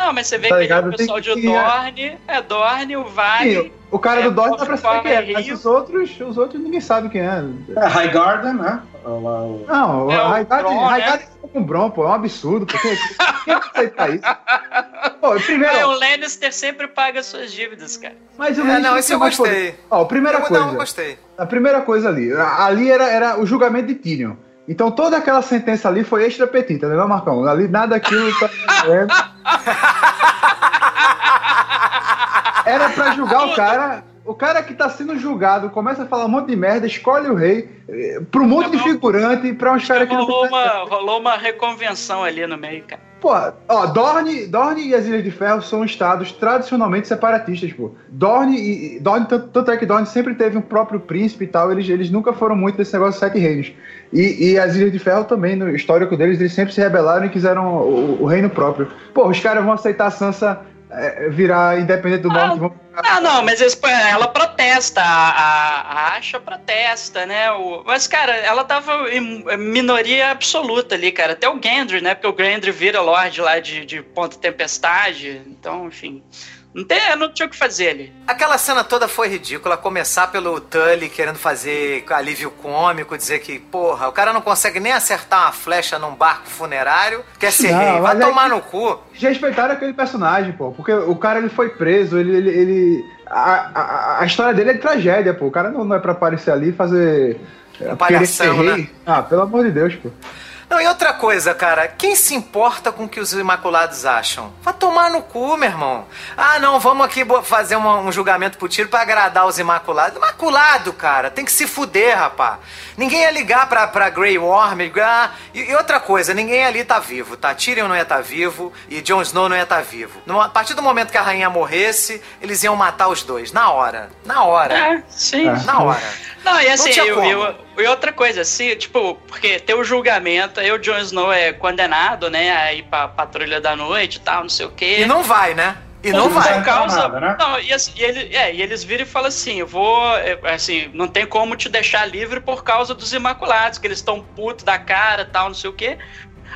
S2: Não, mas você vê
S3: Tá
S2: que
S3: ligado?
S2: ele é o pessoal de
S3: que-
S2: Dorne, é Dorne, o Vale.
S3: Sim, o cara
S2: é,
S3: do Dorne dá pra saber quem é,
S2: Rio.
S3: mas os outros, os outros ninguém sabe quem é.
S4: É, High Garden, né? O-
S3: Não,
S2: É
S3: Raigard
S2: Bron, né?
S3: Raigard com Bron, pô, é um absurdo. Pô. Quem, quem aceita isso? Pô, primeiro,
S2: É, o Lannister sempre paga suas dívidas, cara.
S3: mas o
S1: É, não, esse eu gostei.
S3: poder. Ó, primeira
S1: Eu
S3: coisa.
S1: não gostei.
S3: A primeira coisa ali, ali era, era o julgamento de Tyrion. Então toda aquela sentença ali foi extra petita, né, não, Marcão? Ali nada aquilo tá. Era pra julgar o cara. O cara que tá sendo julgado começa a falar um monte de merda, escolhe o rei, eh, pra um monte de figurante, pra uns caras que não
S2: Rolou
S3: tem
S2: uma, rolou uma reconvenção ali no meio, cara.
S3: Pô, ó, Dorne, Dorne e as Ilhas de Ferro são estados tradicionalmente separatistas, pô. Dorne e Dorne, tanto, é que Dorne sempre teve um próprio príncipe e tal, eles, eles nunca foram muito desse negócio de sete reinos. E, e as Ilhas de Ferro também, no histórico deles, eles sempre se rebelaram e quiseram o, o reino próprio. Pô, os caras vão aceitar Sansa é, virar independente do norte. vão
S2: Ah, não, mas ela protesta, a, a, Asha protesta, né? O, mas, cara, ela tava em minoria absoluta ali, cara. Até o Gendry, né? Porque o Gendry vira Lorde lá de, de Ponta Tempestade. Então, enfim. Não, tem, não tinha o que fazer ali.
S1: Aquela cena toda foi ridícula. Começar pelo Tully querendo fazer alívio cômico, dizer que, porra, o cara não consegue nem acertar uma flecha num barco funerário, quer ser
S3: Não,
S1: rei. Vai
S3: é
S1: tomar
S3: que-
S1: no cu.
S3: Respeitaram aquele personagem, pô. Porque o cara ele foi preso, ele. ele, ele- a, a, a história dele é de tragédia, pô. O cara não, não é pra aparecer ali e fazer. é,
S1: Palhação,
S3: querer ser
S1: né?
S3: rei. Ah, pelo amor de Deus, pô.
S1: Não, e outra coisa, cara, quem se importa com o que os Imaculados acham? Vai tomar no cu, meu irmão. Ah, não, vamos aqui fazer uma- um julgamento pro tiro pra agradar os Imaculados. Imaculado, cara, tem que se fuder, rapá. Ninguém ia ligar pra, pra Grey Worm. ligar- E, e outra coisa, ninguém ali tá vivo, tá? Tyrion não ia estar tá vivo e Jon Snow não ia estar tá vivo. No- a partir do momento que a rainha morresse, eles iam matar os dois. Na hora. Na hora.
S2: É, sim.
S1: Na hora.
S2: Não, e assim,
S1: tinha
S2: eu-
S1: como.
S2: eu- e outra coisa, assim, tipo, porque tem o julgamento, aí o Jon Snow é condenado, né, a ir pra patrulha da noite e tal, não sei o quê.
S1: E não vai, né? E não
S2: Por
S1: vai.
S4: vai.
S2: causa.
S4: nada, né?
S2: Não, e, assim, e ele- é, e eles viram e falam assim: eu vou. é, Assim, não tem como te deixar livre por causa dos Imaculados, que eles estão putos da cara tal, não sei o quê.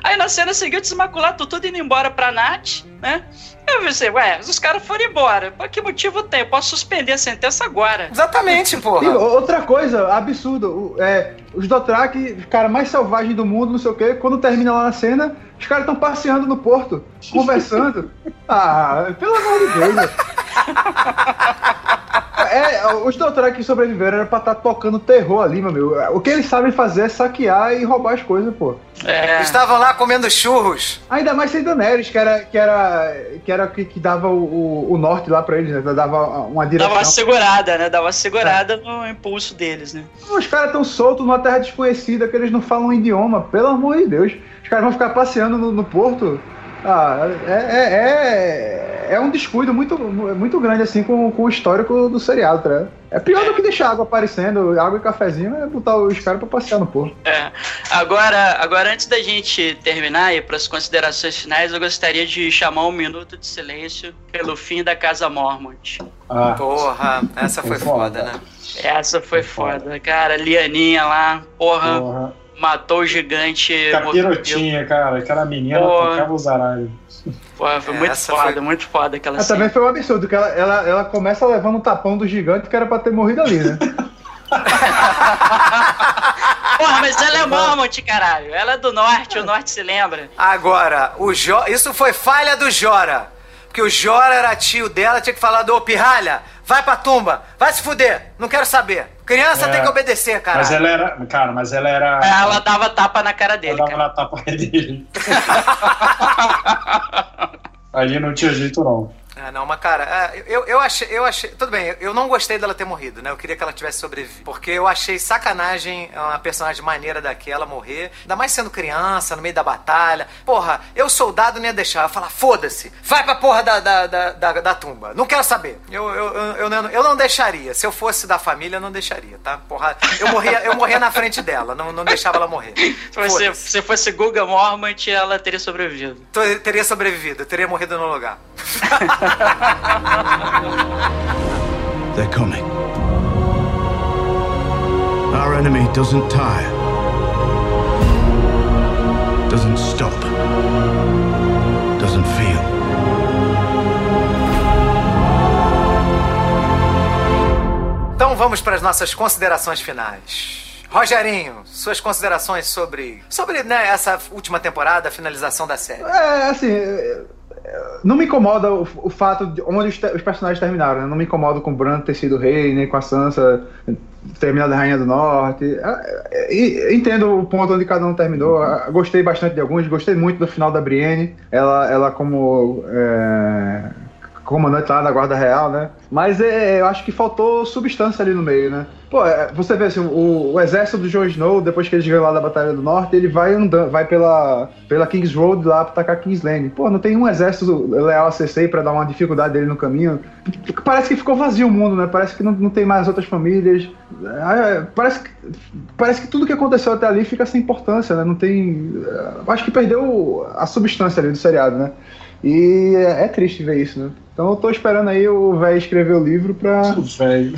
S2: Aí na cena seguinte, os Imaculados estão tudo indo embora pra Nath, né? Eu pensei, ué, os caras foram embora. Por que motivo tem? Eu posso suspender a sentença agora.
S1: Exatamente,
S3: E
S1: porra.
S3: outra coisa, absurdo. É, os Dothraki, cara mais selvagem do mundo, não sei o quê, quando termina lá na cena, os caras estão passeando no porto, conversando. [laughs] ah, pelo amor de Deus. [laughs] É, os Dothraki que sobreviveram era pra estar tocando terror ali, meu amigo. O que eles sabem fazer é saquear e roubar as coisas, pô.
S2: É.
S1: Eles estavam lá comendo churros.
S3: Ainda mais sem Daenerys, que era que era que era que, que dava o, o- norte lá pra eles, né? Dava uma direção.
S2: Dava uma segurada, né? Dava uma segurada no impulso deles, né?
S3: Os caras estão soltos numa terra desconhecida que eles não falam um idioma, pelo amor de Deus. Os caras vão ficar passeando no, no porto. Ah, é, é, é, é um descuido muito, muito grande assim com, com o histórico do seriado, tá? ligado? É pior do que deixar água aparecendo, água e cafezinho, é botar os caras pra passear no porto.
S2: É. Agora, agora, antes da gente terminar e para as considerações finais, eu gostaria de chamar um minuto de silêncio pelo fim da Casa Mormont.
S4: Ah,
S1: Porra, essa foi
S4: Foi foda.
S1: foda, né?
S2: Essa foi foda, cara. Lianinha lá, porra,
S4: porra.
S2: Matou o gigante.
S4: Capirotinha, cara. Aquela menina
S2: Porra.
S4: tocava os aralhos.
S2: Porra, foi muito
S1: Essa
S2: foda,
S1: foi-
S2: muito foda aquela
S3: Mas
S2: cena.
S3: também foi um absurdo, que ela, ela, ela começa levando um tapão do gigante que era pra ter morrido ali, né? [laughs]
S2: Porra, mas ela é Mormont, caralho. Ela é do norte, o norte se lembra.
S1: Agora, o jo... isso foi falha do Jora. Porque o Jora era tio dela, tinha que falar do ô pirralha, vai pra tumba, vai se fuder, não quero saber. Criança
S4: É.
S1: tem que obedecer, cara.
S4: Mas ela era. Cara, mas ela era.
S2: Ela dava tapa na cara dele,
S4: ela dava
S2: cara.
S4: na [laughs] tapa dele. [laughs] Ali não tinha jeito, não.
S1: Ah, não, mas cara, é, eu, eu achei, eu achei. Tudo bem, eu não gostei dela ter morrido, né? Eu queria que ela tivesse sobrevivido. Porque eu achei sacanagem uma personagem maneira daquela morrer. Ainda mais sendo criança, no meio da batalha. Porra, eu soldado não ia deixar. Eu ia falar, foda-se, vai pra porra da, da, da, da, da tumba. Não quero saber. Eu, eu, eu, eu, não, eu não deixaria. Se eu fosse da família, eu não deixaria, tá? Porra, eu morria, eu morria na frente dela, não, não deixava ela morrer.
S2: Se se fosse Guga Mormont, ela teria sobrevivido.
S1: Teria sobrevivido, eu teria morrido no lugar. [laughs] [laughs]
S6: They're coming. Our enemy doesn't tire, doesn't stop, doesn't feel.
S1: Então vamos para as nossas considerações finais. Rogerinho, suas considerações sobre, sobre né, essa última temporada, a finalização da série.
S3: É, assim, não me incomoda o, o fato de onde os, os personagens terminaram, né? Não me incomoda com o Bran ter sido rei, nem com a Sansa terminado a Rainha do Norte. É, é, entendo o ponto onde cada um terminou. Ah, Gostei bastante de alguns, gostei muito do final da Brienne. Ela, ela como é, comandante lá da Guarda Real, né? Mas é, eu acho que faltou substância ali no meio, né? Pô, é, você vê assim, o, o exército do Jon Snow, depois que eles ganham lá da Batalha do Norte, ele vai andando, vai pela, pela King's Road lá pra atacar King's Landing. Pô, não tem um exército leal a Cersei pra dar uma dificuldade dele no caminho. Parece que ficou vazio o mundo, né? Parece que não, não tem mais outras famílias. É, parece, que, parece que tudo que aconteceu até ali fica sem importância, né? Não tem... é, Acho que perdeu a substância ali do seriado, né? E é, é triste ver isso, né? Então eu tô esperando aí o velho escrever o livro pra,
S4: Velho.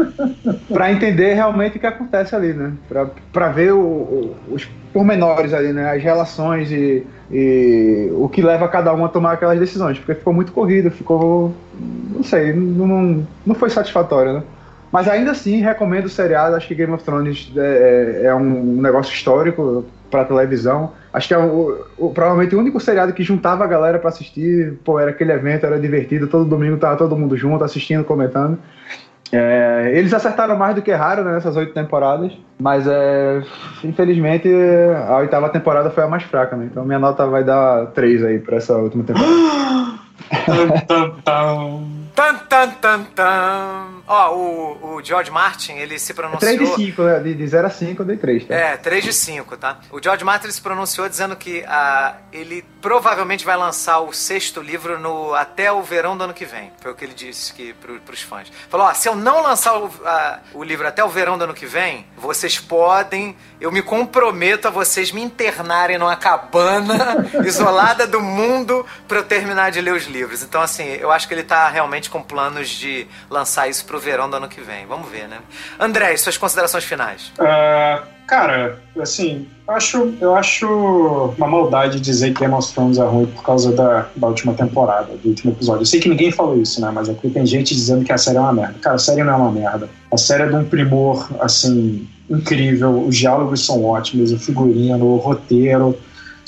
S4: [laughs]
S3: pra entender realmente o que acontece ali, né? Pra, pra ver o- o- os pormenores ali, né? As relações e, e o que leva cada um a tomar aquelas decisões. Porque ficou muito corrido, ficou. Não sei, não, não, não foi satisfatório, né? Mas ainda assim, recomendo o seriado. Acho que Game of Thrones é, é um negócio histórico pra televisão. Acho que é o, o- provavelmente o único seriado que juntava a galera pra assistir. Pô, era aquele evento, era divertido. Todo domingo tava todo mundo junto, assistindo, comentando. É, eles acertaram mais do que erraram né, nessas oito temporadas, mas é, infelizmente a oitava temporada foi a mais fraca, né? Então minha nota vai dar três aí pra essa última temporada.
S4: Tum, tum, tum.
S1: Tan, tan, tan, tan. Ó, o, o George Martin, ele se
S3: É
S1: pronunciou...
S3: 3 de 5, né? De, de 0 a 5 eu dei 3, tá?
S1: É, 3 de 5, tá? O George Martin se pronunciou dizendo que ah, ele provavelmente vai lançar o sexto livro no, até o verão do ano que vem. Foi o que ele disse que, pro, pros fãs. Falou, ó, se eu não lançar o, ah, o livro até o verão do ano que vem, vocês podem, eu me comprometo a vocês me internarem numa cabana [laughs] isolada do mundo pra eu terminar de ler os livros. Então, assim, eu acho que ele tá realmente com planos de lançar isso pro verão do ano que vem. Vamos ver, né? André, suas considerações finais.
S4: Ah, cara, assim, acho, eu acho uma maldade dizer que Game of Thrones é ruim por causa da, da última temporada, do último episódio. Eu sei que ninguém falou isso, né? Mas aqui tem gente dizendo que a série é uma merda. Cara, a série não é uma merda. A série é de um primor, assim, incrível. Os diálogos são ótimos, o figurino, o roteiro.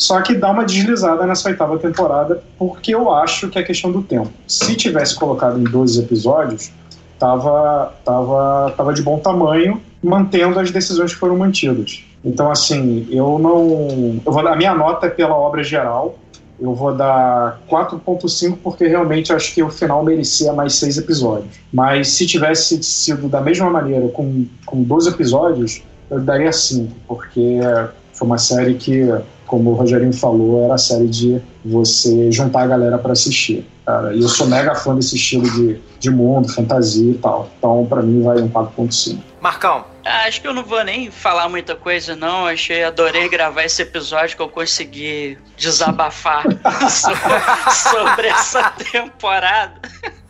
S4: Só que dá uma deslizada nessa oitava temporada, porque eu acho que é questão do tempo. Se tivesse colocado em 12 episódios, tava, tava, tava de bom tamanho, mantendo as decisões que foram mantidas. Então, assim, eu não. Eu vou dar, a minha nota é pela obra geral. Eu vou dar 4.5 porque realmente acho que o final merecia mais seis episódios. Mas se tivesse sido da mesma maneira, com, com 12 episódios, eu daria 5, porque foi uma série que, como o Rogerinho falou, era a série de você juntar a galera para assistir. Cara. E eu sou mega fã desse estilo de, de mundo, fantasia e tal. Então, para mim, vai um 4.5.
S1: Marcão,
S2: Ah, Acho que eu não vou nem falar muita coisa, não. Achei, adorei gravar esse episódio que eu consegui desabafar [laughs] so- sobre essa temporada.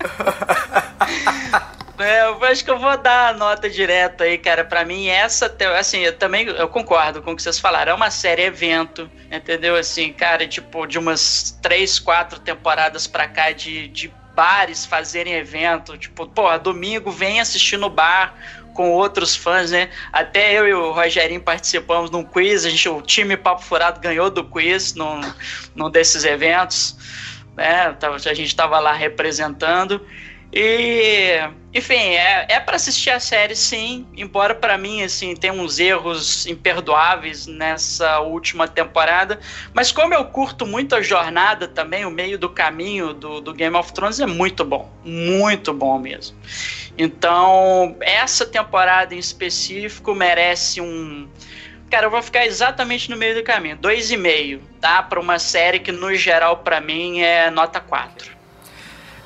S2: [laughs] É, eu acho que eu vou dar a nota direta aí, cara. Pra mim, essa, assim, eu também eu concordo com o que vocês falaram. É uma série evento, entendeu? Assim, cara, tipo, de umas três, quatro temporadas pra cá de, de bares fazerem evento. Tipo, pô, domingo vem assistir no bar com outros fãs, né? Até eu e o Rogerinho participamos num quiz. A gente, o time Papo Furado ganhou do quiz num, num desses eventos. Né? A gente estava lá representando. E, enfim, é, é para assistir a série sim, embora para mim assim tem uns erros imperdoáveis nessa última temporada, mas como eu curto muito a jornada também, o meio do caminho do, do Game of Thrones é muito bom, muito bom mesmo. Então, essa temporada em específico merece um Cara, eu vou ficar exatamente no meio do caminho. Dois e meio, tá? Para uma série que, no geral, para mim, é nota 4.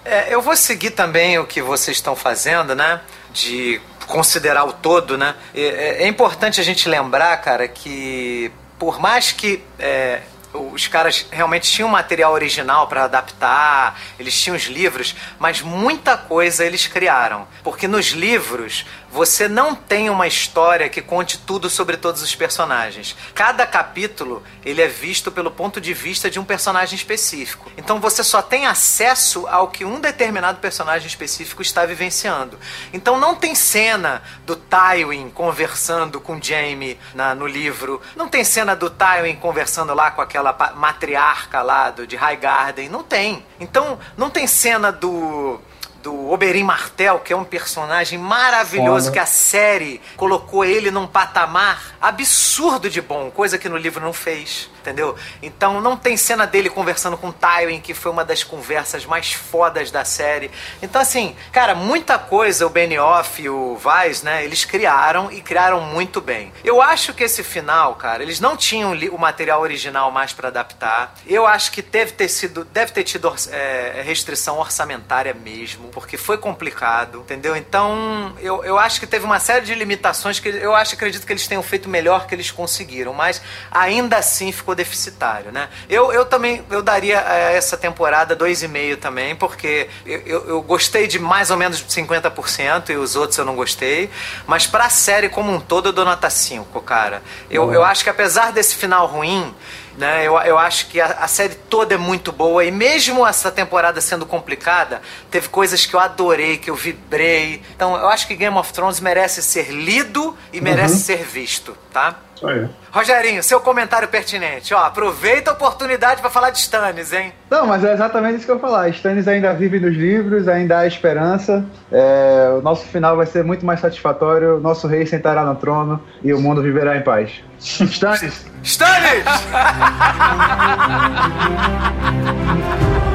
S1: É, eu vou seguir também o que vocês estão fazendo, né? De considerar o todo, né? É, é importante a gente lembrar, cara, que por mais que é, os caras realmente tinham material original para adaptar, eles tinham os livros, mas muita coisa eles criaram. Porque nos livros você não tem uma história que conte tudo sobre todos os personagens. Cada capítulo ele é visto pelo ponto de vista de um personagem específico. Então você só tem acesso ao que um determinado personagem específico está vivenciando. Então não tem cena do Tywin conversando com Jaime no livro. Não tem cena do Tywin conversando lá com aquela matriarca lá do, de Highgarden. Não tem. Então não tem cena do do Oberyn Martel, que é um personagem maravilhoso, Foda. que a série colocou ele num patamar absurdo de bom, coisa que no livro não fez entendeu? Então não tem cena dele conversando com Tywin, que foi uma das conversas mais fodas da série. Então, assim, cara, muita coisa o Benioff e o Weiss, né, eles criaram e criaram muito bem. Eu acho que esse final, cara, eles não tinham o material original mais para adaptar. Eu acho que deve ter sido, deve ter tido é, restrição orçamentária mesmo, porque foi complicado, entendeu? Então, eu, eu acho que teve uma série de limitações que eu acho, acredito que eles tenham feito melhor que eles conseguiram, mas ainda assim ficou deficitário, né? Eu, eu também eu daria a eh, essa temporada 2,5 também, porque eu, eu, eu, gostei de mais ou menos 50% e os outros eu não gostei. Mas pra série como um todo eu dou nota 5, cara. Eu, eu acho que apesar desse final ruim, né? Eu, eu acho que a, a, série toda é muito boa e mesmo essa temporada sendo complicada, teve coisas que eu adorei, que eu vibrei. Então eu acho que Game of Thrones merece ser lido e merece uhum. ser visto, tá?
S3: Aí.
S1: Rogerinho, seu comentário pertinente. Ó, aproveita a oportunidade para falar de Stannis, hein?
S3: Não, mas é exatamente isso que eu ia falar. Stannis ainda vive nos livros, ainda há esperança. É, o nosso final vai ser muito mais satisfatório. Nosso rei sentará no trono e o mundo viverá em paz. Stannis!
S1: Stannis! [laughs]